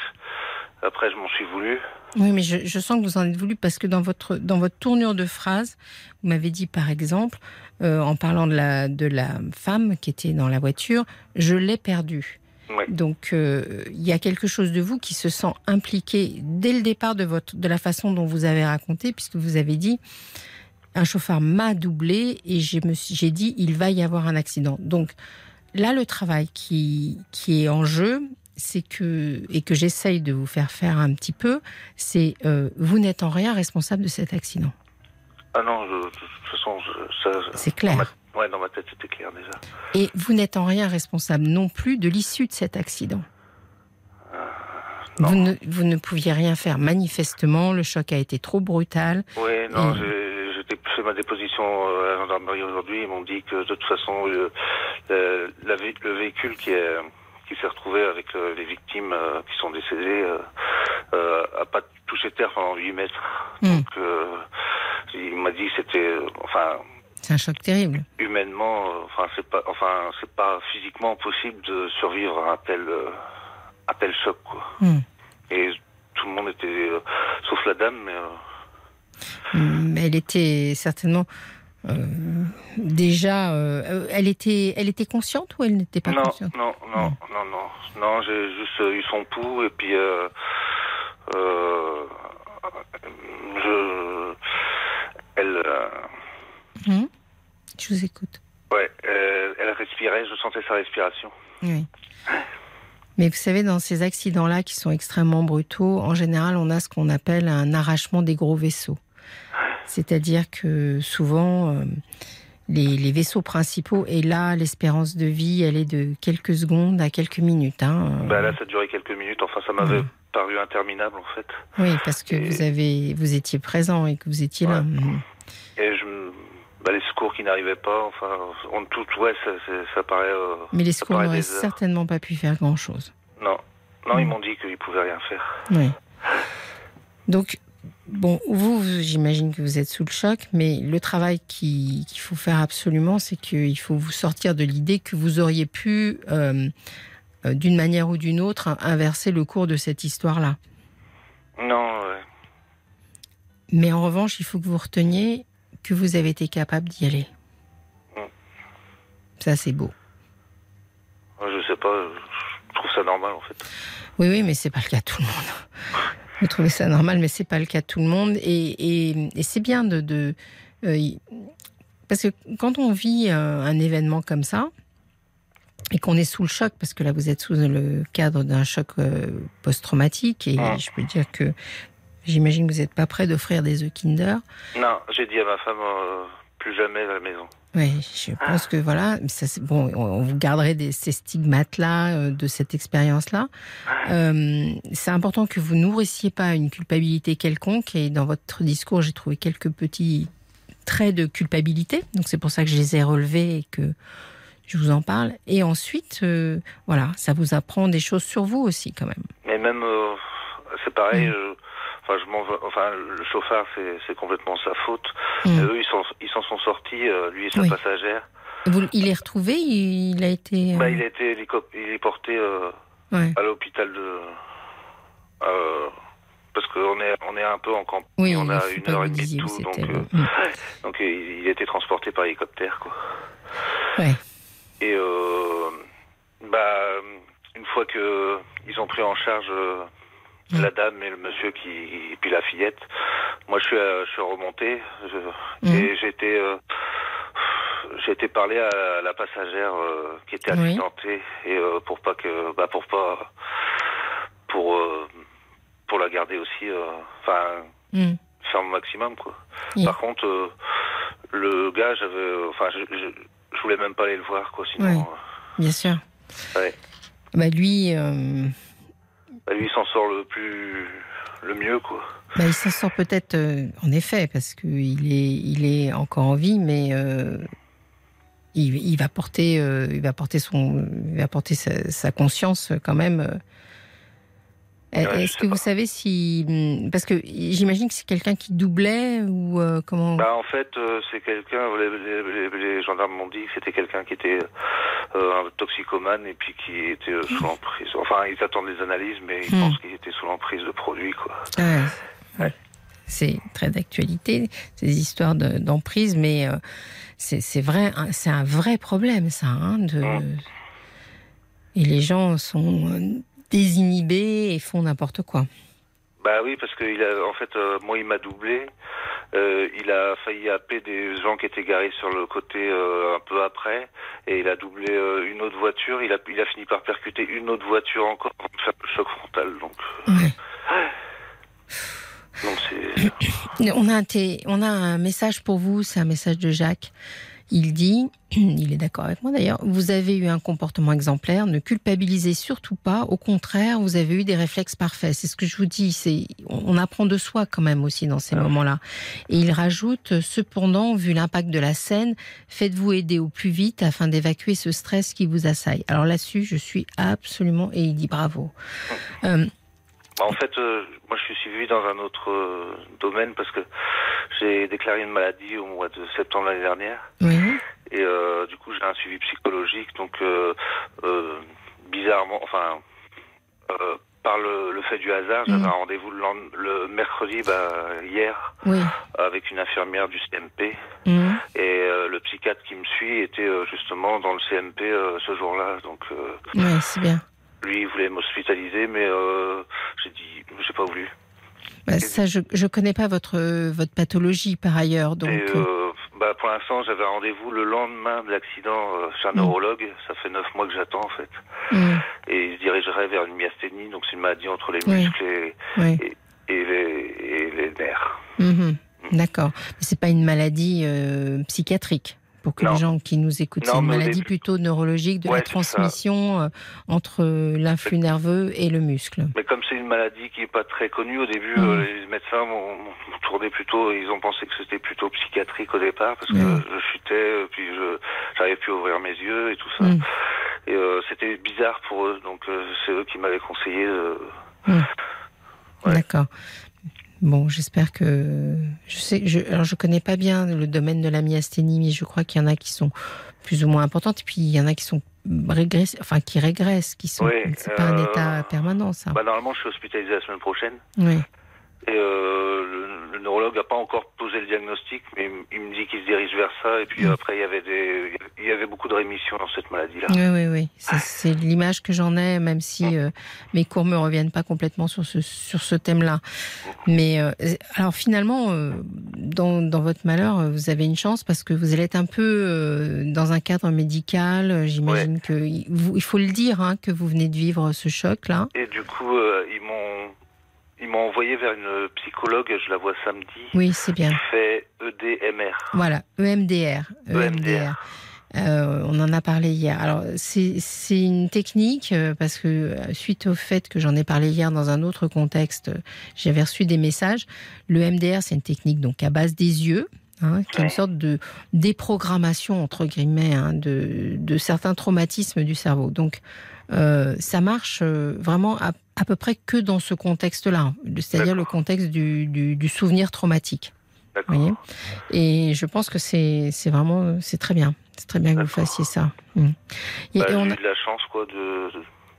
après je m'en suis voulu. Oui, mais je, je sens que vous en êtes voulu parce que dans votre, dans votre tournure de phrase, vous m'avez dit par exemple, euh, en parlant de la, de la femme qui était dans la voiture, je l'ai perdue. Oui. Donc euh, il y a quelque chose de vous qui se sent impliqué dès le départ de, votre, de la façon dont vous avez raconté, puisque vous avez dit un chauffeur m'a doublé et j'ai dit il va y avoir un accident. Donc là, le travail qui, qui est en jeu, c'est que, et que j'essaye de vous faire faire un petit peu, c'est euh, vous n'êtes en rien responsable de cet accident. Ah non, je- de toute façon, je- ça. C'est dans ma- clair. ouais, dans ma tête, c'était clair déjà. Et vous n'êtes en rien responsable non plus de l'issue de cet accident. non. Vous ne, vous ne pouviez rien faire. Manifestement, le choc a été trop brutal. Oui, non, Et- j'ai fait ma déposition euh, à la gendarmerie aujourd'hui. Ils m'ont dit que de toute façon, le, le, la vé- le véhicule qui est qui s'est retrouvé avec euh, les victimes euh, qui sont décédées euh, euh, a pas touché terre pendant 8 mètres. Hmm. Donc, euh, il m'a dit que c'était, euh, enfin, C'est un choc terrible. humainement, euh, enfin, c'est pas, enfin, c'est pas physiquement possible de survivre à un tel, euh, un tel choc, quoi. Hmm. Et tout le monde était, euh, sauf la dame, mais. Elle était certainement euh, déjà. euh, elle était, elle était consciente ou elle n'était pas non, consciente? non, non, non, non, non, j'ai juste euh, eu son pouls et puis euh, je, elle, Hum Je vous écoute. ouais, elle respirait, je sentais sa respiration. Oui. Mais vous savez, dans ces accidents-là qui sont extrêmement brutaux, en général, on a ce qu'on appelle un arrachement des gros vaisseaux. C'est-à-dire que souvent, euh, les, les vaisseaux principaux, et là, l'espérance de vie, elle est de quelques secondes à quelques minutes. Hein. Bah là, ça durait quelques minutes. Enfin, ça m'avait paru interminable en fait. Oui, parce que Et- vous avez, vous étiez présent et que vous étiez là. Ouais. Mhm. Et je, bah, les secours qui n'arrivaient pas. Enfin, on tout, ouais, ça, paraît. euh, Mais les secours n'auraient certainement pas pu faire grand-chose. Non, non, ils Mhm. m'ont dit qu'ils pouvaient rien faire. Oui. Donc, bon, vous, j'imagine que vous êtes sous le choc, mais le travail qui- qu'il faut faire absolument, c'est qu'il faut vous sortir de l'idée que vous auriez pu, euh, euh, d'une manière ou d'une autre, inverser le cours de cette histoire-là. Non, ouais. Mais en revanche, il faut que vous reteniez que vous avez été capable d'y aller. Ça, c'est beau. je sais pas. Je trouve ça normal en fait. Oui, oui, mais c'est pas le cas de tout le monde. Vous trouvez ça normal, mais c'est pas le cas de tout le monde. Et, et- et c'est bien de, de euh, parce que quand on vit un événement comme ça et qu'on est sous le choc, parce que là vous êtes sous le cadre d'un choc euh, post-traumatique, et Ah. je peux dire que j'imagine que vous n'êtes pas prêt d'offrir des œufs Kinder. Non, j'ai dit à ma femme euh, plus jamais à la maison. Oui, je pense que voilà, ça, bon, on vous garderait des, ces stigmates-là, euh, de cette expérience-là. Euh, c'est important que vous nourrissiez pas une culpabilité quelconque. Et dans votre discours, j'ai trouvé quelques petits traits de culpabilité. Donc c'est pour ça que je les ai relevés et que je vous en parle. Et ensuite, euh, voilà, ça vous apprend des choses sur vous aussi, quand même. Mais même, c'est pareil. Mm. Enfin, je enfin, le chauffard, c'est complètement sa faute. Mm. eux, ils s'en sont sortis, euh, lui et sa passagère. il est retrouvé Il a été. Euh, bah, il a été il est porté euh, à l'hôpital de. parce qu'on est, on est un peu en campagne, oui, on a une heure et demie de tout, donc, mm. donc il a été transporté par hélicoptère, quoi. Ouais. Et bah, une fois que ils ont pris en charge Mm. la dame et le monsieur qui et puis la fillette. Moi, je suis euh, je suis remonté mm. et j'ai été euh, j'ai été parler à la passagère euh, qui était accidentée et pour pas que bah pour pas pour pour la garder aussi enfin mm. faire mon maximum quoi. Par contre le gars j'avais enfin je, je, voulais même pas aller le voir quoi sinon. Bien sûr. Ouais. Bah lui bah, lui, il s'en sort le plus, le mieux, quoi. Bah, il s'en sort peut-être, euh, en effet, parce qu'il est, il est encore en vie, mais euh, il, va porter, euh, il va porter son, il va porter sa conscience quand même est-ce que vous savez si. Hmm, parce que j'imagine que c'est quelqu'un qui doublait ou euh, comment bah, En fait, euh, c'est quelqu'un. Les, gendarmes m'ont dit que c'était quelqu'un qui était euh, un toxicomane et puis qui était sous l'emprise. Enfin, ils attendent les analyses, mais ils hmm. pensent qu'il était sous l'emprise de produits. Quoi. Ah, c'est très d'actualité, ces histoires d'emprise, mais c'est vrai, hein, c'est un vrai problème, ça. Hein, de... Hmm. Et les gens sont désinhibés et font n'importe quoi. Bah oui, parce que il a, en fait, euh, moi, il m'a doublé. Euh, il a failli happer des gens qui étaient garés sur le côté euh, un peu après, et il a doublé une autre voiture. Il a, il a fini par percuter une autre voiture encore faire le choc frontal. Donc, donc on a un on a un message pour vous. C'est un message de Jacques. Il dit, il est d'accord avec moi d'ailleurs, vous avez eu un comportement exemplaire, ne culpabilisez surtout pas, au contraire, vous avez eu des réflexes parfaits. C'est ce que je vous dis, c'est on apprend de soi quand même aussi dans ces moments-là. Et il rajoute, cependant, vu l'impact de la scène, faites-vous aider au plus vite afin d'évacuer ce stress qui vous assaille. Alors là-dessus, je suis absolument, et il dit bravo. Euh, bah, en fait, euh, moi je suis suivi dans un autre euh, domaine parce que j'ai déclaré une maladie au mois de septembre l'année dernière. Et euh, du coup j'ai un suivi psychologique. Donc bizarrement, enfin par le, fait du hasard, j'avais un rendez-vous le, mercredi, bah, hier, avec une infirmière du CMP. Et le psychiatre qui me suit était justement dans le CMP ce jour-là. Donc, ouais, c'est bien. Lui, il voulait m'hospitaliser, mais euh, j'ai dit, j'ai pas voulu. Bah, ça, je ne connais pas votre, votre pathologie par ailleurs. Donc... Euh, euh, bah, pour l'instant, j'avais rendez-vous le lendemain de l'accident chez un mm. neurologue. Ça fait neuf mois que j'attends en fait. Mm. Et il se dirigerait vers une myasthénie, donc c'est une maladie entre les muscles et, et, les, nerfs. Mm-hmm. D'accord. Mais c'est pas une maladie psychiatrique pour que les gens qui nous écoutent, c'est une maladie plutôt neurologique de la transmission euh, entre l'influx nerveux et le muscle. Mais comme c'est une maladie qui n'est pas très connue, au début, mm. euh, les médecins m'ont tourné plutôt, ils ont pensé que c'était plutôt psychiatrique au départ, parce que je chutais, euh, puis je n'arrivais plus à ouvrir mes yeux et tout ça. Mm. Et c'était bizarre pour eux, donc c'est eux qui m'avaient conseillé. Mm. D'accord. Bon, j'espère que je sais. Je, alors, je connais pas bien le domaine de la myasthénie, mais je crois qu'il y en a qui sont plus ou moins importantes, et puis il y en a qui sont régressent, enfin qui régressent, qui sont. c'est pas un état permanent, ça. Bah, normalement, je suis hospitalisé la semaine prochaine. Oui. Et euh, le, neurologue n'a pas encore posé le diagnostic, mais il me dit qu'il se dirige vers ça. Et puis mm. après, il y avait des, il y avait beaucoup de rémissions dans cette maladie-là. Oui, oui, oui. C'est l'image que j'en ai, même si mm. euh, mes cours me reviennent pas complètement sur ce sur ce thème-là. Mais euh, alors finalement, dans, dans votre malheur, vous avez une chance parce que vous allez être un peu dans un cadre médical. J'imagine que il faut le dire hein, que vous venez de vivre ce choc-là. Et du coup, ils m'ont Ils m'ont envoyé vers une psychologue, je la vois samedi. Oui, c'est bien. Qui fait EDMR. Voilà, EMDR. EMDR. Euh, on en a parlé hier. Alors, c'est une technique euh, parce que euh, suite au fait que j'en ai parlé hier dans un autre contexte, j'avais reçu des messages. Le MDR, c'est une technique donc à base des yeux. Hein, qui est une sorte de déprogrammation entre guillemets hein, de, de, certains traumatismes du cerveau. Donc euh, ça marche vraiment à, à, peu près que dans ce contexte-là, c'est-à-dire le contexte du, du, du souvenir traumatique. Voyez Et je pense que c'est vraiment c'est très bien. C'est très bien que vous fassiez ça. Mmh. Bah, J'ai eu de la chance quoi, de,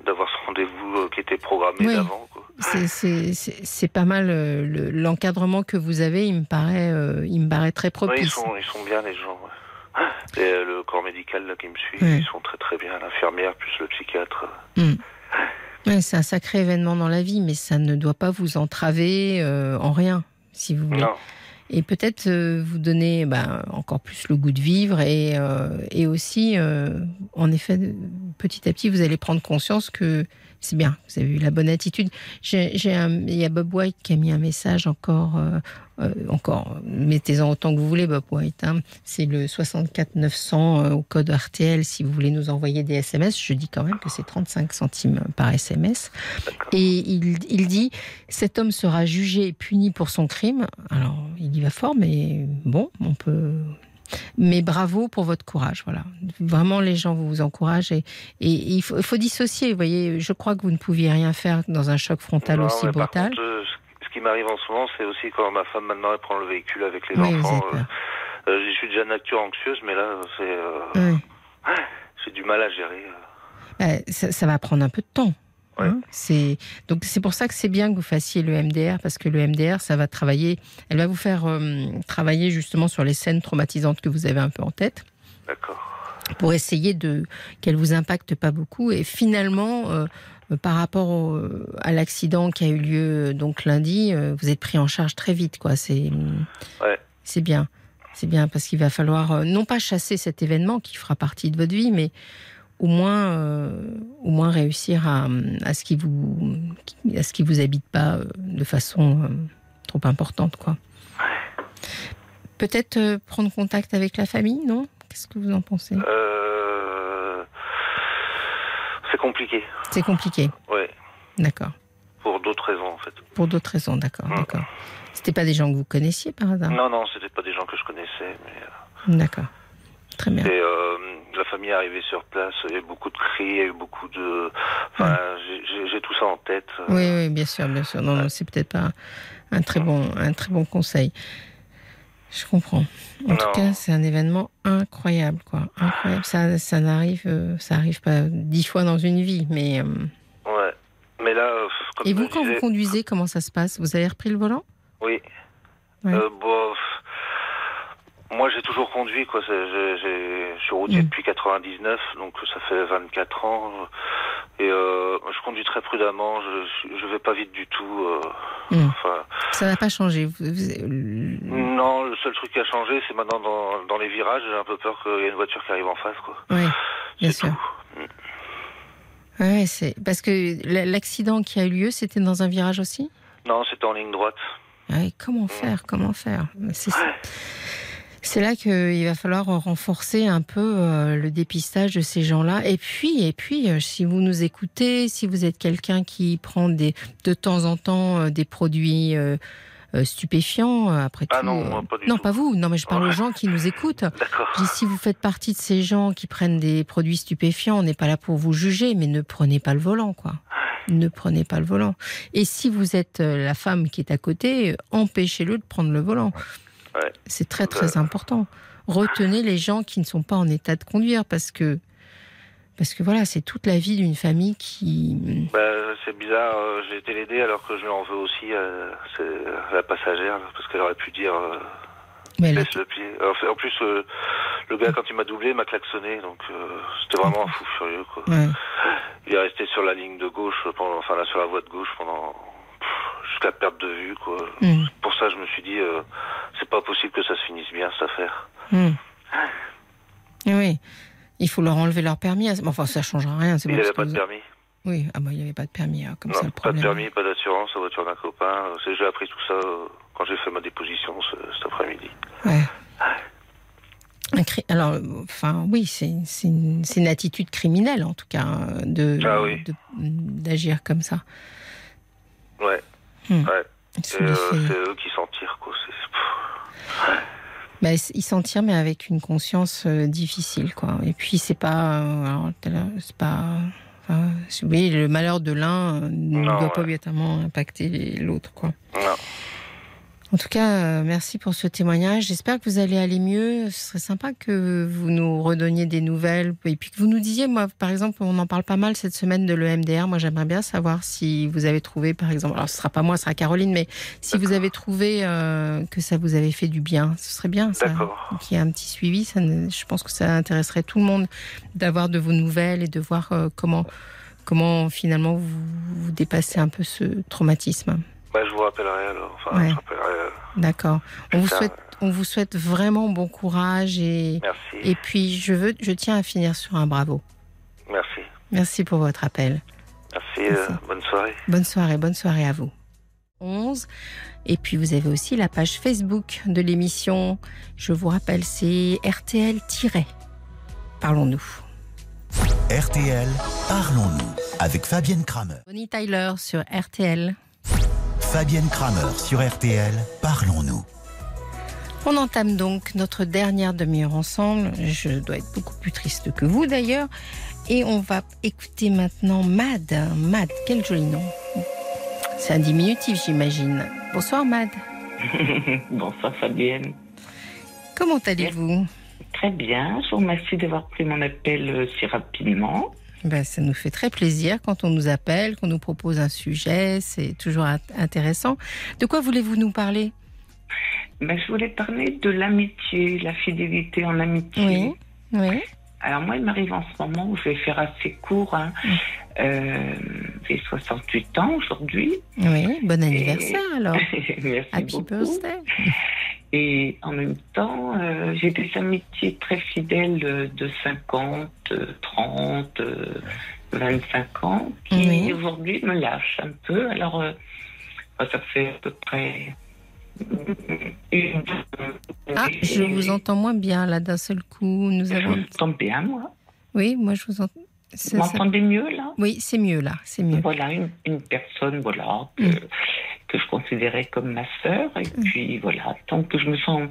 d'avoir ce rendez-vous euh, qui était programmé oui. d'avant. C'est pas mal euh, l'encadrement que vous avez, il me paraît, euh, il me paraît très propice. ils, sont, ils sont bien les gens. Et le corps médical là, qui me suit, ils sont très très bien. L'infirmière plus le psychiatre. Mmh. C'est un sacré événement dans la vie, mais ça ne doit pas vous entraver en rien, si vous voulez. Non et peut-être euh, vous donner bah, encore plus le goût de vivre et, euh, et aussi, euh, en effet, petit à petit, vous allez prendre conscience que c'est bien, vous avez eu la bonne attitude. Il y a Bob White qui a mis un message encore, euh, euh, encore, mettez-en autant que vous voulez, Bob White. Hein. C'est le 64 900 euh, au code RTL si vous voulez nous envoyer des SMS. Je dis quand même que c'est 35 centimes par SMS. Et il, il dit, cet homme sera jugé et puni pour son crime. Alors, il y va fort, mais bon, on peut mais bravo pour votre courage. Voilà. Vraiment, les gens vous encouragent et, et il, faut, dissocier. Vous voyez, je crois que vous ne pouviez rien faire dans un choc frontal non, aussi brutal. Contre, euh, ce qui m'arrive en ce moment, c'est aussi quand ma femme maintenant elle prend le véhicule avec les oui, enfants. Euh, euh, je suis déjà nature anxieuse, mais là, c'est oui. du mal à gérer. Bah, ça, ça va prendre un peu de temps. Hein, c'est donc c'est pour ça que c'est bien que vous fassiez le MDR parce que le MDR ça va travailler, elle va vous faire euh, travailler justement sur les scènes traumatisantes que vous avez un peu en tête. D'accord. Pour essayer de qu'elle vous impacte pas beaucoup et finalement euh, par rapport au, à l'accident qui a eu lieu donc lundi, euh, vous êtes pris en charge très vite quoi. C'est ouais. c'est bien. C'est bien parce qu'il va falloir non pas chasser cet événement qui fera partie de votre vie, mais au moins, euh, au moins réussir à, à, ce qui vous, à ce qui vous habite pas euh, de façon euh, trop importante, quoi. Peut-être euh, prendre contact avec la famille, non? Qu'est-ce que vous en pensez? C'est compliqué. C'est compliqué. Oui. D'accord. Pour d'autres raisons, en fait. Pour d'autres raisons, d'accord, mmh. d'accord. C'était pas des gens que vous connaissiez par hasard? Non, non, c'était pas des gens que je connaissais, mais. D'accord. Très bien. Et, la famille est arrivée sur place, il y a eu beaucoup de cris, il y a eu beaucoup de. Enfin, ouais. j'ai tout ça en tête. Oui, oui, bien sûr, bien sûr. Non, non c'est peut-être pas un très, bon, un très bon conseil. Je comprends. En non. tout cas, c'est un événement incroyable, quoi. Incroyable. Ça, ça n'arrive, ça arrive pas dix fois dans une vie, mais. Euh... Ouais. Mais là. euh, Comme Et vous, quand disais... vous conduisez, comment ça se passe? Vous avez repris le volant? Oui. Ouais. Euh, bon, moi, j'ai toujours conduit, quoi. Je suis routier mmh. depuis 99, donc ça fait 24 ans. Et euh, je conduis très prudemment. Je, je vais pas vite du tout. Euh, mmh. enfin, ça n'a pas changé. Vous, vous... Non, le seul truc qui a changé, c'est maintenant dans, dans, les virages, j'ai un peu peur qu'il y ait une voiture qui arrive en face, quoi. Oui, bien sûr. Tout. Ouais, c'est parce que l'accident qui a eu lieu, c'était dans un virage aussi? Non, c'était en ligne droite. Ouais, comment faire. Comment faire? C'est c'est là qu'il va falloir renforcer un peu euh, le dépistage de ces gens-là. Et puis, et puis, euh, si vous nous écoutez, si vous êtes quelqu'un qui prend des, de temps en temps euh, des produits stupéfiants, après ah tout. non, moi, pas, du non tout. pas vous. Non, mais je parle ouais. aux gens qui nous écoutent. Si vous faites partie de ces gens qui prennent des produits stupéfiants, on n'est pas là pour vous juger, mais ne prenez pas le volant, quoi. Ne prenez pas le volant. Et si vous êtes la femme qui est à côté, empêchez-le de prendre le volant. Ouais. C'est très très bah... important. Retenez les gens qui ne sont pas en état de conduire parce que parce que voilà, c'est toute la vie d'une famille qui. Bah, c'est bizarre. Euh, J'ai été l'aider alors que je lui en veux aussi. Euh, c'est la passagère parce qu'elle aurait pu dire. Euh, Mais laisse le pied. En plus, euh, le gars quand il m'a doublé m'a klaxonné, donc c'était vraiment un fou furieux. Quoi. Ouais. Il est resté sur la ligne de gauche, pendant, enfin là sur la voie de gauche pendant jusqu'à perte de vue. Quoi. Mm. Pour ça, je me suis dit, euh, c'est pas possible que ça se finisse bien, cette affaire. Mm. Oui, il faut leur enlever leur permis. Enfin, ça changera rien. Il n'avait pas de permis. Oui, ah bah, il n'y avait pas de permis, hein, comme ça le Pas de permis, pas d'assurance, la voiture d'un copain. J'ai appris tout ça quand j'ai fait ma déposition cet après-midi. Ouais. Alors, enfin, oui, c'est une, une, attitude criminelle, en tout cas, de ah d'agir comme ça. Ouais. Hmm. ouais. C'est eux qui s'en tirent, quoi. Bah, ils s'en tirent, mais avec une conscience euh, difficile, quoi. Et puis, c'est pas. Euh, c'est pas. oui, le malheur de l'un euh, ne doit pas obligatoirement impacter l'autre, quoi. Non. En tout cas, euh, merci pour ce témoignage. J'espère que vous allez aller mieux. Ce serait sympa que vous nous redonniez des nouvelles et puis que vous nous disiez, moi, par exemple, on en parle pas mal cette semaine de l'EMDR. Moi, j'aimerais bien savoir si vous avez trouvé, par exemple, alors ce sera pas moi, ce sera Caroline, mais si vous avez trouvé euh, que ça vous avait fait du bien, ce serait bien ça. Qu'il y ait un petit suivi. Ça, je pense que ça intéresserait tout le monde d'avoir de vos nouvelles et de voir euh, comment, comment finalement vous, vous dépassez un peu ce traumatisme. Bah, je vous rappellerai alors. Enfin, je rappellerai. Euh, D'accord. On vous souhaite, on vous souhaite vraiment bon courage et. Merci. Et puis je veux, je tiens à finir sur un bravo. Merci. Merci pour votre appel. Merci. Euh, bonne soirée. Bonne soirée. Bonne soirée à vous. 11. Et puis vous avez aussi la page Facebook de l'émission. Je vous rappelle, c'est RTL- Parlons-nous. RTL, parlons-nous avec Fabienne Kramer. Bonnie Tyler sur RTL. Fabienne Kramer sur RTL, parlons-nous. On entame donc notre dernière demi-heure ensemble. Je dois être beaucoup plus triste que vous d'ailleurs. Et on va écouter maintenant Mad. Mad, quel joli nom. C'est un diminutif, j'imagine. Bonsoir Mad. Bonsoir Fabienne. Comment allez-vous? Très bien. Je vous remercie d'avoir pris mon appel euh, si rapidement. Ben, ça nous fait très plaisir quand on nous appelle, qu'on nous propose un sujet, c'est toujours intéressant. De quoi voulez-vous nous parler? Ben, Je voulais parler de l'amitié, la fidélité en amitié. Oui, oui. Alors moi, il m'arrive en ce moment où je vais faire assez court. Hein. Euh, j'ai 68 ans aujourd'hui. Oui, bon anniversaire alors. Merci Happy beaucoup. birthday. Et en même temps, euh, j'ai des amitiés très fidèles de 50, 30, 25 ans qui aujourd'hui me lâchent un peu. Alors, euh, ça fait à peu près. Ah, je vous entends moins bien là d'un seul coup. Nous avons... Vous entends bien, moi. Oui, moi je vous entends. Vous m'entendez mieux là? Oui, c'est mieux là, c'est mieux. Voilà, une, une personne, voilà, que, mm. que, je considérais comme ma sœur. Et mm. puis voilà, tant que je me sens,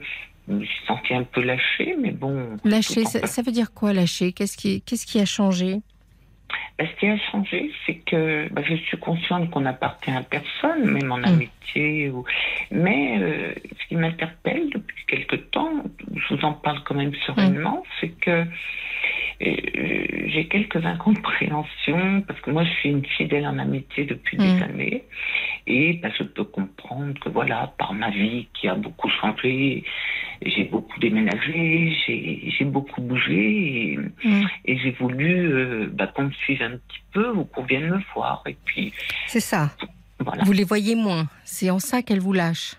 je me suis sentie un peu lâchée, mais bon. Lâchée, ça, ça, veut dire quoi lâcher Qu'est-ce qui, qu'est-ce qui a changé? Bah, ce qui a changé, c'est que bah, je suis consciente qu'on n'appartient à personne, même en mm. amitié. Ou... Mais euh, ce qui m'interpelle depuis quelque temps, je vous en parle quand même sereinement, c'est que j'ai quelques incompréhensions parce que moi je suis une fidèle en amitié depuis des mm. années et bah, je peux comprendre que voilà par ma vie qui a beaucoup changé j'ai beaucoup déménagé j'ai beaucoup bougé et, mm. et j'ai voulu euh, bah, qu'on me suive un petit peu ou qu'on vienne me voir et puis c'est ça voilà. vous les voyez moins c'est en ça qu'elles vous lâchent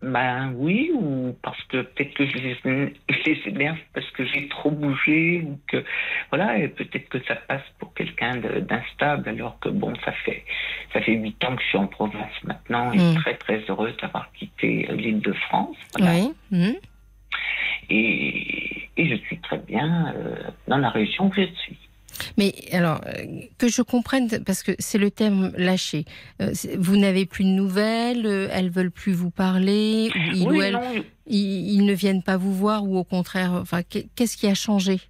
ben oui, ou parce que peut-être que je les, je énerve parce que j'ai trop bougé, ou que voilà, et peut-être que ça passe pour quelqu'un d'instable, alors que bon, ça fait ça fait huit ans que je suis en province maintenant et mm. très très heureuse d'avoir quitté l'île de France. Oui. Mm. Et, et, je suis très bien euh, dans la région où je suis. Mais alors, euh, que je comprenne, parce que c'est le terme lâché. Euh, vous n'avez plus de nouvelles, euh, elles veulent plus vous parler, ils, oui, ils, ne viennent pas vous voir, ou au contraire, enfin, qu'est-ce qui a changé?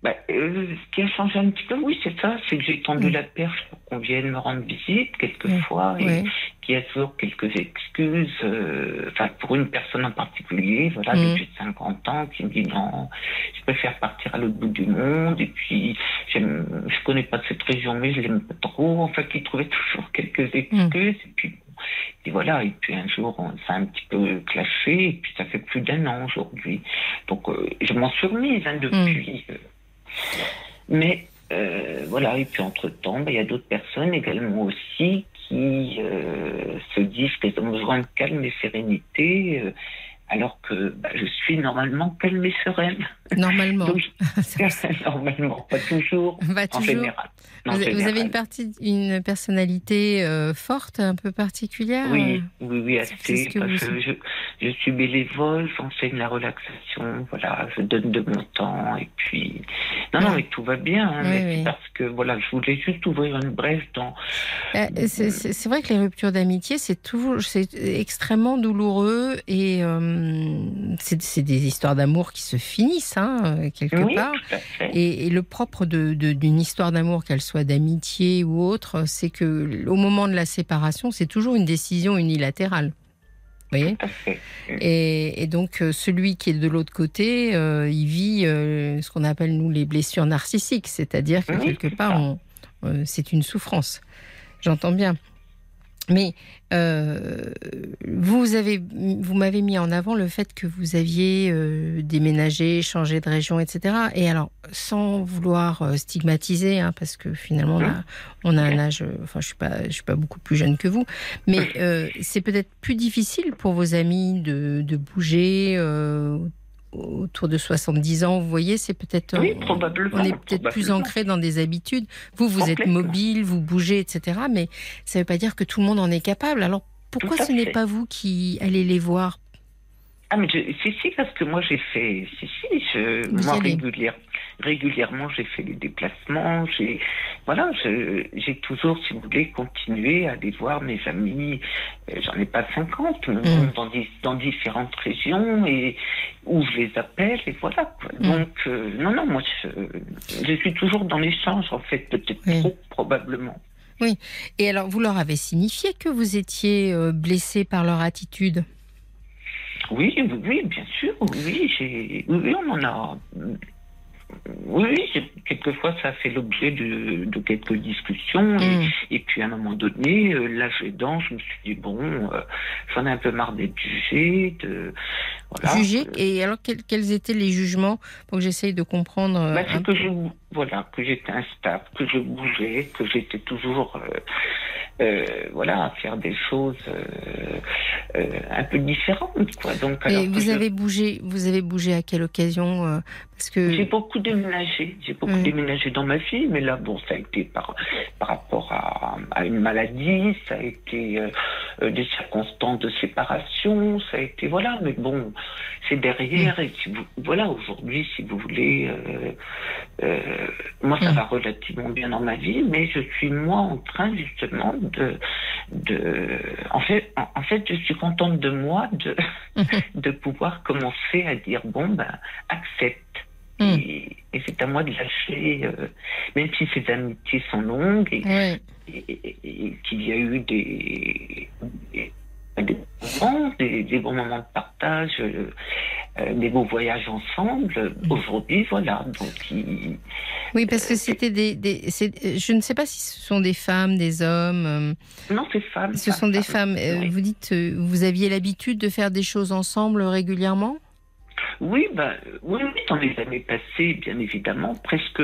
Bah, ce qui a changé un petit peu, oui, c'est ça, c'est que j'ai tendu mm. la perche pour qu'on vienne me rendre visite quelquefois, mm. et qu'il y a toujours quelques excuses, enfin, pour une personne en particulier, voilà, mm. depuis 50 ans, qui me dit non, je préfère partir à l'autre bout du monde, et puis, je connais pas cette région, mais je l'aime pas trop, enfin, qui trouvait toujours quelques excuses, et puis, et voilà, et puis un jour, ça a un petit peu clashé, et puis ça fait plus d'un an aujourd'hui. Donc, je m'en suis remise hein, depuis. Mais euh, voilà, et puis entre-temps, ben, il y a d'autres personnes également aussi qui euh, se disent qu'elles ont besoin de calme et sérénité. Euh, alors que bah, je suis normalement calme et sereine. Normalement. normalement, pas toujours. Pas toujours. En général. vous, avez une, partie, une personnalité euh, forte, un peu particulière Oui, oui, oui, assez. je, je, suis bénévole, j'enseigne la relaxation, voilà, je donne de mon temps et puis. Non, non, mais tout va bien, hein, mais parce que voilà, je voulais juste ouvrir une brèche dans. Euh, c'est vrai que les ruptures d'amitié, c'est toujours, c'est extrêmement douloureux et euh, c'est des histoires d'amour qui se finissent, hein, quelque part. Et, et, le propre d'une de, histoire d'amour, qu'elle soit d'amitié ou autre, c'est que au moment de la séparation, c'est toujours une décision unilatérale. Vous voyez? Et, et, donc euh, celui qui est de l'autre côté, euh, il vit euh, ce qu'on appelle nous les blessures narcissiques, c'est-à-dire que quelque part, c'est une souffrance. J'entends bien. Mais euh, vous avez, vous m'avez mis en avant le fait que vous aviez euh, déménagé, changé de région, etc. Et alors, sans vouloir euh, stigmatiser, hein, parce que finalement, on a, un âge, enfin, je suis pas, je suis pas beaucoup plus jeune que vous, mais c'est peut-être plus difficile pour vos amis de, de bouger autour de 70 ans, vous voyez, c'est peut-être. Oui, probablement. On est peut-être plus ancré dans des habitudes. Vous, vous êtes mobile, vous bougez, etc. Mais ça ne veut pas dire que tout le monde en est capable. Alors pourquoi ce n'est pas vous qui allez les voir ah, mais je, si, si, parce que moi j'ai fait, si, si, je, moi régulièrement j'ai fait les déplacements, j'ai, voilà, j'ai toujours, si vous voulez, continué à aller voir mes amis, euh, j'en ai pas 50, mais mm. dans, dans, différentes régions et où je les appelle et voilà. Mm. Donc, euh, non, non, moi je, je, suis toujours dans l'échange en fait, peut-être trop, probablement. Oui, et alors vous leur avez signifié que vous étiez euh, blessé par leur attitude? Oui, oui, bien sûr, oui, oui, on en a. Oui, quelquefois ça fait l'objet de, quelques discussions mm. et, puis à un moment donné, euh, l'âge aidant, je me suis dit bon, euh, j'en ai un peu marre d'être jugé, de voilà. Jugé et alors quels, étaient les jugements pour que j'essaye de comprendre bah, C'est que je voilà que j'étais instable, que je bougeais, que j'étais toujours euh, voilà, à faire des choses euh, euh, un peu différentes. Quoi. Donc, Et vous avez bougé, vous avez bougé à quelle occasion Parce que j'ai beaucoup déménagé, j'ai beaucoup mm. déménagé dans ma vie, mais là, bon, ça a été par par rapport à, à une maladie, ça a été des circonstances de séparation, ça a été voilà, mais bon, c'est derrière. Mm. Et si vous, voilà, aujourd'hui, si vous voulez, moi, ça mm. va relativement bien dans ma vie, mais je suis moi en train justement de, de en fait, en, fait, je suis contente de moi de, de pouvoir commencer à dire bon ben accepte. Hmm. Et, c'est à moi de lâcher, euh, même si ces amitiés sont longues et, qu'il y a eu des, des, bons des, bons moments de partage, euh, euh, des beaux voyages ensemble. Aujourd'hui, voilà. Donc, oui, parce que c'était des, des je ne sais pas si ce sont des femmes, des hommes. Euh, non, c'est femmes. Ce sont des femmes. Euh, vous dites, euh, vous aviez l'habitude de faire des choses ensemble régulièrement? Oui, ben, oui, dans les années passées, bien évidemment, presque,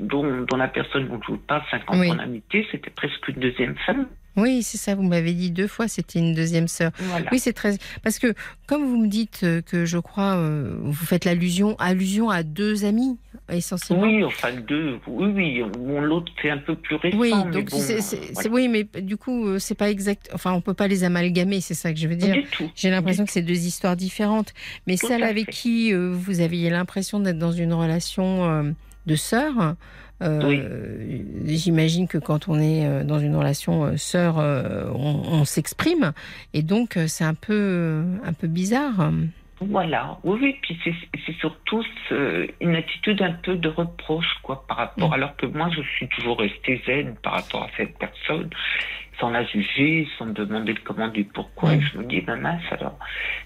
dont, dont la personne dont je vous parle, 50 ans d'amitié, c'était presque une deuxième femme. Oui, c'est ça, vous m'avez dit deux fois, c'était une deuxième sœur. Oui, c'est très... Parce que, comme vous me dites euh, que je crois, euh, vous faites l'allusion allusion à deux amis, essentiellement. Oui, enfin deux, oui, oui. l'autre, c'est un peu plus récent. Oui, donc c'est, oui, mais du coup, euh, c'est pas exact... Enfin, on peut pas les amalgamer, c'est ça que je veux dire. J'ai l'impression que c'est deux histoires différentes. Mais celle avec qui vous aviez l'impression d'être dans une relation de sœur... Euh, j'imagine que quand on est euh, dans une relation euh, sœur, on, s'exprime, et donc c'est un peu, un peu bizarre. Voilà, oui, oui, puis c'est surtout une attitude un peu de reproche, quoi, par rapport, mm. alors que moi je suis toujours restée zen par rapport à cette personne, sans la juger, sans demander le comment du pourquoi. Et je me dis, ben mince, alors,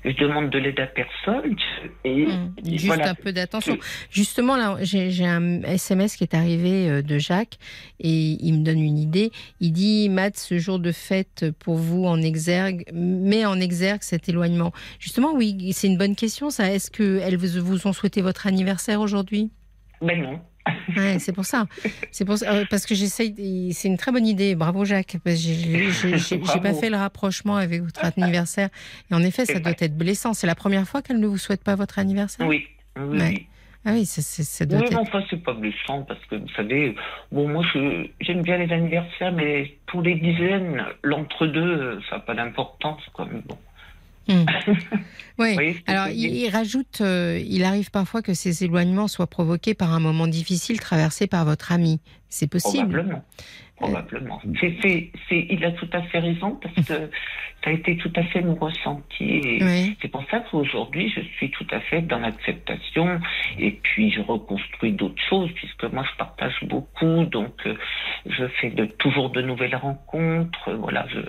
je demande de l'aide à personne. Et, mmh. Juste un peu d'attention. Justement, là, j'ai un SMS qui est arrivé euh, de Jacques et il me donne une idée. Il dit, Matt, ce jour de fête pour vous en exergue, met en exergue cet éloignement. Justement, oui, c'est une bonne question, ça. Est-ce qu'elles vous ont souhaité votre anniversaire aujourd'hui? Ben non. Ouais, c'est pour ça. C'est pour ça, euh, parce que j'essaye. C'est une très bonne idée. Bravo Jacques. J'ai pas fait le rapprochement avec votre anniversaire. Et en effet, ça doit être blessant. C'est la première fois qu'elle ne vous souhaite pas votre anniversaire? Oui. oui. Ah oui, c'est doit oui, être... enfin, c'est pas blessant parce que vous savez, bon, moi, j'aime bien les anniversaires, mais pour les dizaines, l'entre-deux, ça n'a pas d'importance, bon. Hmm. oui. Alors, il, rajoute, euh, il arrive parfois que ces éloignements soient provoqués par un moment difficile traversé par votre ami. C'est possible. Probablement. Probablement. C'est, il a tout à fait raison parce que ça a été tout à fait mon ressenti. C'est pour ça qu'aujourd'hui, je suis tout à fait dans l'acceptation et puis je reconstruis d'autres choses puisque moi, je partage beaucoup. Donc, euh, je fais de, toujours de nouvelles rencontres. Voilà. Je,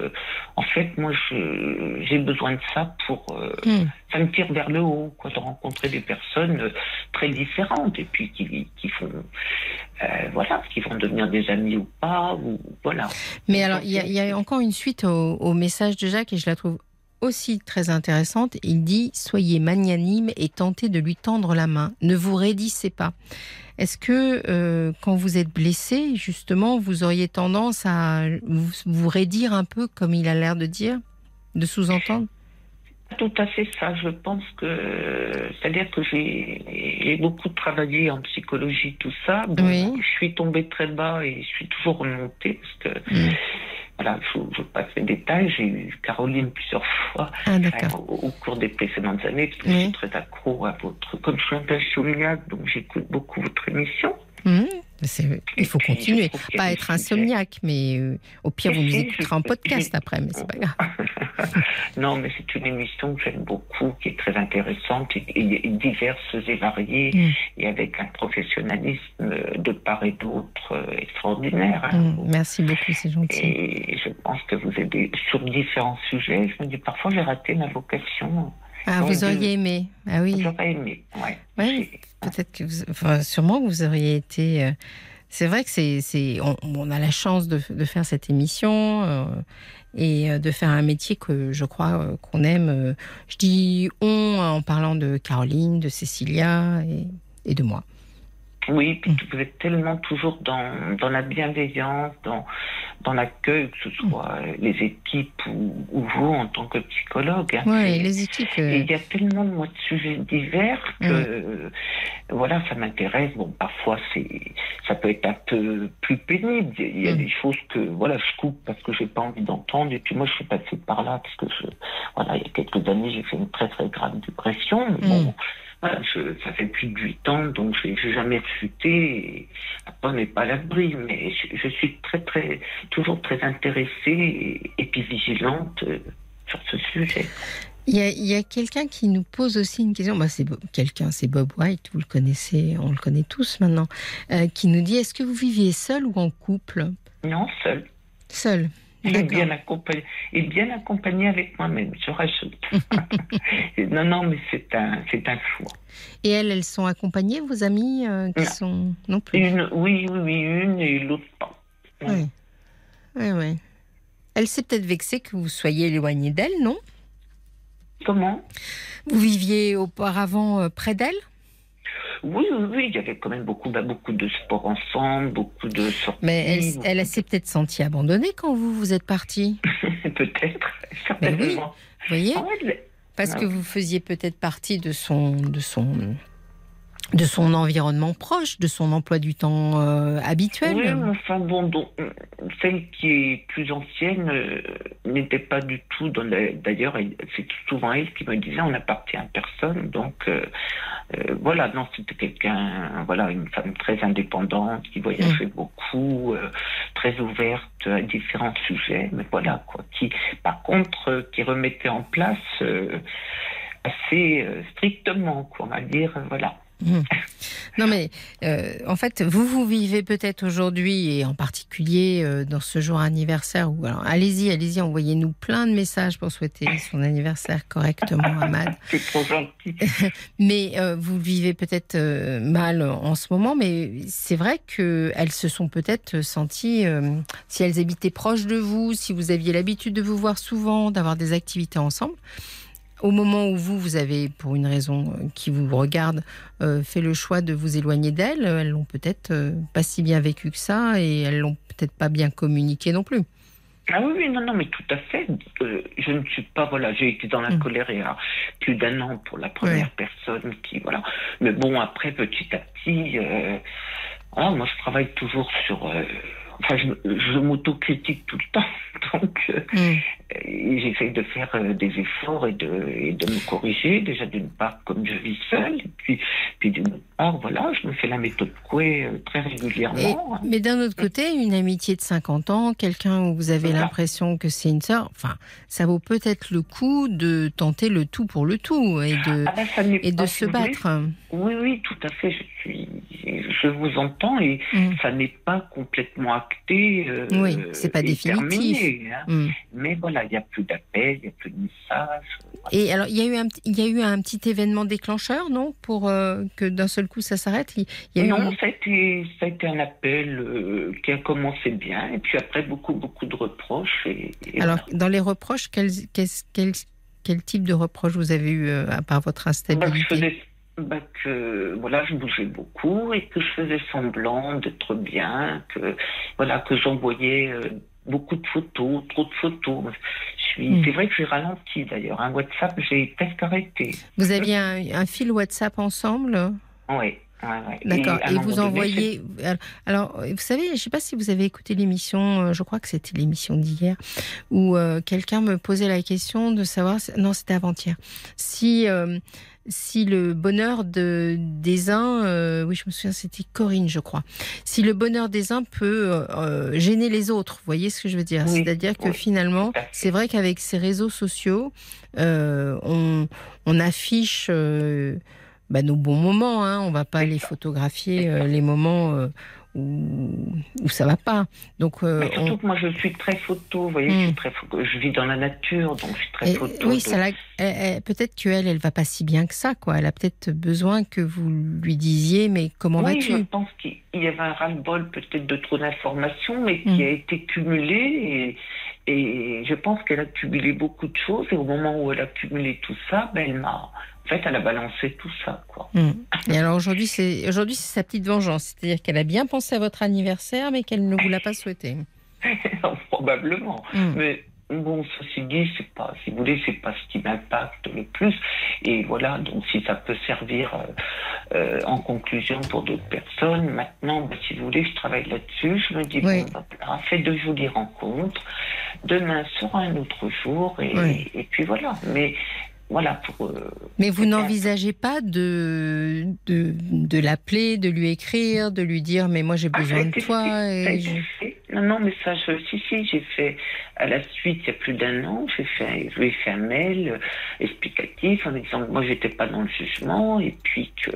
en fait, moi, j'ai besoin de ça pour. Euh, hmm. Ça me tire vers le haut, quoi, de rencontrer des personnes euh, très différentes et puis qui, qui font. voilà, qui vont devenir des amis ou pas voilà. Mais alors, il y, a encore une suite au, message de Jacques et je la trouve aussi très intéressante. Il dit Soyez magnanime et tentez de lui tendre la main. Ne vous raidissez pas. Est-ce que euh, quand vous êtes blessé, justement, vous auriez tendance à vous, vous raidir un peu, comme il a l'air de dire, de sous-entendre? Tout à fait ça. Je pense que, c'est-à-dire que j'ai beaucoup travaillé en psychologie, tout ça. Je suis tombée très bas et je suis toujours remontée parce que. Voilà, je, passe les détails. J'ai eu Caroline plusieurs fois ah, au, cours des précédentes années parce que je suis très accro à votre, comme je suis un peu donc j'écoute beaucoup votre émission. Mm. Il faut continuer. Pas être insomniaque, mais euh, au pire, vous nous écouterez en podcast après, mais c'est pas grave. non, mais c'est une émission que j'aime beaucoup, qui est très intéressante, et, diverse et variée, mm. et avec un professionnalisme de part et d'autre euh, extraordinaire. Hein. Mm, merci beaucoup, c'est gentil. Et je pense que vous aidez sur différents sujets. Je me dis, parfois, j'ai raté ma vocation. Ah, vous auriez aimé Ah oui. J'aurais aimé, ouais. ouais Peut-être que vous, enfin, sûrement vous auriez été. Euh, c'est vrai que c'est, c'est, on, a la chance de, de faire cette émission euh, et euh, de faire un métier que je crois qu'on aime. Je dis on en parlant de Caroline, de Cécilia et, et de moi. Oui, puis vous êtes tellement toujours dans, dans la bienveillance, dans, dans l'accueil, que ce soit les équipes ou, vous en tant que psychologue. Hein. oui, les équipes. Euh, il y a tellement de sujets divers que voilà, ça m'intéresse. Bon, parfois c'est ça peut être un peu plus pénible. Il y a mm. des choses que voilà, je coupe parce que j'ai pas envie d'entendre. Et puis moi, je suis passée par là parce que je, voilà, il y a quelques années, j'ai fait une très très grave dépression. Mais bon, Voilà, ça fait plus de huit ans, donc je n'ai jamais chuté. Après, on n'est pas à l'abri, mais je, suis très, très, toujours très intéressée et, puis vigilante euh, sur ce sujet. Il y a, quelqu'un qui nous pose aussi une question. Bah, c'est quelqu'un, c'est Bob White. Vous le connaissez, on le connaît tous maintenant. Euh, qui nous dit est-ce que vous viviez seul ou en couple? Non, seul. Seul. Et bien accompagné, et bien accompagné avec moi-même, je rajoute. non, non, mais c'est un, c'est un choix. Et elles, elles sont accompagnées, vos amies euh, qui sont non plus? Une, Oui, oui, une et l'autre pas. Oui, oui, oui. Elle s'est peut-être vexée que vous soyez éloigné d'elle, non? Comment? Vous viviez auparavant euh, près d'elle? Oui, oui, oui, il y avait quand même beaucoup, bah, beaucoup de sport ensemble, beaucoup de sorties. Mais elle, s'est peut-être sentie abandonnée quand vous vous êtes partie. peut-être, certainement. Oui, vous voyez Parce que vous faisiez peut-être partie de son, de son, de son environnement proche, de son emploi du temps euh, habituel. Oui, enfin bon, celle qui est plus ancienne euh, n'était pas du tout dans D'ailleurs, c'est souvent elle qui me disait on n'appartient à personne, donc euh, voilà, non, c'était quelqu'un, voilà, une femme très indépendante qui voyageait mm. beaucoup, très ouverte à différents sujets, mais voilà quoi, qui, par contre, qui remettait en place assez strictement, quoi, on va dire, voilà. Mmh. Non mais euh, en fait, vous vous vivez peut-être aujourd'hui et en particulier euh, dans ce jour anniversaire où alors allez-y, allez-y, envoyez-nous plein de messages pour souhaiter son anniversaire correctement, Ahmad. C'est trop gentil. mais euh, vous vivez peut-être mal en ce moment, mais c'est vrai que elles se sont peut-être senties, si elles habitaient proches de vous, si vous aviez l'habitude de vous voir souvent, d'avoir des activités ensemble au moment où vous, vous avez, pour une raison qui vous regarde, fait le choix de vous éloigner d'elles, elles l'ont peut-être pas si bien vécu que ça et elles l'ont peut-être pas bien communiqué non plus. Ah oui, non, non, mais tout à fait. Euh, je ne suis pas, voilà, j'ai été dans la mm. colère il y a plus d'un an pour la première personne qui, voilà. Mais bon, après, petit à petit, euh, moi, je travaille toujours sur, euh, enfin, je, je m'autocritique tout le temps. Donc, euh, mm. J'essaye de faire euh, des efforts et de, de me corriger. Déjà, d'une part, comme je vis seule, et puis, puis d'une part, voilà, je me fais la méthode Coué euh, très régulièrement. mais d'un autre côté, une amitié de 50 ans, quelqu'un où vous avez l'impression que c'est une sœur, enfin, ça vaut peut-être le coup de tenter le tout pour le tout et de, ah ben, et de se battre. Oui, oui, tout à fait. Je suis, je vous entends et mm. ça n'est pas complètement acté. oui, c'est pas définitif. Hein. Mm. Mais voilà, il n'y a plus d'appels, il n'y a plus de messages. Et alors, il y, a eu un, il y a eu un petit événement déclencheur, non Pour euh, que d'un seul coup ça s'arrête? Il, y a Non, ça, a été, ça, a été, un appel euh, qui a commencé bien, et puis après beaucoup, beaucoup de reproches. Et, alors, dans les reproches, quel, quel, quel, quel, type de reproches vous avez eu euh, à part votre instabilité? Bah, que voilà, je bougeais beaucoup et que je faisais semblant d'être bien, que voilà, que j'envoyais beaucoup de photos, trop de photos. Hmm. C'est vrai que j'ai ralenti d'ailleurs. Un WhatsApp, j'ai presque arrêté. Vous aviez un, fil WhatsApp ensemble? Oui. D'accord. Et, vous envoyez. Alors, vous savez, je ne sais pas si vous avez écouté l'émission, euh, je crois que c'était l'émission d'hier, où euh, quelqu'un me posait la question de savoir. Non, c'était avant-hier. Si. Euh, si le bonheur de, des uns, euh, oui, je me souviens, c'était Corinne, je crois. Si le bonheur des uns peut euh, gêner les autres, vous voyez ce que je veux dire? C'est-à-dire que finalement, c'est vrai qu'avec ces réseaux sociaux, euh, on, on, affiche bah, nos bons moments. Hein. On va pas les photographier les moments où, où ça va pas. Donc, euh, surtout que moi je suis très photo, vous voyez, je, suis hmm. très je vis dans la nature, donc je suis très photo. Oui, peut-être qu'elle, elle va pas si bien que ça, quoi. Elle a peut-être besoin que vous lui disiez, mais comment vas-tu Je pense qu'il y avait un ras-le-bol peut-être de trop d'informations, mais qui hmm. a été cumulé et, et je pense qu'elle a cumulé beaucoup de choses et au moment où elle a cumulé tout ça, ben, elle m'a fait, elle a balancé tout ça, quoi. Hmm. Et alors aujourd'hui, c'est aujourd'hui c'est sa petite vengeance, c'est-à-dire qu'elle a bien pensé à votre anniversaire, mais qu'elle ne vous l'a pas souhaité. Probablement. Hmm. Mais bon, ceci dit, c'est pas, si vous voulez, c'est pas ce qui m'impacte le plus. Et voilà, donc si ça peut servir euh, euh, en conclusion pour d'autres personnes, maintenant, bah, si vous voulez, je travaille là-dessus. Je me dis, bon, bah, fait de jolies rencontres. Demain sera un autre jour, et, et puis voilà. Mais voilà, pour, euh, Mais vous n'envisagez pas de, de, de l'appeler, de lui écrire, de lui dire mais moi j'ai ah, besoin de toi. Et Non, non, mais ça, je, si, si, j'ai fait à la suite, il y a plus d'un an, j'ai fait, je lui ai fait un mail euh, explicatif en disant que moi j'étais pas dans le jugement et puis que,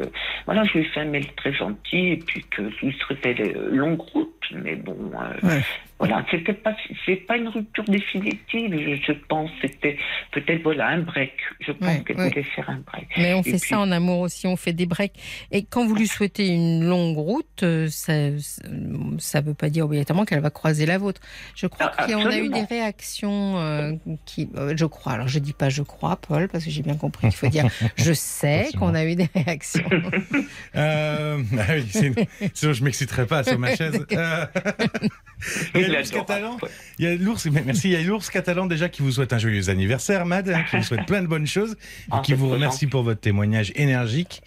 voilà, je lui ai fait un mail très gentil et puis que je lui serait longue route, mais bon, euh, voilà, c'était pas, c'est pas une rupture définitive, je, pense. C'était peut-être voilà un break. Je pense qu'elle voulait faire un break. Mais on fait ça en amour aussi, on fait des breaks. Et quand vous lui souhaitez une longue route, euh, ça, ça veut pas dire obligatoirement qu'elle va croiser la vôtre. Je crois ah, qu'on a eu des réactions euh, qui, euh, je crois. Alors je dis pas je crois, Paul, parce que j'ai bien compris qu'il faut dire je sais qu'on a eu des réactions. ah oui, sinon je m'exciterai pas sur ma chaise. Il y a l'ours catalan. Il y a l'ours, merci. Il y a l'ours catalan déjà qui vous souhaite un joyeux anniversaire, Mad, hein, qui vous souhaite plein de bonnes choses et ah, qui vous remercie pour votre témoignage énergique.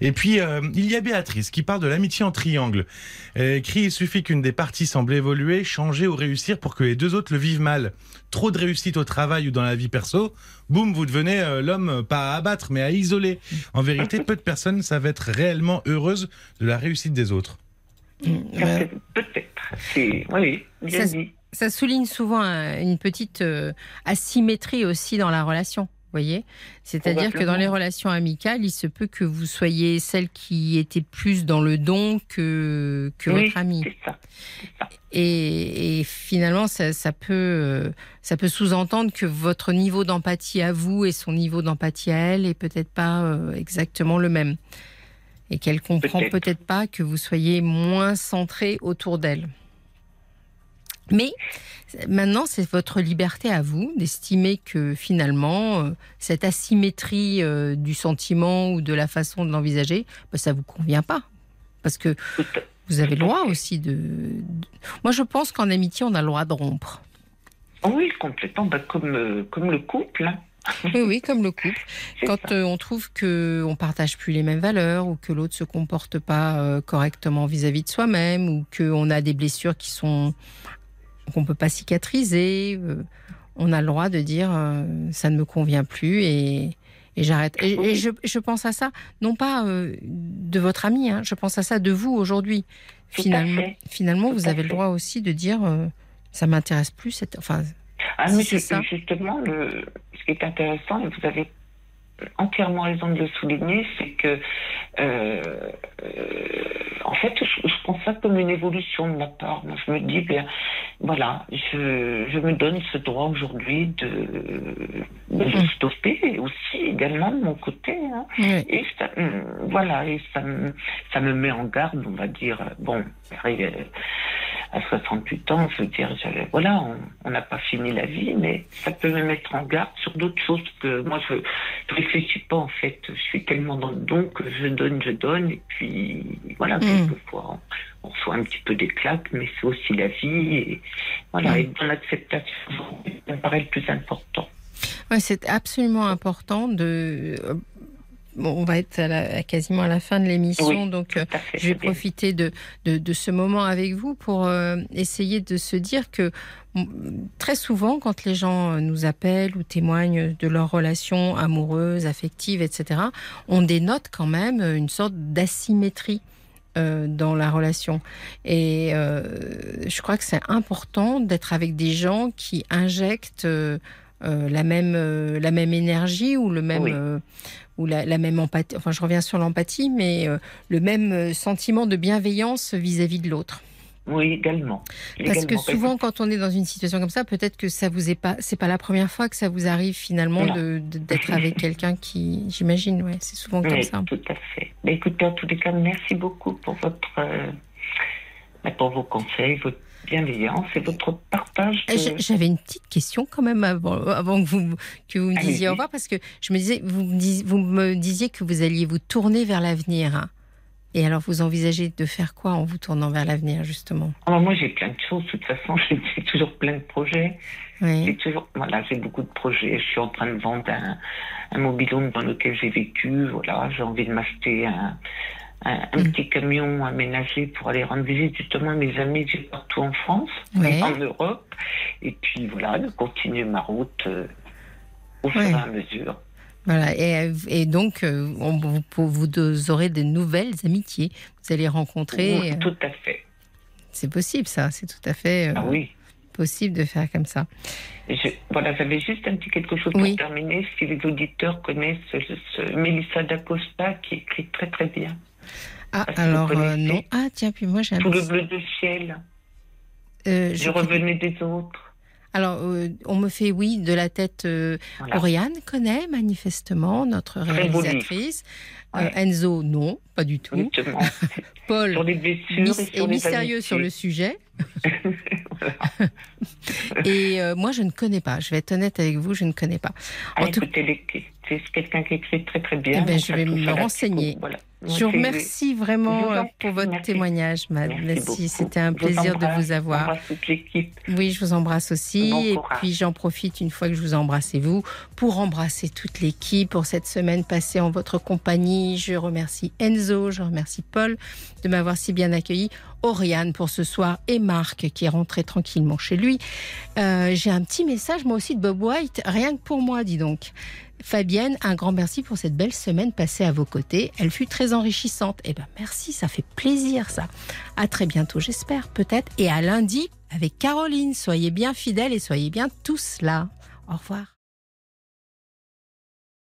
Et puis euh, il y a Béatrice qui parle de l'amitié en triangle. Elle écrit il suffit qu'une des parties semble évoluer, changer ou réussir pour que les deux autres le vivent mal. Trop de réussite au travail ou dans la vie perso, boum, vous devenez euh, l'homme pas à abattre mais à isoler. En vérité, peu de personnes savent être réellement heureuses de la réussite des autres. Peut-être. Oui, ça, ça, souligne souvent une petite euh, asymétrie aussi dans la relation. voyez? C'est-à-dire que dans les relations amicales, il se peut que vous soyez celle qui était plus dans le don que, que votre ami. Ça. Et, finalement, ça, ça peut, euh, ça peut sous-entendre que votre niveau d'empathie à vous et son niveau d'empathie à elle est peut-être pas euh, exactement le même et qu'elle comprend peut-être pas que vous soyez moins centré autour d'elle. Mais maintenant, c'est votre liberté à vous d'estimer que finalement, euh, cette asymétrie euh, du sentiment ou de la façon de l'envisager, bah, ça vous convient pas. Parce que vous avez le droit aussi de... Moi, je pense qu'en amitié, on a le droit de rompre. Oui, complètement, bah, comme, euh, comme le couple. Hein. Oui, oui, comme le couple. Quand on trouve que on partage plus les mêmes valeurs ou que l'autre se comporte pas correctement vis-à-vis -vis de soi-même ou qu'on a des blessures qui sont qu'on ne peut pas cicatriser. Euh, on a le droit de dire euh, ça ne me convient plus et, j'arrête. Et, je, pense à ça, non pas euh, de votre ami, hein, je pense à ça de vous aujourd'hui. Finalement, finalement vous avez le droit aussi de dire ça m'intéresse plus. Cette... Enfin, ah, c'est ça. Justement, ce qui est intéressant, et vous avez entièrement raison de le souligner, c'est que, euh, euh, en fait, je, je, prends ça comme une évolution de ma part. Moi, je me dis, bien, voilà, je, je me donne ce droit aujourd'hui de, de mm. stopper aussi également de mon côté. Hein. Et ça, mm, voilà, et ça, ça me met en garde, on va dire, bon, à 68 ans, je veux dire, voilà, on n'a pas fini la vie, mais ça peut me mettre en garde sur d'autres choses que moi, je ne réfléchis pas en fait. Je suis tellement dans le don que je donne, je donne, et puis voilà, mm. quelquefois, on, reçoit un petit peu des claques, mais c'est aussi la vie, et voilà, mm. et dans l'acceptation, ça me paraît le plus important. Ouais, c'est absolument important de on va être à quasiment à la fin de l'émission, donc euh, je vais profiter de, de, ce moment avec vous pour euh, essayer de se dire que très souvent, quand les gens euh, nous appellent ou témoignent de leurs relations amoureuses, affectives, etc., on dénote quand même une sorte d'asymétrie. dans la relation. Et je crois que c'est important d'être avec des gens qui injectent la, même, la même énergie ou le même, ou la, même empathie, enfin je reviens sur l'empathie, mais euh, le même euh, sentiment de bienveillance vis-à-vis de l'autre. Oui, également. Parce que souvent, quand on est dans une situation comme ça, peut-être que ça vous est pas, c'est pas la première fois que ça vous arrive finalement d'être avec quelqu'un qui, j'imagine, ouais, c'est souvent comme ça. Tout à fait. Mais écoutez, en tous les cas, merci beaucoup pour votre, euh, pour vos conseils, votre bienveillance et votre partage. J'avais une petite question quand même avant, avant que, vous, que vous me disiez au revoir, parce que je me disais, vous me, disiez, vous me disiez que vous alliez vous tourner vers l'avenir. Et alors, vous envisagez de faire quoi en vous tournant vers l'avenir, justement? Alors Moi, j'ai plein de choses. De toute façon, j'ai toujours plein de projets. J'ai toujours, voilà, j'ai beaucoup de projets. Je suis en train de vendre un, un mobilhome dans lequel j'ai vécu. Voilà, j'ai envie de m'acheter un, un, mm. petit camion aménagé pour aller rendre visite justement à mes amis partout en France, en Europe. Et puis voilà, de continuer ma route euh, au fur et à mesure. Voilà, et, et donc euh, on, vous, vous, aurez de nouvelles amitiés. Vous allez rencontrer. Euh, tout à fait. C'est possible, ça. C'est tout à fait ah oui. possible de faire comme ça. Je, voilà, j'avais juste un petit quelque chose pour terminer. Si les auditeurs connaissent ce, Mélissa D'Acosta qui écrit très très bien. Ah, alors euh, non. Ah, tiens, puis moi j'ai Tout le bleu du ciel. Euh, je, revenais des autres. Alors, euh, on me fait oui de la tête. Oriane connaît manifestement notre réalisatrice. Enzo, non, pas du tout. Paul sur les blessures est mystérieux sur le sujet. et moi, je ne connais pas. Je vais être honnête avec vous, je ne connais pas. En ah, tout... c'est quelqu'un qui écrit très très bien. Eh ben, je vais me renseigner. Voilà. Je vous remercie vraiment euh, pour votre témoignage, Madame. Merci, c'était un plaisir de vous avoir. toute l'équipe. Oui, je vous embrasse aussi. et puis j'en profite une fois que je vous embrasse et vous pour embrasser toute l'équipe pour cette semaine passée en votre compagnie. Je remercie Enzo, je remercie Paul de m'avoir si bien accueilli. Oriane pour ce soir et Marc qui est rentré tranquillement chez lui. Euh, j'ai un petit message moi aussi de Bob White, rien que pour moi, dis donc. Fabienne, un grand merci pour cette belle semaine passée à vos côtés. Elle fut très enrichissante. Eh ben merci, ça fait plaisir ça. À très bientôt, j'espère peut-être, et à lundi avec Caroline. Soyez bien fidèles et soyez bien tous là. Au revoir.